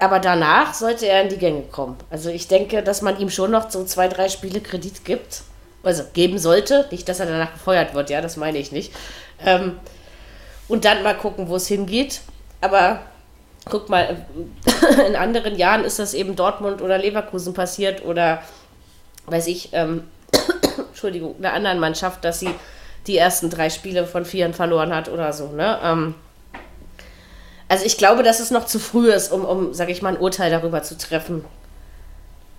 Aber danach sollte er in die Gänge kommen. Also ich denke, dass man ihm schon noch so zwei, drei Spiele Kredit gibt. Also geben sollte. Nicht, dass er danach gefeuert wird, ja, das meine ich nicht. Ähm, und dann mal gucken, wo es hingeht. Aber guck mal, in anderen Jahren ist das eben Dortmund oder Leverkusen passiert oder weiß ich, ähm, Entschuldigung, einer anderen Mannschaft, dass sie die ersten drei Spiele von vieren verloren hat oder so, ne? Ähm, also ich glaube, dass es noch zu früh ist, um, um sage ich mal, ein Urteil darüber zu treffen,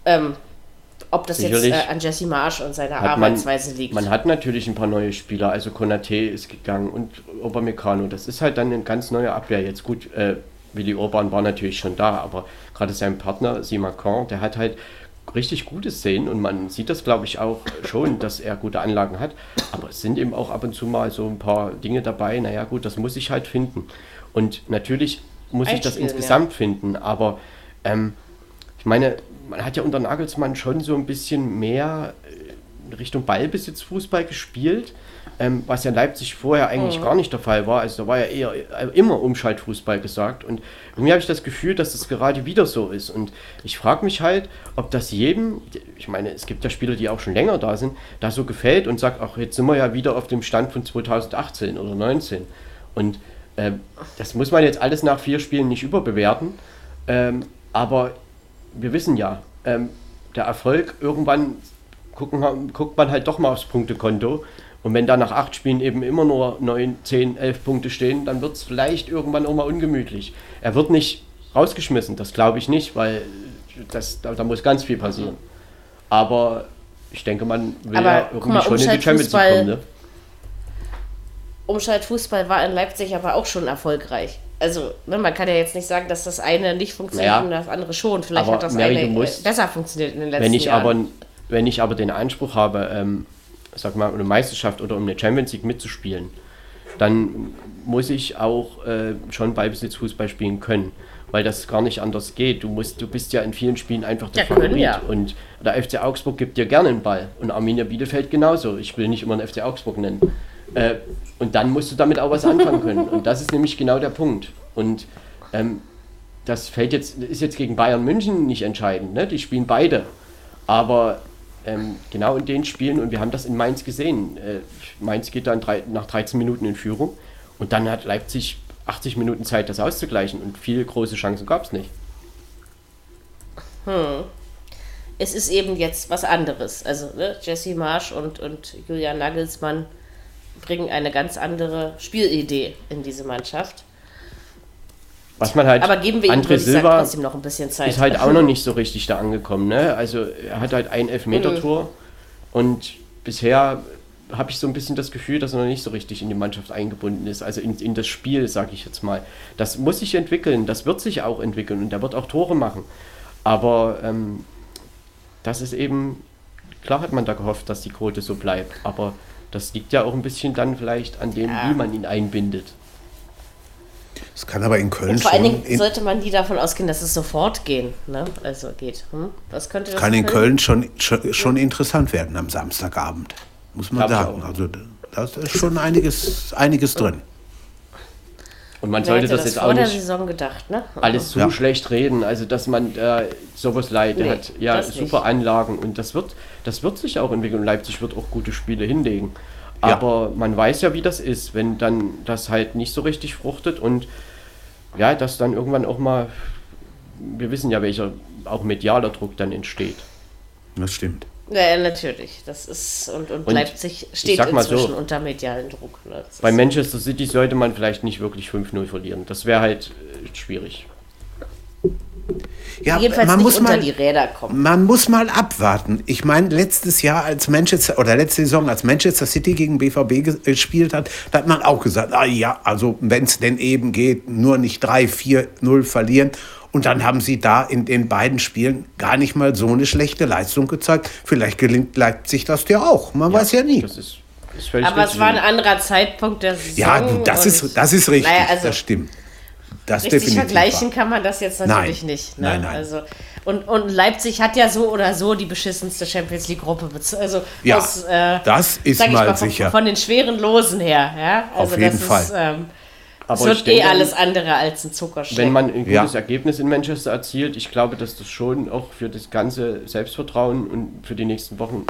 ähm, ob das Sicherlich jetzt äh, an Jesse Marsch und seiner Hat man, Arbeitsweise liegt. man hat natürlich ein paar neue Spieler, also Konate ist gegangen und Upamecano. Das ist halt dann eine ganz neue Abwehr. Jetzt gut, äh, Willi Orban war natürlich schon da, aber gerade sein Partner Simacan, der hat halt richtig gute Szenen und man sieht das, glaube ich, auch schon, dass er gute Anlagen hat. Aber es sind eben auch ab und zu mal so ein paar Dinge dabei. Naja, gut, das muss ich halt finden. Und natürlich muss ich das Einspielen, insgesamt finden, aber ähm, ich meine, man hat ja unter Nagelsmann schon so ein bisschen mehr äh, Richtung Ballbesitzfußball gespielt, ähm, was ja in Leipzig vorher eigentlich gar nicht der Fall war. Also da war ja eher äh, immer Umschaltfußball gesagt. Und irgendwie habe ich das Gefühl, dass das gerade wieder so ist. Und ich frage mich halt, ob das jedem, ich meine, es gibt ja Spieler, die auch schon länger da sind, da so gefällt und sagt, ach, jetzt sind wir ja wieder auf dem Stand von 2018 oder 19. Und ähm, das muss man jetzt alles nach vier Spielen nicht überbewerten. Ähm, aber wir wissen ja, ähm, der Erfolg, irgendwann gucken, guckt man halt doch mal aufs Punktekonto. Und wenn da nach acht Spielen eben immer nur 9, 10, 11 Punkte stehen, dann wird es vielleicht irgendwann auch mal ungemütlich. Er wird nicht rausgeschmissen, das glaube ich nicht, weil das, da, da muss ganz viel passieren. Aber ich denke, man will Aber ja irgendwie mal, schon in die Champions League kommen. Ne? Umschaltfußball war in Leipzig aber auch schon erfolgreich. Also, ne, man kann ja jetzt nicht sagen, dass das eine nicht funktioniert Naja. und das andere schon. Vielleicht hat das Mary, eine du musst- äh, besser funktioniert in den letzten Wenn ich, Jahren. aber, wenn ich aber den Anspruch habe, ähm, sag mal, um eine Meisterschaft oder um eine Champions League mitzuspielen, dann muss ich auch äh, schon Ballbesitzfußball spielen können, weil das gar nicht anders geht. Du, musst, du bist ja in vielen Spielen einfach der Ja, Favorit. ja. Und der FC Augsburg gibt dir gerne einen Ball und Arminia Bielefeld genauso. Ich will nicht immer einen FC Augsburg nennen. Äh, und dann musst du damit auch was anfangen können. Und das ist nämlich genau der Punkt. Und ähm, das fällt jetzt, ist jetzt gegen Bayern München nicht entscheidend. Ne? Die spielen beide. Aber ähm, genau in den Spielen, und wir haben das in Mainz gesehen, äh, Mainz geht dann drei, nach 13 Minuten in Führung und dann hat Leipzig 80 Minuten Zeit, das auszugleichen und viele große Chancen gab es nicht. es ist eben jetzt was anderes. Also ne, Jesse Marsch und, und Julian Nagelsmann bringen eine ganz andere Spielidee in diese Mannschaft. Was man halt, Aber geben wir ihm, André Silva trotzdem noch ein bisschen Zeit. ist halt auch noch nicht so richtig da angekommen. Ne? Also er hat halt ein Elfmeter-Tor und bisher habe ich so ein bisschen das Gefühl, dass er noch nicht so richtig in die Mannschaft eingebunden ist, also in, in das Spiel, sage ich jetzt mal. Das muss sich entwickeln, das wird sich auch entwickeln und er wird auch Tore machen. Aber ähm, das ist eben klar hat man da gehofft, dass die Quote so bleibt, aber das liegt ja auch ein bisschen dann vielleicht an dem, ja. wie man ihn einbindet. Es kann aber in Köln Und vor allen Dingen sollte man die davon ausgehen, dass es sofort gehen, ne? Also geht. Hm? Was könnte das kann in Köln schon, schon, schon interessant werden am Samstagabend, muss man Glaub sagen. Also da ist schon einiges, einiges drin. Und man Wer sollte das, das jetzt auch nicht Saison gedacht, ne? alles so ja. schlecht reden. Also dass man äh, sowas leid, nee, hat ja super nicht. Anlagen und das wird, das wird sich auch entwickeln. Leipzig wird auch gute Spiele hinlegen. Aber ja. man weiß ja, wie das ist, wenn dann das halt nicht so richtig fruchtet und ja, dass dann irgendwann auch mal, wir wissen ja, welcher auch medialer Druck dann entsteht. Das stimmt. Ja, natürlich. Das ist und, und, und Leipzig steht inzwischen so, unter medialen Druck. Ne? Bei Manchester City sollte man vielleicht nicht wirklich 5-0 verlieren. Das wäre halt äh, schwierig. Ja, Jedenfalls man muss mal, die Räder kommen. Man muss mal abwarten. Ich meine, letztes Jahr als Manchester oder letzte Saison, als Manchester City gegen BVB gespielt hat, da hat man auch gesagt, ah ja, also wenn es denn eben geht, nur nicht 3-4-0 verlieren. Und dann haben sie da in den beiden Spielen gar nicht mal so eine schlechte Leistung gezeigt. Vielleicht gelingt Leipzig das ja auch. Man ja, weiß ja nie. Das ist, ist Aber es war ein anderer Zeitpunkt der Saison. Ja, das, ist, das ist richtig. Naja, also das stimmt. Das richtig vergleichen war. kann man das jetzt natürlich nein. nicht. Ne? Nein, nein. Also, und, und Leipzig hat ja so oder so die beschissenste Champions League-Gruppe. Also ja, aus, äh, das ist mal, mal von, sicher. Von den schweren Losen her. Ja? Also Auf jeden Fall. Ist, ähm, aber es wird eh alles andere als ein Zuckerschleck. Wenn man ein gutes ja. Ergebnis in Manchester erzielt, ich glaube, dass das schon auch für das ganze Selbstvertrauen und für die nächsten Wochen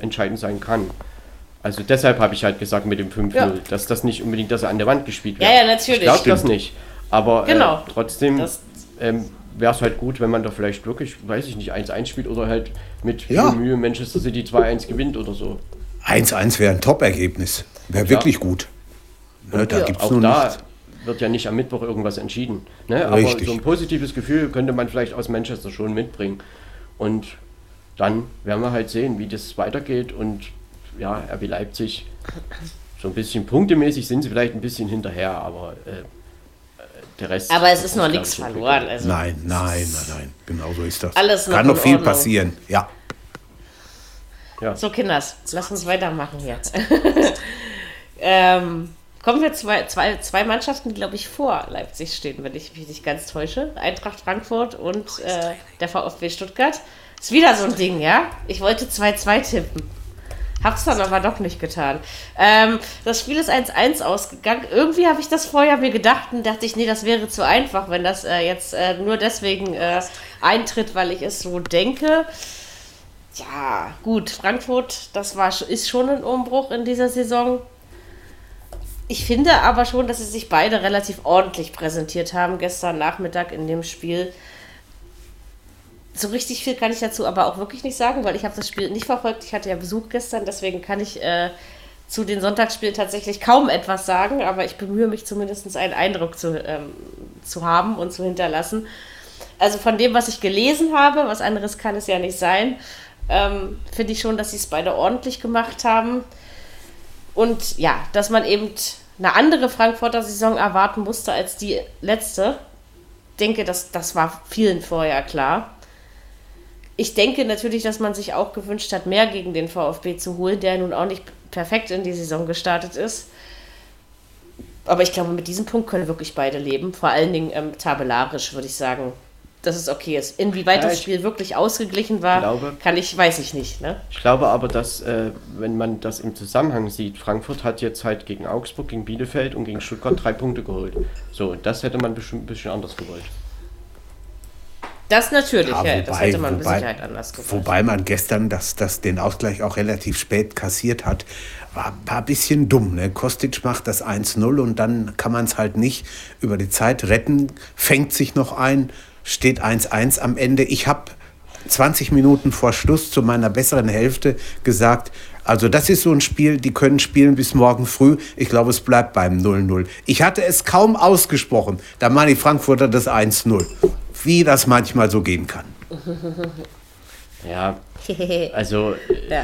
entscheidend sein kann. Also deshalb habe ich halt gesagt mit dem 5-0, ja. dass das nicht unbedingt, dass er an der Wand gespielt wird. Ja, ja, natürlich. Ich glaube das nicht. Aber äh, genau. äh, trotzdem ähm, wäre es halt gut, wenn man da vielleicht wirklich, weiß ich nicht, 1-1 spielt oder halt mit ja. viel Mühe Manchester City 2-1 gewinnt oder so. 1-1 wäre ein Top-Ergebnis. Wäre wirklich gut. Ne, da ja, gibt's auch nur da nichts. wird ja nicht am Mittwoch irgendwas entschieden. Ne? Aber so ein positives Gefühl könnte man vielleicht aus Manchester schon mitbringen. Und dann werden wir halt sehen, wie das weitergeht. Und ja, RB Leipzig, so ein bisschen punktemäßig sind sie vielleicht ein bisschen hinterher, aber äh, der Rest. Aber es ist noch nichts verloren. Also nein, nein, nein, nein. Genau so ist das. Alles noch Kann noch viel Ordnung. passieren, ja. ja. So, Kinders, lass uns weitermachen jetzt. ähm, Kommen wir zwei, zwei, zwei Mannschaften, die, glaube ich, vor Leipzig stehen, wenn ich mich nicht ganz täusche. Eintracht Frankfurt und äh, der VfB Stuttgart. Ist wieder so ein Ding, ja? Ich wollte 2-2 tippen. Hab's dann aber doch nicht getan. Ähm, das Spiel ist 1-1 ausgegangen. Irgendwie habe ich das vorher mir gedacht und dachte ich, nee, das wäre zu einfach, wenn das äh, jetzt äh, nur deswegen äh, eintritt, weil ich es so denke. Ja, gut, Frankfurt, das war, ist schon ein Umbruch in dieser Saison. Ich finde aber schon, dass sie sich beide relativ ordentlich präsentiert haben gestern Nachmittag in dem Spiel. So richtig viel kann ich dazu aber auch wirklich nicht sagen, weil ich habe das Spiel nicht verfolgt. Ich hatte ja Besuch gestern, deswegen kann ich äh, zu den Sonntagsspielen tatsächlich kaum etwas sagen, aber ich bemühe mich zumindest einen Eindruck zu, ähm, zu haben und zu hinterlassen. Also von dem, was ich gelesen habe, was anderes kann es ja nicht sein, ähm, finde ich schon, dass sie es beide ordentlich gemacht haben. Und ja, dass man eben eine andere Frankfurter Saison erwarten musste als die letzte, denke, das, das war vielen vorher klar. Ich denke natürlich, dass man sich auch gewünscht hat, mehr gegen den VfB zu holen, der nun auch nicht perfekt in die Saison gestartet ist. Aber ich glaube, mit diesem Punkt können wirklich beide leben. Vor allen Dingen ähm, tabellarisch, würde ich sagen dass es okay ist. Inwieweit ja, das Spiel wirklich ausgeglichen war, glaube, kann ich, weiß ich nicht. Ne? Ich glaube aber, dass, äh, wenn man das im Zusammenhang sieht, Frankfurt hat jetzt halt gegen Augsburg, gegen Bielefeld und gegen Stuttgart drei Punkte geholt. So, das hätte man bestimmt ein bisschen anders gewollt. Das natürlich, ja, wobei, das hätte man wobei, mit Sicherheit anders gewollt. Wobei man gestern das, das den Ausgleich auch relativ spät kassiert hat, war, war ein bisschen dumm. Ne? Kostic macht das 1-0 und dann kann man es halt nicht über die Zeit retten, fängt sich noch ein, steht 1-1 am Ende. Ich habe 20 Minuten vor Schluss zu meiner besseren Hälfte gesagt, also das ist so ein Spiel, die können spielen bis morgen früh. Ich glaube, es bleibt beim 0-0. Ich hatte es kaum ausgesprochen. Da machen die Frankfurter das 1-0. Wie das manchmal so gehen kann. Ja, also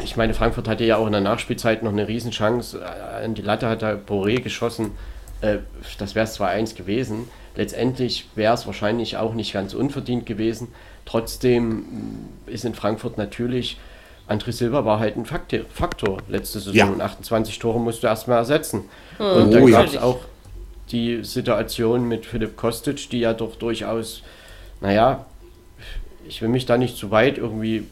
ich meine, Frankfurt hatte ja auch in der Nachspielzeit noch eine Riesenchance. An die Latte hat da Boré geschossen. Äh, das wäre es 2-1 gewesen. Letztendlich wäre es wahrscheinlich auch nicht ganz unverdient gewesen. Trotzdem ist in Frankfurt natürlich André Silva war halt ein Faktor letzte Saison Ja. und 28 Tore musst du erstmal ersetzen. Hm. Und dann Oh ja. gab es auch die Situation mit Philipp Kostic, die ja doch durchaus, naja, ich will mich da nicht zu weit irgendwie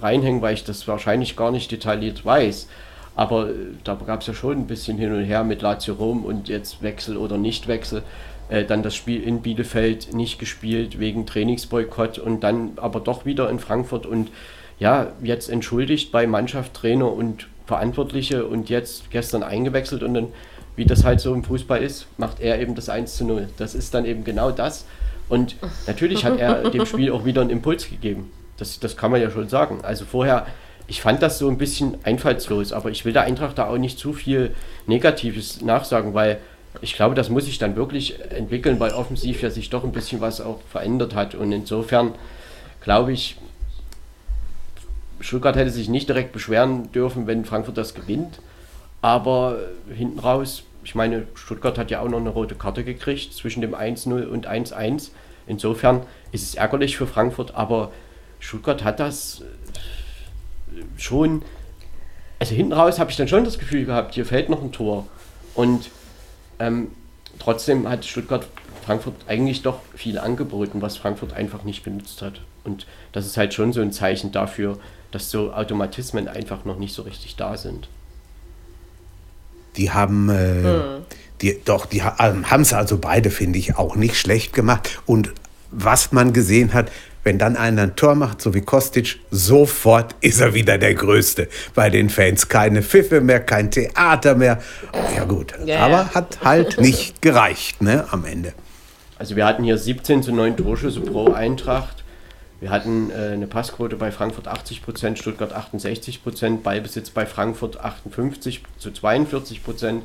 reinhängen, weil ich das wahrscheinlich gar nicht detailliert weiß. Aber äh, da gab es ja schon ein bisschen hin und her mit Lazio Rom und jetzt Wechsel oder Nichtwechsel. Äh, dann das Spiel in Bielefeld nicht gespielt wegen Trainingsboykott und dann aber doch wieder in Frankfurt und ja, jetzt entschuldigt bei Mannschaft, Trainer und Verantwortliche und jetzt gestern eingewechselt und dann, wie das halt so im Fußball ist, macht er eben das 1 zu 0. Das ist dann eben genau das. Und natürlich hat er dem Spiel auch wieder einen Impuls gegeben. Das, das kann man ja schon sagen. Also vorher, ich fand das so ein bisschen einfallslos, aber ich will der Eintracht da auch nicht zu viel Negatives nachsagen, weil ich glaube, das muss sich dann wirklich entwickeln, weil offensiv ja sich doch ein bisschen was auch verändert hat. Und insofern glaube ich, Stuttgart hätte sich nicht direkt beschweren dürfen, wenn Frankfurt das gewinnt. Aber hinten raus, ich meine, Stuttgart hat ja auch noch eine rote Karte gekriegt zwischen dem 1-0 und 1-1. Insofern ist es ärgerlich für Frankfurt, aber Stuttgart hat das äh, schon. Also hinten raus habe ich dann schon das Gefühl gehabt, hier fällt noch ein Tor. Und ähm, trotzdem hat Stuttgart Frankfurt eigentlich doch viel angeboten, was Frankfurt einfach nicht genutzt hat. Und das ist halt schon so ein Zeichen dafür, dass so Automatismen einfach noch nicht so richtig da sind. Die haben, äh, die, doch, die haben es also beide, finde ich, auch nicht schlecht gemacht. Und was man gesehen hat, wenn dann einer ein Tor macht, so wie Kostic, sofort ist er wieder der Größte. Bei den Fans keine Pfiffe mehr, kein Theater mehr. Ja gut, Ja, aber ja. hat halt nicht gereicht ne, am Ende. Also wir hatten hier 17 zu 9 Torschüsse pro Eintracht. Wir hatten äh, eine Passquote bei Frankfurt 80 Prozent, Stuttgart 68 Prozent, Ballbesitz bei Frankfurt 58 zu 42 Prozent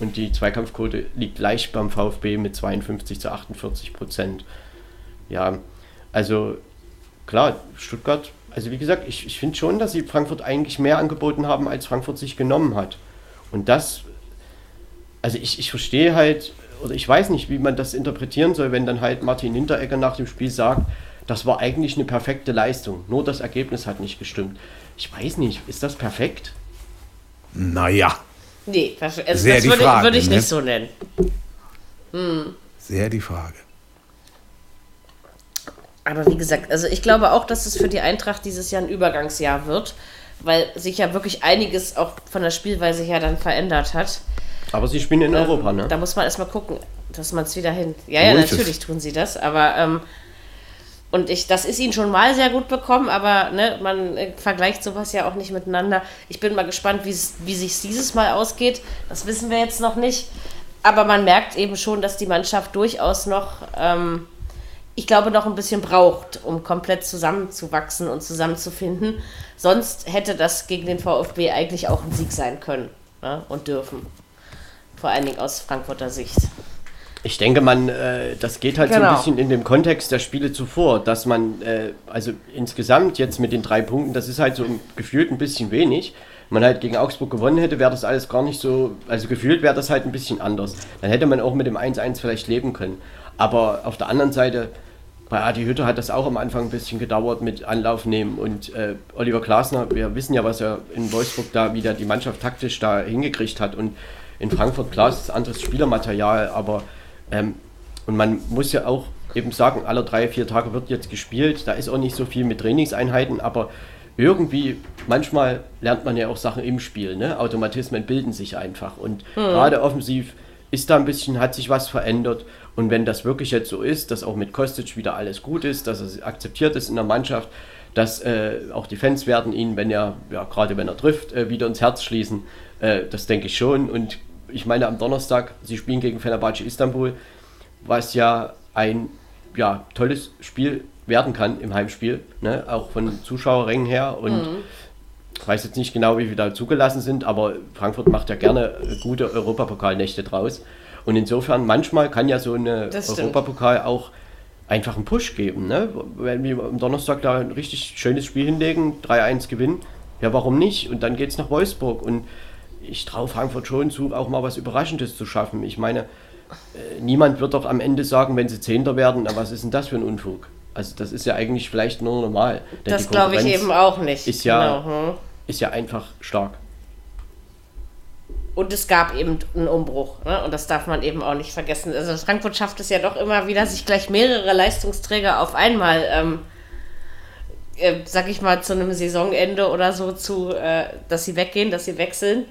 und die Zweikampfquote liegt leicht beim VfB mit 52 zu 48 Prozent. Ja, also klar, Stuttgart, also wie gesagt, ich, ich finde schon, dass sie Frankfurt eigentlich mehr angeboten haben, als Frankfurt sich genommen hat. Und das also ich, ich verstehe halt, oder ich weiß nicht, wie man das interpretieren soll, wenn dann halt Martin Hinteregger nach dem Spiel sagt, das war eigentlich eine perfekte Leistung, nur das Ergebnis hat nicht gestimmt. Ich weiß nicht, ist das perfekt? Naja, Nee, das, also Sehr das die würde, Frage, würde ich ne? nicht so nennen. sehr die Frage. Aber wie gesagt, also ich glaube auch, dass es für die Eintracht dieses Jahr ein Übergangsjahr wird, weil sich ja wirklich einiges auch von der Spielweise her dann verändert hat. Aber sie spielen in Europa, ne? Da muss man erstmal gucken, dass man es wieder hin. Ja, ja, natürlich tun sie das, aber ähm, und ich, das ist ihnen schon mal sehr gut bekommen, aber ne, man äh, vergleicht sowas ja auch nicht miteinander. Ich bin mal gespannt, wie sich dieses Mal ausgeht. Das wissen wir jetzt noch nicht. Aber man merkt eben schon, dass die Mannschaft durchaus noch, ähm, ich glaube, noch ein bisschen braucht, um komplett zusammenzuwachsen und zusammenzufinden. Sonst hätte das gegen den VfB eigentlich auch ein Sieg sein können ne, und dürfen. Vor allen Dingen aus Frankfurter Sicht. Ich denke, man, äh, das geht halt so Genau. ein bisschen in dem Kontext der Spiele zuvor, dass man, äh, also insgesamt jetzt mit den drei Punkten, das ist halt so gefühlt ein bisschen wenig. Wenn man halt gegen Augsburg gewonnen hätte, wäre das alles gar nicht so, also gefühlt wäre das halt ein bisschen anders. Dann hätte man auch mit dem 1-1 vielleicht leben können. Aber auf der anderen Seite, bei Adi Hütter hat das auch am Anfang ein bisschen gedauert mit Anlauf nehmen und äh, Oliver Glasner, wir wissen ja, was er in Wolfsburg da wieder die Mannschaft taktisch da hingekriegt hat und in Frankfurt, klar, ist es anderes Spielermaterial, aber ähm, und man muss ja auch eben sagen, alle drei, vier Tage wird jetzt gespielt, da ist auch nicht so viel mit Trainingseinheiten, aber irgendwie, manchmal lernt man ja auch Sachen im Spiel, ne? Automatismen bilden sich einfach. Und gerade offensiv ist da ein bisschen, hat sich was verändert. Und wenn das wirklich jetzt so ist, dass auch mit Kostic wieder alles gut ist, dass es akzeptiert ist in der Mannschaft, dass äh, auch die Fans werden ihn, wenn er, ja gerade wenn er trifft, äh, wieder ins Herz schließen, äh, das denke ich schon. Und ich meine am Donnerstag, sie spielen gegen Fenerbahce Istanbul, was ja ein ja, tolles Spiel werden kann im Heimspiel, ne? auch von Zuschauerrängen her. Und ich weiß jetzt nicht genau, wie viele da zugelassen sind, aber Frankfurt macht ja gerne gute Europapokalnächte draus. Und insofern, manchmal kann ja so stimmt. Europapokal auch einfach einen Push geben. Ne? Wenn wir am Donnerstag da ein richtig schönes Spiel hinlegen, 3-1 gewinnen, ja, warum nicht? Und dann geht es nach Wolfsburg. Und ich traue Frankfurt schon zu, auch mal was Überraschendes zu schaffen. Ich meine, äh, niemand wird doch am Ende sagen, wenn sie Zehnter werden, na, was ist denn das für ein Unfug? Also das ist ja eigentlich vielleicht nur normal. Das glaube ich eben auch nicht. Ist ja, genau. hm. ist ja einfach stark. Und es gab eben einen Umbruch. Ne? Und das darf man eben auch nicht vergessen. Also Frankfurt schafft es ja doch immer wieder, sich gleich mehrere Leistungsträger auf einmal, ähm, äh, sag ich mal, zu einem Saisonende oder so zu, äh, dass sie weggehen, dass sie wechseln.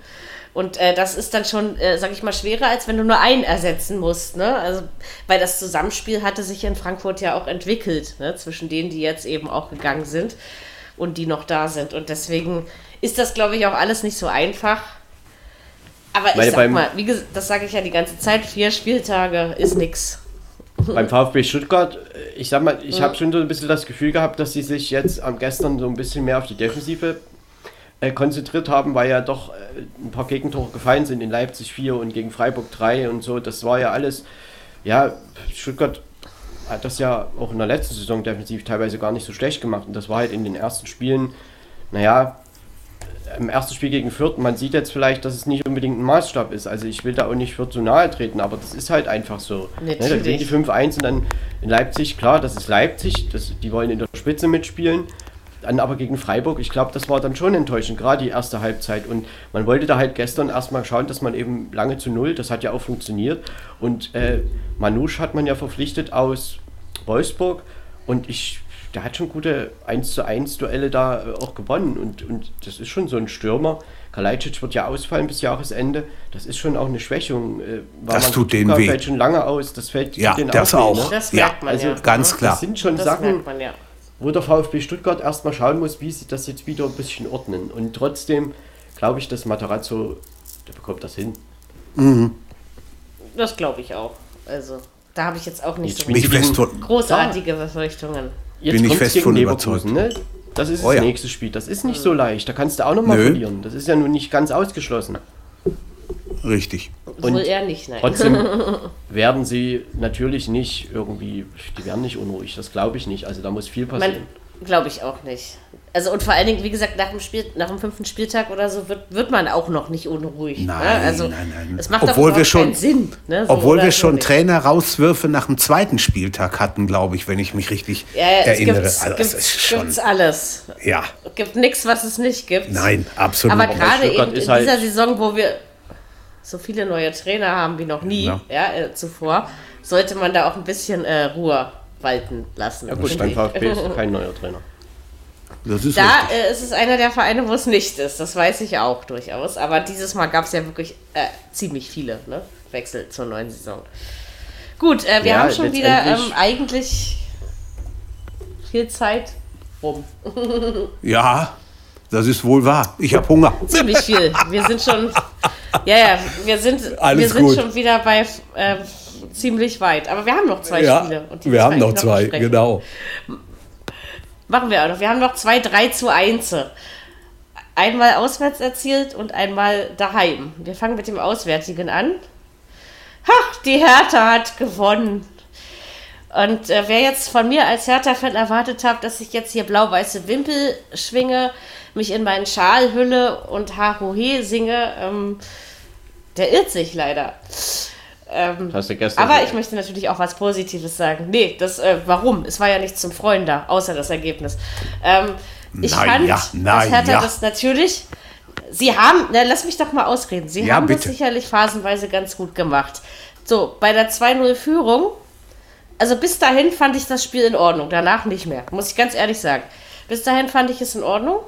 Und äh, das ist dann schon, äh, sag ich mal, schwerer, als wenn du nur einen ersetzen musst. Ne? Also, weil das Zusammenspiel hatte sich in Frankfurt ja auch entwickelt, ne? zwischen denen, die jetzt eben auch gegangen sind und die noch da sind. Und deswegen ist das, glaube ich, auch alles nicht so einfach. Aber ich Weil sag mal, wie gesagt, das sage ich ja die ganze Zeit, vier Spieltage ist nix. Beim VfB Stuttgart, ich sag mal, ich ja. habe schon so ein bisschen das Gefühl gehabt, dass sie sich jetzt am gestern so ein bisschen mehr auf die Defensive äh, konzentriert haben, weil ja doch äh, ein paar Gegentore gefallen sind in Leipzig 4 und gegen Freiburg 3 und so. Das war ja alles, ja, Stuttgart hat das ja auch in der letzten Saison defensiv teilweise gar nicht so schlecht gemacht und das war halt in den ersten Spielen, naja, im ersten Spiel gegen Fürth, man sieht jetzt vielleicht, dass es nicht unbedingt ein Maßstab ist. Also ich will da auch nicht Fürth so nahe treten, aber das ist halt einfach so. Ne, da gewinnen die 5-1 und dann in Leipzig, klar, das ist Leipzig, das, die wollen in der Spitze mitspielen. Dann aber gegen Freiburg, ich glaube, das war dann schon enttäuschend, gerade die erste Halbzeit. Und man wollte da halt gestern erstmal schauen, dass man eben lange zu null, das hat ja auch funktioniert. Und äh, Manouche hat man ja verpflichtet aus Wolfsburg. Und ich, der hat schon gute 1 zu 1 Duelle da äh, auch gewonnen. Und, und das ist schon so ein Stürmer. Kalajdzic wird ja ausfallen bis Jahresende. Das ist schon auch eine Schwächung. Äh, das tut denen weh. fällt schon lange aus. Das fällt ja, denen das auch. auch. Ne? Das merkt man also, ja. Ganz klar. Das sind schon das Sachen. Man, ja wo der VfB Stuttgart erstmal schauen muss, wie sie das jetzt wieder ein bisschen ordnen. Und trotzdem glaube ich, dass Matarazzo, der bekommt das hin. Mhm. Das glaube ich auch. Also, da habe ich jetzt auch nicht jetzt so großartige Befürchtungen. Jetzt bin ich fest von überzeugt. Ne? Das ist oh, das ja. nächste Spiel. Das ist nicht so leicht. Da kannst du auch nochmal verlieren. Das ist ja nun nicht ganz ausgeschlossen. Richtig. Und Wohl eher nicht, nein. Trotzdem werden sie natürlich nicht irgendwie, die werden nicht unruhig, das glaube ich nicht. Also da muss viel passieren. Glaube ich auch nicht. Also und vor allen Dingen, wie gesagt, nach dem, Spiel, nach dem fünften Spieltag oder so wird, wird man auch noch nicht unruhig. Ne? Nein, ne? also, nein, nein. Es macht obwohl wir schon, Sinn. Ne? So obwohl wir schon Trainer-Rauswürfe nach dem zweiten Spieltag hatten, glaube ich, wenn ich mich richtig ja, ja, erinnere. Es also, gibt's, ist schon, gibt's alles. Ja. Es gibt nichts, was es nicht gibt. Nein, absolut. Aber gerade in, in dieser halt Saison, wo wir so viele neue Trainer haben wie noch nie ja. ja äh, zuvor, sollte man da auch ein bisschen äh, Ruhe walten lassen. Ja gut, beim VfB ist kein neuer Trainer. Das ist da äh, ist es einer der Vereine, wo es nicht ist. Das weiß ich auch durchaus. Aber dieses Mal gab es ja wirklich äh, ziemlich viele ne? Wechsel zur neuen Saison. Gut, äh, wir ja, haben schon wieder ähm, eigentlich viel Zeit rum. ja, das ist wohl wahr. Ich habe Hunger. Ziemlich viel. Wir sind schon ja, ja, wir sind, wir sind schon wieder bei äh, ziemlich weit. Aber wir haben noch zwei ja, Spiele. wir haben noch zwei, noch genau. Machen wir auch noch. Wir haben noch zwei 3 zu 1. Einmal auswärts erzielt und einmal daheim. Wir fangen mit dem Auswärtigen an. Ach, die Hertha hat gewonnen. Und äh, wer jetzt von mir als Hertha-Fan erwartet hat, dass ich jetzt hier blau-weiße Wimpel schwinge, mich in meinen Schal hülle und Hahohe singe, ähm, der irrt sich leider. Ähm, Hast du gestern aber ich möchte natürlich auch was Positives sagen. Nee, das, äh, warum? Es war ja nichts zum Freuen da, außer das Ergebnis. Ähm, ich na fand, ja, na dass Hertha ja. das natürlich. Sie haben, na, lass mich doch mal ausreden. Sie ja, haben bitte. das sicherlich phasenweise ganz gut gemacht. So, bei der 2-0-Führung, also bis dahin fand ich das Spiel in Ordnung, danach nicht mehr, muss ich ganz ehrlich sagen. Bis dahin fand ich es in Ordnung.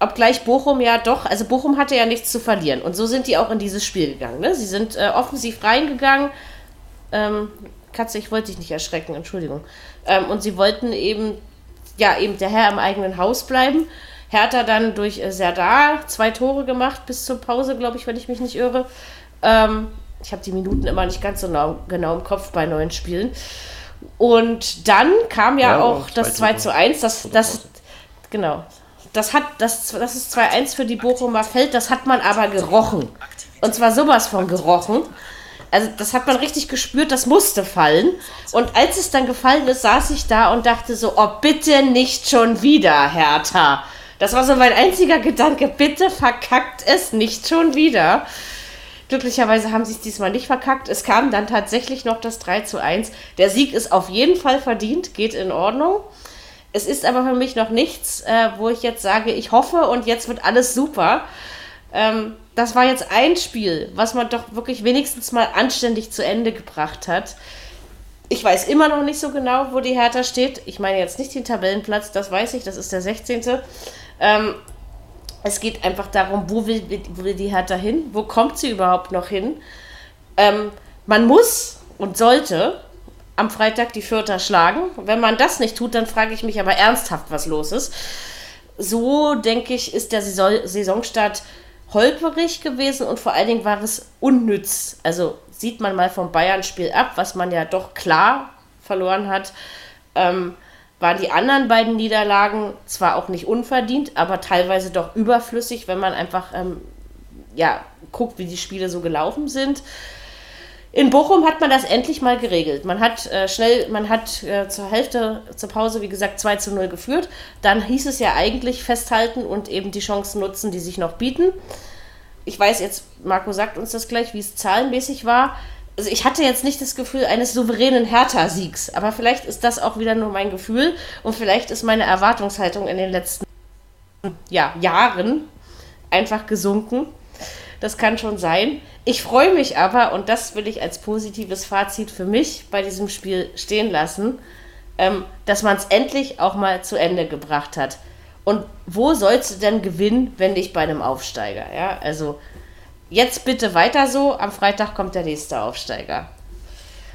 Obgleich Bochum ja doch, also Bochum hatte ja nichts zu verlieren. Und so sind die auch in dieses Spiel gegangen. Ne? Sie sind äh, offensiv reingegangen. Ähm, Katze, ich wollte dich nicht erschrecken, Entschuldigung. Ähm, und sie wollten eben, ja, eben der Herr im eigenen Haus bleiben. Hertha dann durch äh, Serdar zwei Tore gemacht, bis zur Pause, glaube ich, wenn ich mich nicht irre. Ähm, ich habe die Minuten immer nicht ganz so genau, genau im Kopf bei neuen Spielen. Und dann kam ja, ja auch das 2 zu 1, das, das, genau, das hat, das, das ist 2-1 für die Bochumer Feld, das hat man aber gerochen. Und zwar sowas von gerochen. Also das hat man richtig gespürt, das musste fallen. Und als es dann gefallen ist, saß ich da und dachte so, oh bitte nicht schon wieder, Hertha. Das war so mein einziger Gedanke, bitte verkackt es nicht schon wieder. Glücklicherweise haben sie es diesmal nicht verkackt. Es kam dann tatsächlich noch das 3 zu 1. Der Sieg ist auf jeden Fall verdient, geht in Ordnung. Es ist aber für mich noch nichts, äh, wo ich jetzt sage, ich hoffe und jetzt wird alles super. Ähm, das war jetzt ein Spiel, was man doch wirklich wenigstens mal anständig zu Ende gebracht hat. Ich weiß immer noch nicht so genau, wo die Hertha steht. Ich meine jetzt nicht den Tabellenplatz, das weiß ich, das ist der 16. Ähm, es geht einfach darum, wo will, wo will die Hertha hin? Wo kommt sie überhaupt noch hin? Ähm, man muss und sollte am Freitag die Vierter schlagen. Wenn man das nicht tut, dann frage ich mich aber ernsthaft, was los ist. So, denke ich, ist der Saisonstart holperig gewesen und vor allen Dingen war es unnütz. Also sieht man mal vom Bayern-Spiel ab, was man ja doch klar verloren hat. Ähm, waren die anderen beiden Niederlagen zwar auch nicht unverdient, aber teilweise doch überflüssig, wenn man einfach ähm, ja, guckt, wie die Spiele so gelaufen sind. In Bochum hat man das endlich mal geregelt. Man hat äh, schnell, man hat äh, zur Hälfte, zur Pause, wie gesagt, 2 zu 0 geführt. Dann hieß es ja eigentlich festhalten und eben die Chancen nutzen, die sich noch bieten. Ich weiß jetzt, Marco sagt uns das gleich, wie es zahlenmäßig war. Also ich hatte jetzt nicht das Gefühl eines souveränen Hertha-Siegs, aber vielleicht ist das auch wieder nur mein Gefühl und vielleicht ist meine Erwartungshaltung in den letzten ja, Jahren einfach gesunken. Das kann schon sein. Ich freue mich aber, und das will ich als positives Fazit für mich bei diesem Spiel stehen lassen, ähm, dass man es endlich auch mal zu Ende gebracht hat. Und wo sollst du denn gewinnen, wenn nicht bei einem Aufsteiger? Ja, also jetzt bitte weiter so. Am Freitag kommt der nächste Aufsteiger.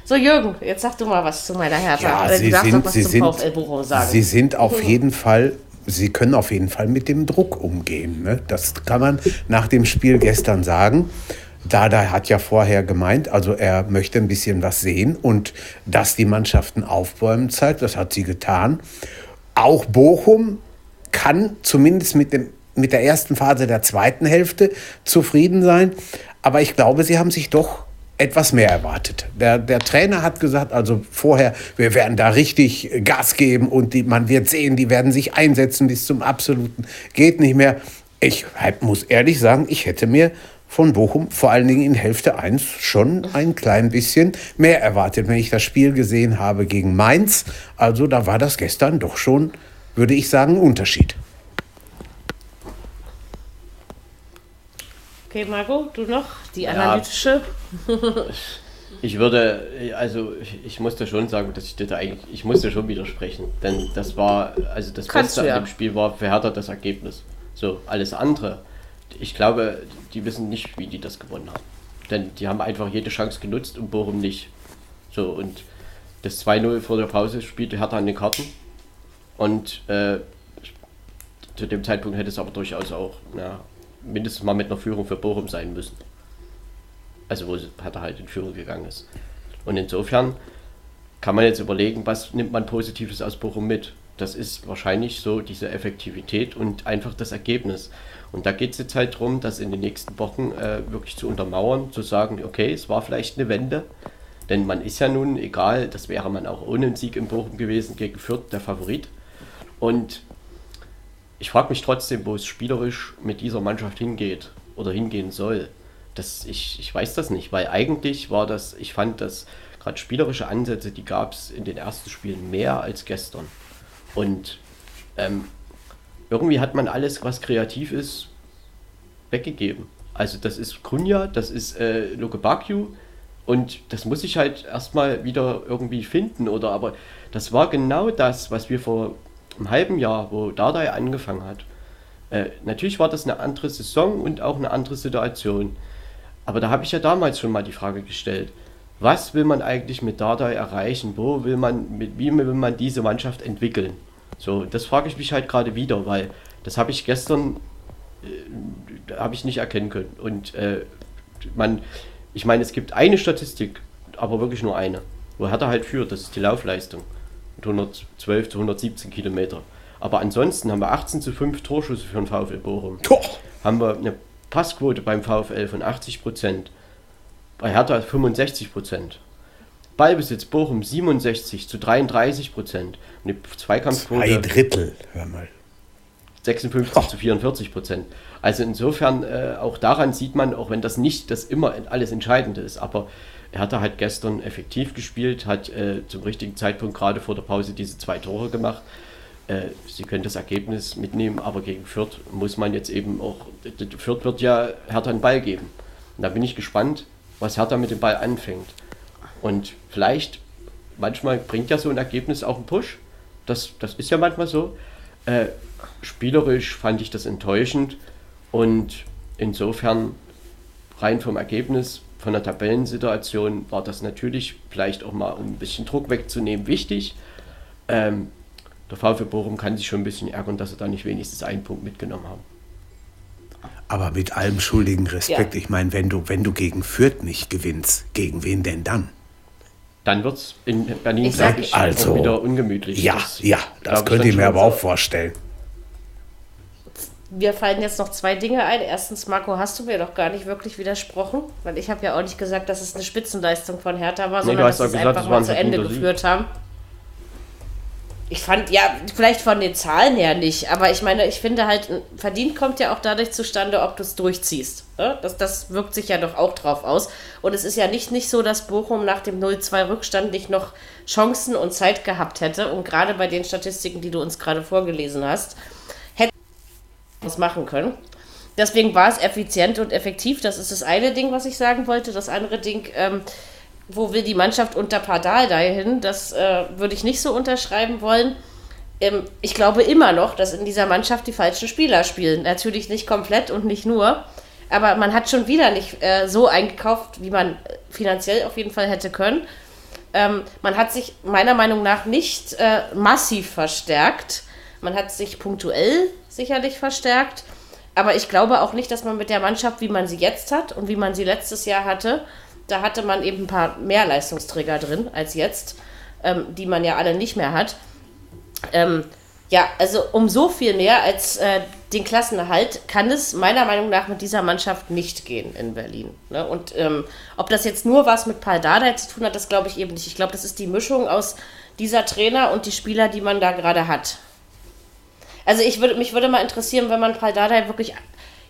So, Jürgen, jetzt sag du mal was zu meiner Hertha. Ja, Sie, sind, Sie, sind, Sie sind auf jeden Fall sie können auf jeden Fall mit dem Druck umgehen. Ne? Das kann man nach dem Spiel gestern sagen. Dada hat ja vorher gemeint, also er möchte ein bisschen was sehen und dass die Mannschaften aufbäumen zeigt, das hat sie getan. Auch Bochum kann zumindest mit, dem, mit der ersten Phase der zweiten Hälfte zufrieden sein. Aber ich glaube, sie haben sich doch etwas mehr erwartet. Der, der Trainer hat gesagt, also vorher, wir werden da richtig Gas geben und die, man wird sehen, die werden sich einsetzen bis zum absoluten geht nicht mehr. Ich muss ehrlich sagen, ich hätte mir von Bochum vor allen Dingen in Hälfte 1 schon ein klein bisschen mehr erwartet, wenn ich das Spiel gesehen habe gegen Mainz. Also da war das gestern doch schon, würde ich sagen, ein Unterschied. Okay, Margot, du noch die analytische? Ja, ich würde, also ich musste schon sagen, dass ich das eigentlich, ich musste schon widersprechen, denn das war, also das Kannst Beste ja. an dem Spiel war für Hertha das Ergebnis. So, alles andere, ich glaube, die wissen nicht, wie die das gewonnen haben. Denn die haben einfach jede Chance genutzt und Bochum nicht. So, und das 2-0 vor der Pause spielte Hertha an den Karten. Und äh, zu dem Zeitpunkt hätte es aber durchaus auch ja, mindestens mal mit einer Führung für Bochum sein müssen. Also wo Hertha halt in Führung gegangen ist. Und insofern kann man jetzt überlegen, was nimmt man Positives aus Bochum mit. Das ist wahrscheinlich so diese Effektivität und einfach das Ergebnis. Und da geht es jetzt halt darum, das in den nächsten Wochen äh, wirklich zu untermauern, zu sagen, okay, es war vielleicht eine Wende. Denn man ist ja nun, egal, das wäre man auch ohne einen Sieg in Bochum gewesen, gegen Fürth der Favorit. Und ich frage mich trotzdem, wo es spielerisch mit dieser Mannschaft hingeht oder hingehen soll. Das, ich, ich weiß das nicht, weil eigentlich war das, ich fand das gerade spielerische Ansätze, die gab es in den ersten Spielen mehr als gestern. Und ähm, irgendwie hat man alles, was kreativ ist, weggegeben. Also das ist Kunja, das ist äh, Luke Bakju und das muss ich halt erstmal wieder irgendwie finden oder aber das war genau das, was wir vor einem halben Jahr, wo Dardai angefangen hat. Äh, natürlich war das eine andere Saison und auch eine andere Situation. Aber da habe ich ja damals schon mal die Frage gestellt, was will man eigentlich mit Dardai erreichen? Wo will man, mit, wie will man diese Mannschaft entwickeln? So, das frage ich mich halt gerade wieder, weil das habe ich gestern äh, habe ich nicht erkennen können. Und äh, man, ich meine, es gibt eine Statistik, aber wirklich nur eine, wo Hertha halt führt, das ist die Laufleistung. Mit 112 zu 117 Kilometer. Aber ansonsten haben wir 18 zu 5 Torschüsse für den VfL Bochum. Doch. Haben wir eine Passquote beim VfL von 80 Prozent. Bei Hertha 65 Prozent. Ballbesitz Bochum 67 zu 33 Prozent. Die Zweikampfquote. Zwei Drittel, hör mal. 56 oh. zu 44 Prozent. Also insofern, äh, auch daran sieht man, auch wenn das nicht das immer alles Entscheidende ist, aber Hertha hat gestern effektiv gespielt, hat äh, zum richtigen Zeitpunkt gerade vor der Pause diese zwei Tore gemacht. Äh, sie können das Ergebnis mitnehmen, aber gegen Fürth muss man jetzt eben auch, Fürth wird ja Hertha einen Ball geben. Und da bin ich gespannt, was Hertha mit dem Ball anfängt. Und vielleicht, manchmal bringt ja so ein Ergebnis auch einen Push. Das, das ist ja manchmal so. Äh, spielerisch fand ich das enttäuschend und insofern rein vom Ergebnis, von der Tabellensituation war das natürlich vielleicht auch mal, um ein bisschen Druck wegzunehmen, wichtig. Ähm, der VfB Bochum kann sich schon ein bisschen ärgern, dass sie da nicht wenigstens einen Punkt mitgenommen haben. Aber mit allem schuldigen Respekt, ja. ich meine, wenn du, wenn du gegen Fürth nicht gewinnst, gegen wen denn dann? Dann wird es in Berlin, glaube ich, also, wieder ungemütlich. Ja, das, ja, das könnte ich mir aber auch vorstellen. Mir fallen jetzt noch zwei Dinge ein. Erstens, Marco, hast du mir doch gar nicht wirklich widersprochen, weil ich habe ja auch nicht gesagt, dass es eine Spitzenleistung von Hertha war, nee, sondern dass sie es einfach mal zu Ende geführt haben. Ich fand, ja, vielleicht von den Zahlen her nicht, aber ich meine, ich finde halt, verdient kommt ja auch dadurch zustande, ob du es durchziehst. Ne? Das, das wirkt sich ja doch auch drauf aus. Und es ist ja nicht, nicht so, dass Bochum nach dem 0-2 Rückstand nicht noch Chancen und Zeit gehabt hätte. Und gerade bei den Statistiken, die du uns gerade vorgelesen hast, es machen können. Deswegen war es effizient und effektiv. Das ist das eine Ding, was ich sagen wollte. Das andere Ding, ähm, wo will die Mannschaft unter Pardal dahin? Das äh, würde ich nicht so unterschreiben wollen. Ähm, ich glaube immer noch, dass in dieser Mannschaft die falschen Spieler spielen. Natürlich nicht komplett und nicht nur. Aber man hat schon wieder nicht äh, so eingekauft, wie man finanziell auf jeden Fall hätte können. Ähm, man hat sich meiner Meinung nach nicht äh, massiv verstärkt. Man hat sich punktuell sicherlich verstärkt. Aber ich glaube auch nicht, dass man mit der Mannschaft, wie man sie jetzt hat und wie man sie letztes Jahr hatte, da hatte man eben ein paar mehr Leistungsträger drin als jetzt, ähm, die man ja alle nicht mehr hat. Ähm, ja, also um so viel mehr als äh, den Klassenerhalt kann es meiner Meinung nach mit dieser Mannschaft nicht gehen in Berlin. Ne? Und ähm, ob das jetzt nur was mit Paul Dardai zu tun hat, das glaube ich eben nicht. Ich glaube, das ist die Mischung aus dieser Trainer und die Spieler, die man da gerade hat. Also ich würde, mich würde mal interessieren, wenn man Paul Dardai wirklich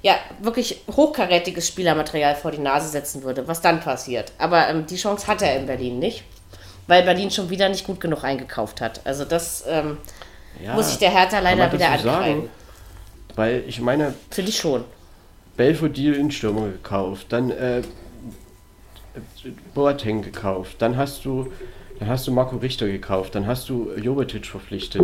ja, wirklich hochkarätiges Spielermaterial vor die Nase setzen würde, was dann passiert. Aber ähm, die Chance hat er in Berlin nicht, weil Berlin schon wieder nicht gut genug eingekauft hat. Also das ähm, ja, muss ich der Hertha leider wieder ankreiden. Weil ich meine... Finde ich schon. Belfodil in Stürmer gekauft, dann äh, Boateng gekauft, dann hast du dann hast du Marco Richter gekauft, dann hast du Jovetic verpflichtet.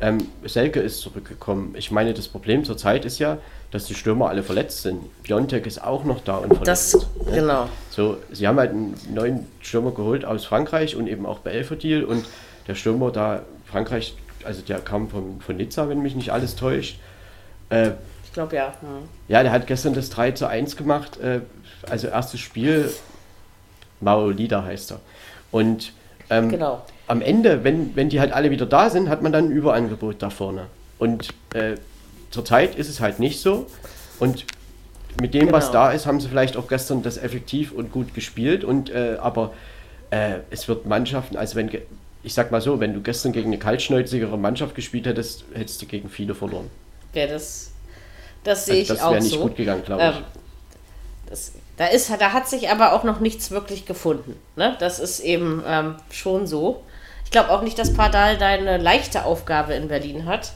Ähm, Selke ist zurückgekommen. Ich meine, das Problem zurzeit ist ja, dass die Stürmer alle verletzt sind. Biontek ist auch noch da und verletzt. Das, ne? genau. So, sie haben halt einen neuen Stürmer geholt aus Frankreich und eben auch bei Elferdil und der Stürmer da, Frankreich, also der kam von, von Nizza, wenn mich nicht alles täuscht. Äh, ich glaube ja. Hm. Ja, der hat gestern das 3 zu 1 gemacht. Äh, also erstes Spiel, Maolida heißt er. Und ähm, genau. am Ende, wenn, wenn die halt alle wieder da sind, hat man dann ein Überangebot da vorne. Und äh, Zurzeit ist es halt nicht so. Und mit dem, genau. was da ist, haben sie vielleicht auch gestern das effektiv und gut gespielt. Und äh, aber äh, es wird Mannschaften, also wenn ich sag mal so, wenn du gestern gegen eine kaltschnäuzigere Mannschaft gespielt hättest, hättest du gegen viele verloren. Wäre das, das sehe also ich auch so. Das wäre nicht gut gegangen, glaube ich. Ähm, das, da, ist, da hat sich aber auch noch nichts wirklich gefunden. Ne? Das ist eben ähm, schon so. Ich glaube auch nicht, dass Pardal da eine leichte Aufgabe in Berlin hat.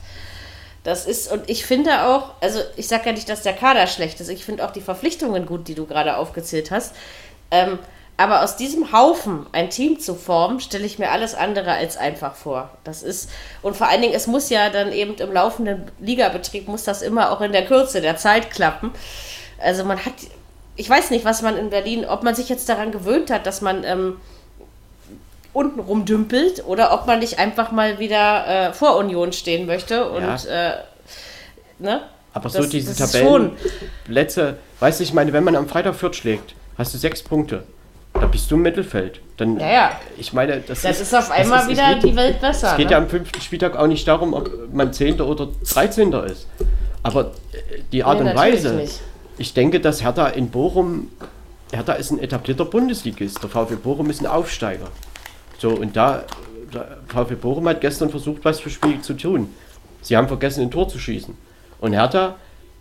Das ist, und ich finde auch, also ich sage ja nicht, dass der Kader schlecht ist, ich finde auch die Verpflichtungen gut, die du gerade aufgezählt hast. Ähm, aber aus diesem Haufen ein Team zu formen, stelle ich mir alles andere als einfach vor. Das ist, und vor allen Dingen, es muss ja dann eben im laufenden Ligabetrieb, muss das immer auch in der Kürze der Zeit klappen. Also man hat, ich weiß nicht, was man in Berlin, ob man sich jetzt daran gewöhnt hat, dass man ähm, unten rumdümpelt oder ob man nicht einfach mal wieder äh, vor Union stehen möchte und ja. äh, ne? Aber das, so diese Tabellenplätze, weißt du, ich meine, wenn man am Freitag Fürth schlägt, hast du sechs Punkte. Da bist du im Mittelfeld. Dann, ja, ja. Ich meine, das, das ist, ist auf einmal ist, wieder geht, die Welt besser. Es geht ne? ja am fünften Spieltag auch nicht darum, ob man Zehnter oder Dreizehnter ist. Aber äh, die Art nee, und Weise. Nicht. Ich denke, dass Hertha in Bochum, Hertha ist ein etablierter Bundesligist. Der VfB Bochum ist ein Aufsteiger. So, und da, der VfB Bochum hat gestern versucht, was für Spiel zu tun. Sie haben vergessen, ein Tor zu schießen. Und Hertha,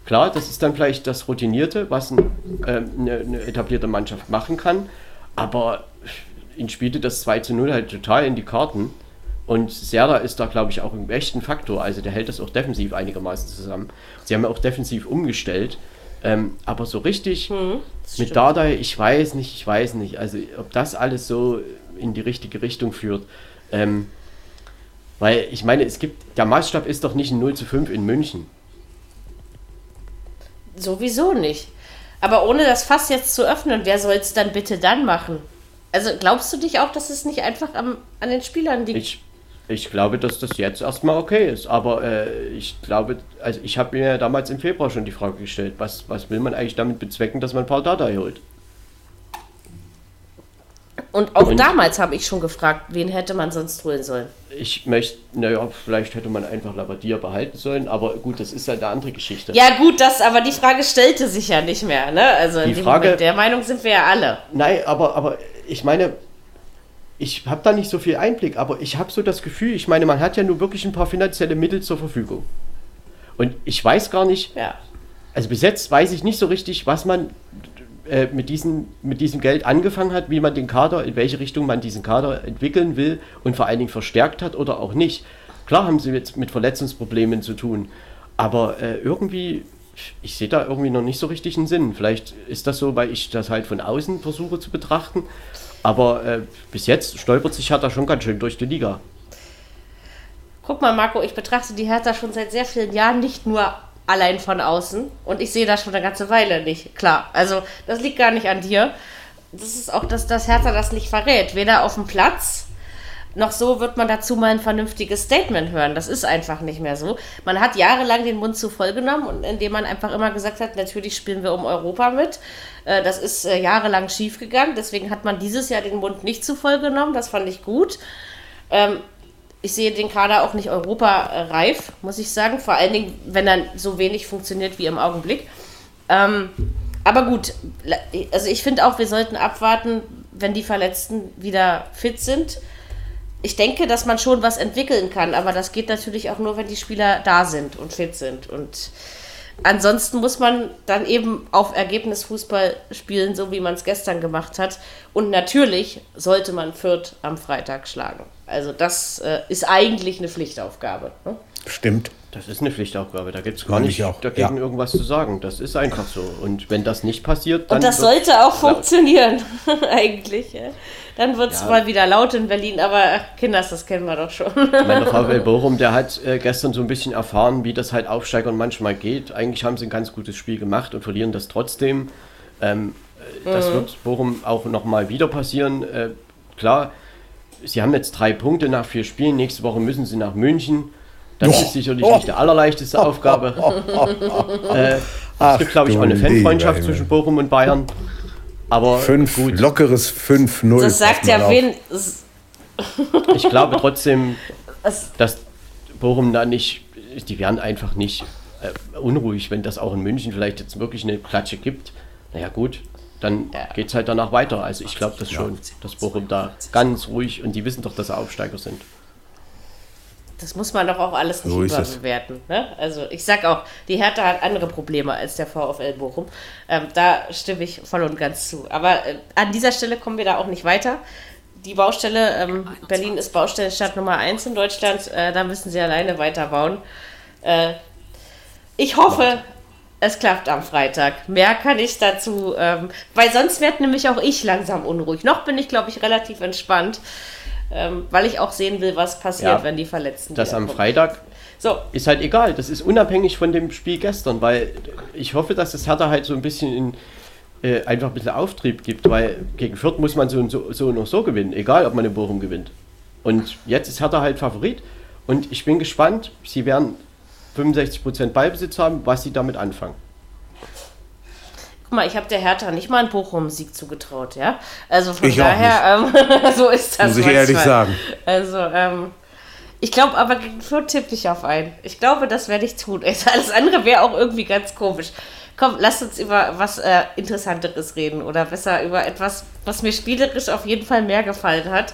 klar, das ist dann vielleicht das Routinierte, was ein, äh, eine, eine etablierte Mannschaft machen kann, aber ihn spielte das 2 zu 0 halt total in die Karten. Und Serda ist da, glaube ich, auch ein echten Faktor. Also der hält das auch defensiv einigermaßen zusammen. Sie haben ja auch defensiv umgestellt. Ähm, aber so richtig Mhm, mit Dardai, ich weiß nicht, ich weiß nicht. Also ob das alles so in die richtige Richtung führt. Ähm, weil ich meine, es gibt, der Maßstab ist doch nicht ein 0 zu 5 in München. Sowieso nicht. Aber ohne das Fass jetzt zu öffnen, wer soll es dann bitte dann machen? Also glaubst du dich auch, dass es nicht einfach am, an den Spielern liegt? Ich, ich glaube, dass das jetzt erstmal okay ist. Aber äh, ich glaube, also ich habe mir damals im Februar schon die Frage gestellt, was, was will man eigentlich damit bezwecken, dass man Paul Dardai holt? Und auch Und- damals habe ich schon gefragt, wen hätte man sonst holen sollen. Ich möchte, naja, vielleicht hätte man einfach Labadia behalten sollen, aber gut, das ist halt eine andere Geschichte. Ja gut, das, aber die Frage stellte sich ja nicht mehr, ne? Also Die Frage- Moment, der Meinung sind wir ja alle. Nein, aber, aber ich meine, ich habe da nicht so viel Einblick, aber ich habe so das Gefühl, ich meine, man hat ja nur wirklich ein paar finanzielle Mittel zur Verfügung. Und ich weiß gar nicht, Ja. also bis jetzt weiß ich nicht so richtig, was man äh, mit, diesem, mit diesem Geld angefangen hat, wie man den Kader, in welche Richtung man diesen Kader entwickeln will und vor allen Dingen verstärkt hat oder auch nicht. Klar haben sie jetzt mit Verletzungsproblemen zu tun, aber äh, irgendwie, ich sehe da irgendwie noch nicht so richtig einen Sinn. Vielleicht ist das so, weil ich das halt von außen versuche zu betrachten, aber äh, bis jetzt stolpert sich Hertha schon ganz schön durch die Liga. Guck mal, Marco, ich betrachte die Hertha schon seit sehr vielen Jahren nicht nur allein von außen und ich sehe das schon eine ganze Weile nicht. Klar, also das liegt gar nicht an dir. Das ist auch, dass das Hertha das nicht verrät. Weder auf dem Platz noch so wird man dazu mal ein vernünftiges Statement hören. Das ist einfach nicht mehr so. Man hat jahrelang den Mund zu voll genommen und indem man einfach immer gesagt hat, natürlich spielen wir um Europa mit. Äh, Das ist äh, jahrelang schief gegangen. Deswegen hat man dieses Jahr den Mund nicht zu voll genommen. Das fand ich gut. Ähm, ich sehe den Kader auch nicht europareif, muss ich sagen. Vor allen Dingen, wenn er so wenig funktioniert wie im Augenblick. Ähm, aber gut, also ich finde auch, wir sollten abwarten, wenn die Verletzten wieder fit sind. Ich denke, dass man schon was entwickeln kann, aber das geht natürlich auch nur, wenn die Spieler da sind und fit sind. Und ansonsten muss man dann eben auf Ergebnisfußball spielen, so wie man es gestern gemacht hat. Und natürlich sollte man Fürth am Freitag schlagen. Also das äh, ist eigentlich eine Pflichtaufgabe. Ne? Stimmt. Das ist eine Pflichtaufgabe, da gibt es gar Meine nicht ich auch, dagegen ja. irgendwas zu sagen. Das ist einfach so. Und wenn das nicht passiert, dann. Und das sollte auch laut. funktionieren, eigentlich. Ja. Dann wird es Ja. mal wieder laut in Berlin, aber ach, Kinders, das kennen wir doch schon. Mein VfL Bochum, der hat äh, gestern so ein bisschen erfahren, wie das halt Aufsteigern manchmal geht. Eigentlich haben sie ein ganz gutes Spiel gemacht und verlieren das trotzdem. Ähm, äh, das wird Bochum auch nochmal wieder passieren. Äh, klar, sie haben jetzt drei Punkte nach vier Spielen. Nächste Woche müssen sie nach München. Das Oh. ist sicherlich Oh. nicht die allerleichteste Aufgabe. äh, es gibt, glaube ich, auch eine Fanfreundschaft zwischen. Bochum und Bayern. Aber Fünf, gut, lockeres 5-0. Das sagt ja wen. ich glaube trotzdem, dass Bochum da nicht, die werden einfach nicht äh, unruhig, wenn das auch in München vielleicht jetzt wirklich eine Klatsche gibt. Naja gut, dann Ja. geht es halt danach weiter. Also ich glaube das schon, dass Bochum da ganz ruhig und die wissen doch, dass sie Aufsteiger sind. Das muss man doch auch alles nicht So überbewerten. Ne? Also ich sag auch, die Hertha hat andere Probleme als der VfL Bochum. Ähm, da stimme ich voll und ganz zu. Aber äh, an dieser Stelle kommen wir da auch nicht weiter. Die Baustelle, ähm, Berlin ist Baustellenstadt Nummer 1 in Deutschland, äh, da müssen sie alleine weiterbauen. Äh, ich hoffe, es klappt am Freitag. Mehr kann ich dazu, ähm, weil sonst werde nämlich auch ich langsam unruhig. Noch bin ich, glaube ich, relativ entspannt, ähm, weil ich auch sehen will, was passiert, Ja. wenn die Verletzten Das am wiederkommen. Freitag So, ist halt egal. Das ist unabhängig von dem Spiel gestern, weil ich hoffe, dass das Hertha halt so ein bisschen in, äh, einfach ein bisschen Auftrieb gibt, weil gegen Fürth muss man so und so, so und noch so gewinnen, egal ob man in Bochum gewinnt. Und jetzt ist Hertha halt Favorit und ich bin gespannt, sie werden 65% Ballbesitz haben, was sie damit anfangen. Guck mal, ich habe der Hertha nicht mal einen Bochum-Sieg zugetraut, ja? Also von Ich daher, ähm, so ist das. Muss ich manchmal. ehrlich sagen. Also, ähm, ich glaube aber gegen Fürth tippe ich auf einen. Ich glaube, das werde ich tun. Alles andere wäre auch irgendwie ganz komisch. Komm, lass uns über was äh, Interessanteres reden oder besser über etwas, was mir spielerisch auf jeden Fall mehr gefallen hat.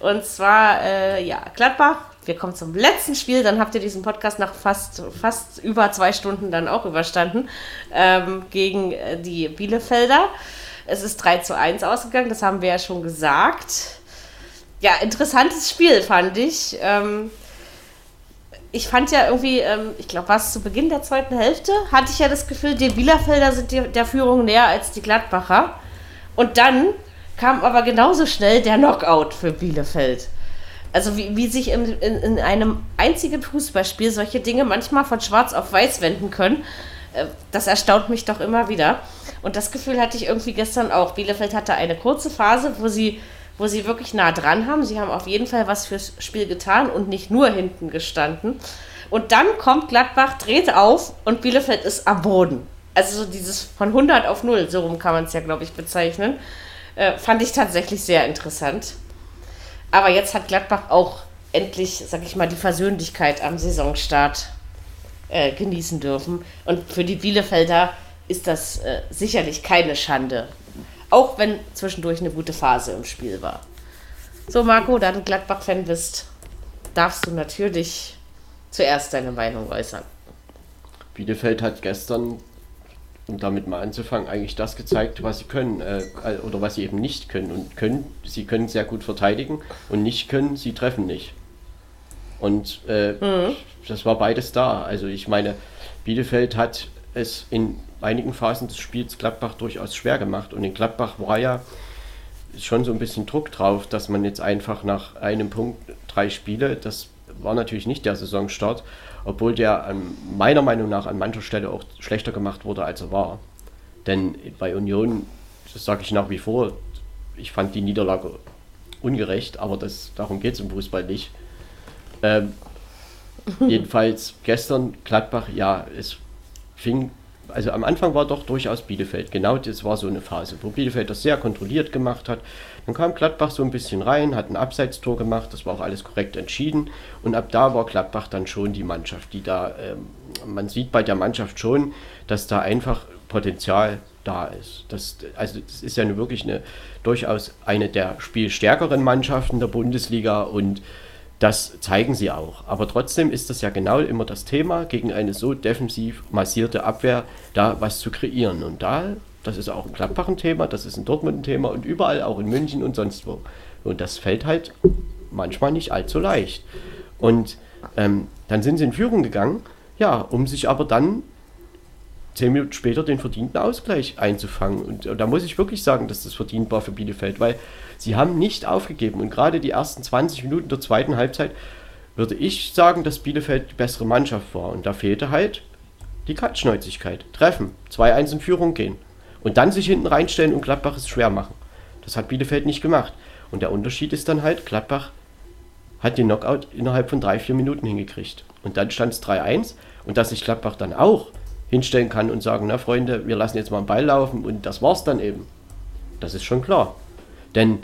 Und zwar, äh, ja, Gladbach wir kommen zum letzten Spiel, dann habt ihr diesen Podcast nach fast, fast über zwei Stunden dann auch überstanden, ähm, gegen äh, die Bielefelder. Es ist 3 zu 1 ausgegangen, das haben wir ja schon gesagt. Ja, interessantes Spiel fand ich. Ähm, ich fand ja irgendwie, ähm, ich glaube, war es zu Beginn der zweiten Hälfte, hatte ich ja das Gefühl, die Bielefelder sind die, der Führung näher als die Gladbacher. Und dann kam aber genauso schnell der Knockout für Bielefeld. Also wie, wie sich in, in, in einem einzigen Fußballspiel solche Dinge manchmal von schwarz auf weiß wenden können, äh, das erstaunt mich doch immer wieder. Und das Gefühl hatte ich irgendwie gestern auch. Bielefeld hatte eine kurze Phase, wo sie, wo sie wirklich nah dran haben. Sie haben auf jeden Fall was fürs Spiel getan und nicht nur hinten gestanden. Und dann kommt Gladbach, dreht auf und Bielefeld ist am Boden. Also so dieses von 100 auf 0, so rum kann man es ja, glaube ich, bezeichnen. Äh, fand ich tatsächlich sehr interessant. Aber jetzt hat Gladbach auch endlich, sag ich mal, die Versöhnlichkeit am Saisonstart äh, genießen dürfen. Und für die Bielefelder ist das äh, sicherlich keine Schande. Auch wenn zwischendurch eine gute Phase im Spiel war. So, Marco, da du Gladbach-Fan bist, darfst du natürlich zuerst deine Meinung äußern. Bielefeld hat gestern um damit mal anzufangen, eigentlich das gezeigt, was sie können äh, oder was sie eben nicht können. Und können, sie können sehr gut verteidigen und nicht können, sie treffen nicht. Und äh, mhm. das war beides da. Also ich meine, Bielefeld hat es in einigen Phasen des Spiels Gladbach durchaus schwer gemacht. Und in Gladbach war ja schon so ein bisschen Druck drauf, dass man jetzt einfach nach einem Punkt drei Spiele, das war natürlich nicht der Saisonstart, obwohl der an, meiner Meinung nach an mancher Stelle auch schlechter gemacht wurde, als er war. Denn bei Union, das sage ich nach wie vor, ich fand die Niederlage ungerecht, aber das, darum geht es im Fußball nicht. Ähm, jedenfalls gestern Gladbach, ja, es fing, also am Anfang war doch durchaus Bielefeld, genau das war so eine Phase, wo Bielefeld das sehr kontrolliert gemacht hat, dann kam Gladbach so ein bisschen rein, hat ein Abseitstor gemacht, das war auch alles korrekt entschieden. Und ab da war Gladbach dann schon die Mannschaft, die da, ähm, man sieht bei der Mannschaft schon, dass da einfach Potenzial da ist. Das, also das ist ja wirklich eine, durchaus eine der spielstärkeren Mannschaften der Bundesliga und das zeigen sie auch. Aber trotzdem ist das ja genau immer das Thema, gegen eine so defensiv massierte Abwehr da was zu kreieren. Und da das ist auch in Gladbach ein Thema, das ist in Dortmund ein Thema und überall, auch in München und sonst wo. Und das fällt halt manchmal nicht allzu leicht. Und ähm, dann sind sie in Führung gegangen, ja, um sich aber dann zehn Minuten später den verdienten Ausgleich einzufangen. Und, und, da muss ich wirklich sagen, dass das verdient war für Bielefeld, weil sie haben nicht aufgegeben. Und gerade die ersten 20 Minuten der zweiten Halbzeit würde ich sagen, dass Bielefeld die bessere Mannschaft war. Und da fehlte halt die Kaltschnäuzigkeit. Treffen, 2-1 in Führung gehen. Und dann sich hinten reinstellen und Gladbach es schwer machen. Das hat Bielefeld nicht gemacht. Und der Unterschied ist dann halt, Gladbach hat den Knockout innerhalb von drei, vier Minuten hingekriegt. Und dann stand es 3-1. Und dass sich Gladbach dann auch hinstellen kann und sagen, na Freunde, wir lassen jetzt mal einen Ball laufen und das war's dann eben. Das ist schon klar. Denn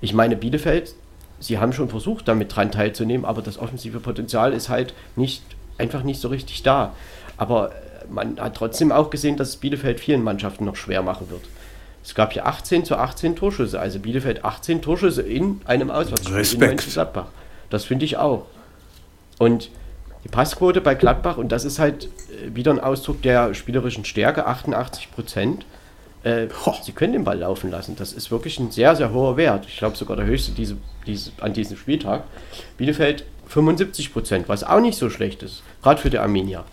ich meine, Bielefeld, sie haben schon versucht, damit dran teilzunehmen, aber das offensive Potenzial ist halt nicht, einfach nicht so richtig da. Aber man hat trotzdem auch gesehen, dass es Bielefeld vielen Mannschaften noch schwer machen wird. Es gab hier 18 zu 18 Torschüsse, also Bielefeld 18 Torschüsse in einem Auswärtsspiel Respekt. in Mönchengladbach. Das finde ich auch. Und die Passquote bei Gladbach, und das ist halt äh, wieder ein Ausdruck der spielerischen Stärke, 88 Prozent. Äh, sie können den Ball laufen lassen. Das ist wirklich ein sehr, sehr hoher Wert. Ich glaube sogar der höchste diese, diese, an diesem Spieltag. Bielefeld 75 Prozent, was auch nicht so schlecht ist, gerade für die Arminia.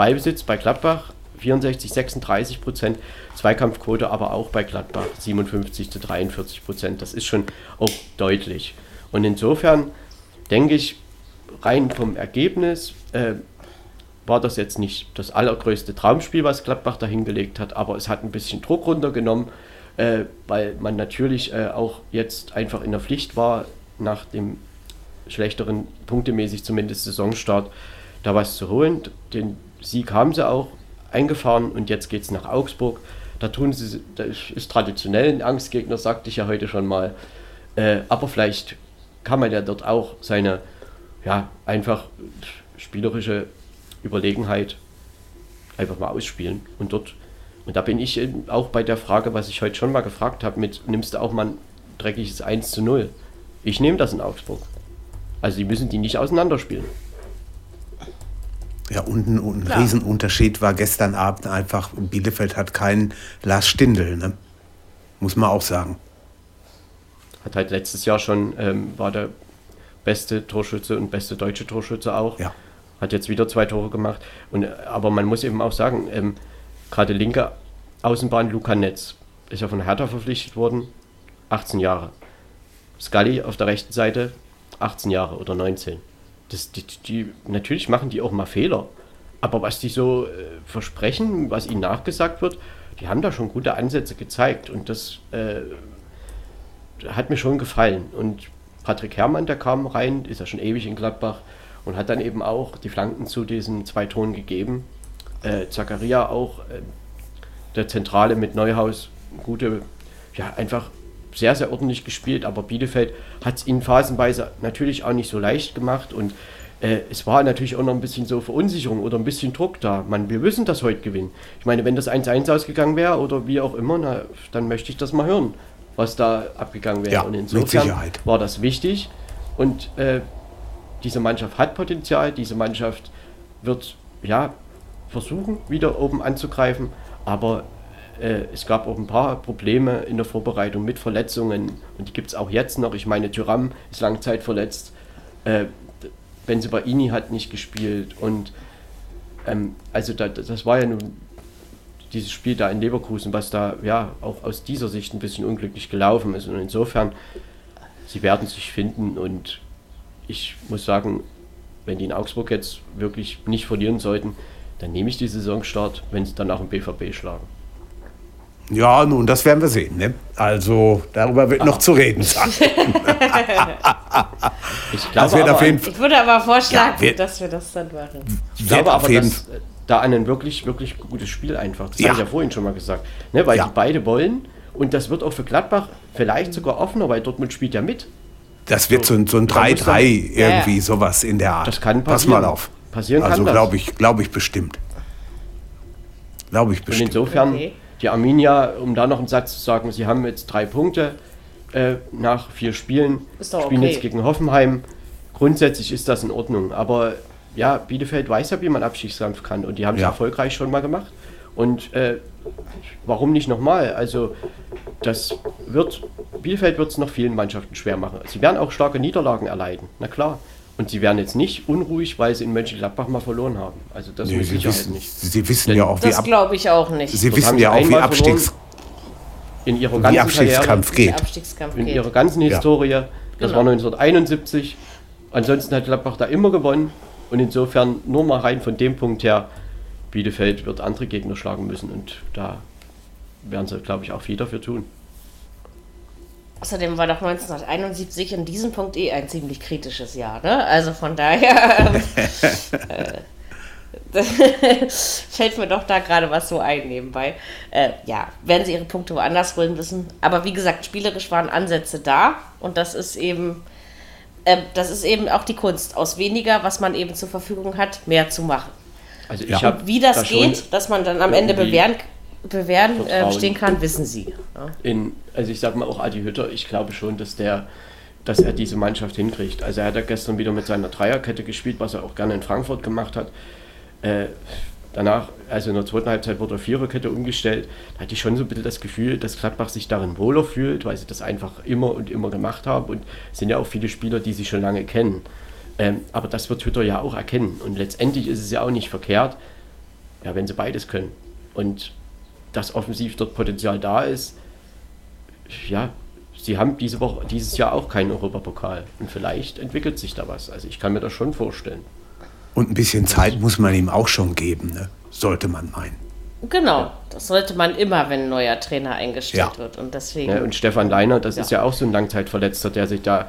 Ballbesitz bei Gladbach 64, 36 Prozent, Zweikampfquote aber auch bei Gladbach 57 zu 43 Prozent. Das ist schon auch deutlich. Und insofern denke ich, rein vom Ergebnis äh, war das jetzt nicht das allergrößte Traumspiel, was Gladbach da hingelegt hat, aber es hat ein bisschen Druck runtergenommen, äh, weil man natürlich äh, auch jetzt einfach in der Pflicht war, nach dem schlechteren, punktemäßig zumindest Saisonstart, da was zu holen. Den Sieg haben sie auch eingefahren und jetzt geht es nach Augsburg. Da tun sie, das ist traditionell ein Angstgegner, sagte ich ja heute schon mal. Äh, aber vielleicht kann man ja dort auch seine, ja, einfach spielerische Überlegenheit einfach mal ausspielen. Und dort, und da bin ich auch bei der Frage, was ich heute schon mal gefragt habe, mit nimmst du auch mal ein dreckiges 1 zu 0? Ich nehme das in Augsburg. Also die müssen die nicht auseinanderspielen. Ja, und ein, ein Riesenunterschied war gestern Abend einfach, Bielefeld hat keinen Lars Stindl, ne? muss man auch sagen. Hat halt letztes Jahr schon, ähm, war der beste Torschütze und beste deutsche Torschütze auch. Ja. Hat jetzt wieder zwei Tore gemacht. Und, aber man muss eben auch sagen, ähm, gerade linke Außenbahn Luca Netz ist ja von Hertha verpflichtet worden, 18 Jahre. Scully auf der rechten Seite 18 Jahre oder 19. Das, die, die, natürlich machen die auch mal Fehler. Aber was die so äh, versprechen, was ihnen nachgesagt wird, die haben da schon gute Ansätze gezeigt. Und das äh, hat mir schon gefallen. Und Patrick Herrmann, der kam rein, ist ja schon ewig in Gladbach und hat dann eben auch die Flanken zu diesen zwei Toren gegeben. Äh, Zakaria auch, äh, der Zentrale mit Neuhaus, gute, ja, einfach sehr, sehr ordentlich gespielt, aber Bielefeld hat es ihnen phasenweise natürlich auch nicht so leicht gemacht und äh, es war natürlich auch noch ein bisschen so Verunsicherung oder ein bisschen Druck da. Man, wir müssen das heute gewinnen. Ich meine, wenn das 1-1 ausgegangen wäre oder wie auch immer, na, dann möchte ich das mal hören, was da abgegangen wäre. Ja, und insofern Sicherheit. war das wichtig und äh, diese Mannschaft hat Potenzial, diese Mannschaft wird ja versuchen, wieder oben anzugreifen, aber äh, es gab auch ein paar Probleme in der Vorbereitung mit Verletzungen und die gibt es auch jetzt noch. Ich meine, Tyram ist Langzeit verletzt, äh, Benzebaini hat nicht gespielt und ähm, also da, das war ja nun dieses Spiel da in Leverkusen, was da ja auch aus dieser Sicht ein bisschen unglücklich gelaufen ist und insofern, sie werden sich finden und ich muss sagen, wenn die in Augsburg jetzt wirklich nicht verlieren sollten, dann nehme ich die Saisonstart, wenn sie dann auch im BVB schlagen. Ja, nun, das werden wir sehen. Ne? Also, darüber wird noch zu reden sein. Ich glaube, wird aber, auf jeden Ich würde aber vorschlagen, Ja, wir- dass wir das dann machen. ich glaube auf aber, jeden dass äh, da an ein wirklich, wirklich gutes Spiel einfach, das Ja. habe ich ja vorhin schon mal gesagt, ne? weil Ja. die beide wollen und das wird auch für Gladbach vielleicht sogar offener, weil Dortmund spielt ja mit. Das wird so, ein- so ein Da muss 3-3, Ja, ja. irgendwie sowas in der Art. Das kann Pass passieren. mal auf. Passieren kann also das. glaube ich, glaube ich bestimmt. Glaube ich Und bestimmt. insofern, Okay. Die Arminia, um da noch einen Satz zu sagen, sie haben jetzt drei Punkte äh, nach vier Spielen, Ist doch spielen okay. jetzt gegen Hoffenheim. Grundsätzlich ist das in Ordnung, aber ja, Bielefeld weiß ja, wie man Abstiegskampf kann und die haben es Ja. erfolgreich schon mal gemacht. Und äh, warum nicht nochmal? Also, das wird, Bielefeld wird es noch vielen Mannschaften schwer machen. Sie werden auch starke Niederlagen erleiden, na klar. Und sie werden jetzt nicht unruhig, weil sie in Mönchengladbach mal verloren haben. Also, das Nee, mit sie, Sicherheit wissen, nicht. sie wissen Denn ja auch, wie, Das glaube ich auch nicht. sie Dort wissen ja auch, wie, Abstiegs. In ihrer wie ganzen Abstiegskampf Der geht. Abstiegskampf in geht. ihrer ganzen Ja. Historie. Das Genau. war 1971. Ansonsten hat Gladbach da immer gewonnen. Und insofern nur mal rein von dem Punkt her, Bielefeld wird andere Gegner schlagen müssen. Und da werden sie, glaube ich, auch viel dafür tun. Außerdem war doch 1971 in diesem Punkt eh ein ziemlich kritisches Jahr, ne? Also von daher äh, fällt mir doch da gerade was so ein nebenbei. Äh, ja, werden sie ihre Punkte woanders holen müssen. Aber wie gesagt, spielerisch waren Ansätze da und das ist eben, äh, das ist eben auch die Kunst, aus weniger, was man eben zur Verfügung hat, mehr zu machen. Also Ja. ich habe Wie das da schon geht, dass man dann am Ende bewähren, bewähren äh, stehen kann, wissen sie. In, also ich sag mal auch Adi Hütter, ich glaube schon, dass der, dass er diese Mannschaft hinkriegt. Also er hat ja gestern wieder mit seiner Dreierkette gespielt, was er auch gerne in Frankfurt gemacht hat. Äh, danach, also in der zweiten Halbzeit wurde er Viererkette umgestellt. Da hatte ich schon so ein bisschen das Gefühl, dass Gladbach sich darin wohler fühlt, weil sie das einfach immer und immer gemacht haben. Und es sind ja auch viele Spieler, die sie schon lange kennen. Ähm, aber das wird Hütter ja auch erkennen. Und letztendlich ist es ja auch nicht verkehrt, ja, wenn sie beides können. Und dass offensiv dort Potenzial da ist, ja, sie haben diese Woche, dieses Jahr auch keinen Europapokal. Und vielleicht entwickelt sich da was. Also ich kann mir das schon vorstellen. Und ein bisschen Zeit muss man ihm auch schon geben, ne? sollte man meinen. Genau, das sollte man immer, wenn ein neuer Trainer eingestellt Ja. wird. Und deswegen. Ja, und Stefan Leiner, das Ja. ist ja auch so ein Langzeitverletzter, der sich da,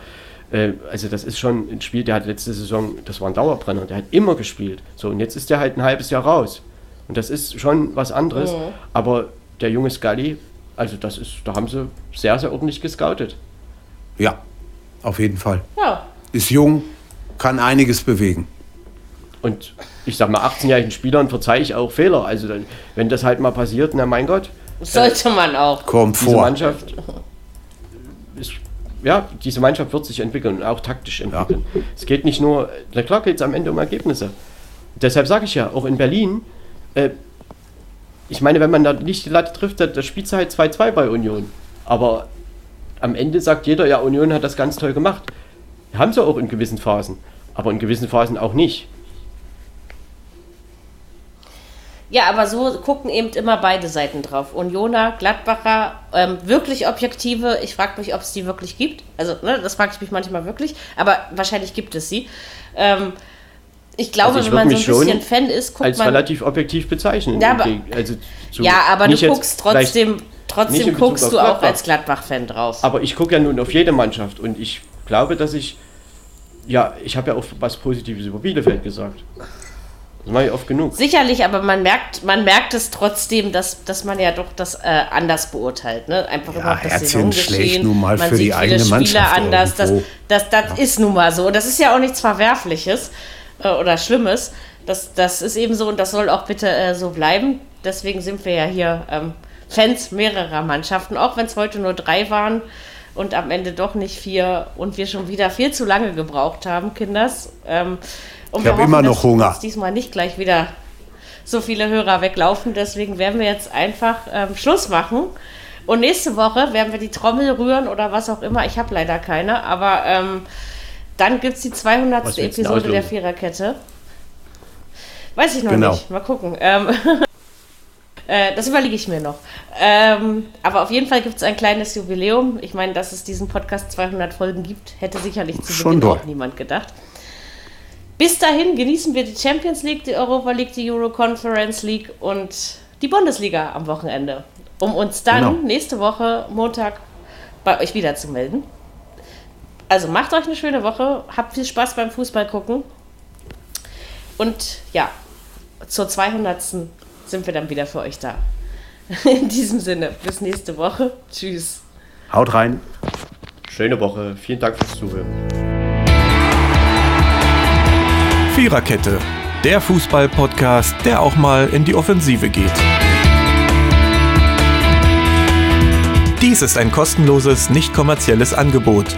äh, also das ist schon ein Spiel, der hat letzte Saison, das war ein Dauerbrenner, der hat immer gespielt. So, und jetzt ist der halt ein halbes Jahr raus. Und das ist schon was anderes. Aber der junge Scully, also das ist, da haben sie sehr, sehr ordentlich gescoutet. Ja, auf jeden Fall. ja, Ist jung, kann einiges bewegen. Und ich sag mal, 18-jährigen Spielern verzeihe ich auch Fehler. Also dann, wenn das halt mal passiert, na mein Gott, sollte man auch. Kommt diese vor. Mannschaft ist ja, diese Mannschaft wird sich entwickeln und auch taktisch entwickeln. Ja. Es geht nicht nur, na klar geht es am Ende um Ergebnisse. Deshalb sage ich ja, auch in Berlin, äh, ich meine, wenn man da nicht die Latte trifft, da spielt es halt 2-2 bei Union. Aber am Ende sagt jeder, ja, Union hat das ganz toll gemacht. Haben sie auch in gewissen Phasen, aber in gewissen Phasen auch nicht. Ja, aber so gucken eben immer beide Seiten drauf. Unioner, Gladbacher, ähm, wirklich objektive. Ich frage mich, ob es die wirklich gibt. Also, ne, das frage ich mich manchmal wirklich. Aber wahrscheinlich gibt es sie. Ähm, ich glaube, also ich wenn man so ein bisschen Fan ist, guckt als man. Als relativ objektiv bezeichnen. Ja, aber, also ja, aber du guckst trotzdem, trotzdem guckst du auch als Gladbach-Fan drauf. Aber ich gucke ja nun auf jede Mannschaft und ich glaube, dass ich. Ja, ich habe ja auch was Positives über Bielefeld gesagt. Das mache ich oft genug. Sicherlich, aber man merkt, man merkt es trotzdem, dass, dass man ja doch das äh, anders beurteilt. Ne? Einfach ja, überhaupt das Saisongeschehen. nun mal man für die eigene Spieler anders. Das, das, das ja. ist nun mal so. Und das ist ja auch nichts Verwerfliches äh, oder Schlimmes. Das, das ist eben so und das soll auch bitte äh, so bleiben. Deswegen sind wir ja hier ähm, Fans mehrerer Mannschaften, auch wenn es heute nur drei waren und am Ende doch nicht vier und wir schon wieder viel zu lange gebraucht haben, Kinders. Ähm, ich habe immer noch Hunger. Dass diesmal nicht gleich wieder so viele Hörer weglaufen. Deswegen werden wir jetzt einfach ähm, Schluss machen. Und nächste Woche werden wir die Trommel rühren oder was auch immer. Ich habe leider keine. Aber ähm, dann gibt es die 200. Episode der Viererkette. Weiß ich noch genau. nicht. Mal gucken. Ähm, äh, das überlege ich mir noch. Ähm, aber auf jeden Fall gibt es ein kleines Jubiläum. Ich meine, dass es diesen Podcast 200 Folgen gibt, hätte sicherlich zu Beginn auch niemand gedacht. Bis dahin genießen wir die Champions League, die Europa League, die Euro Conference League und die Bundesliga am Wochenende. Um uns dann genau. nächste Woche Montag bei euch wieder zu melden. Also macht euch eine schöne Woche, habt viel Spaß beim Fußball gucken. Und ja, zur 200. sind wir dann wieder für euch da. In diesem Sinne, bis nächste Woche. Tschüss. Haut rein. Schöne Woche. Vielen Dank fürs Zuhören. Viererkette, der Fußball-Podcast, der auch mal in die Offensive geht. Dies ist ein kostenloses, nicht kommerzielles Angebot.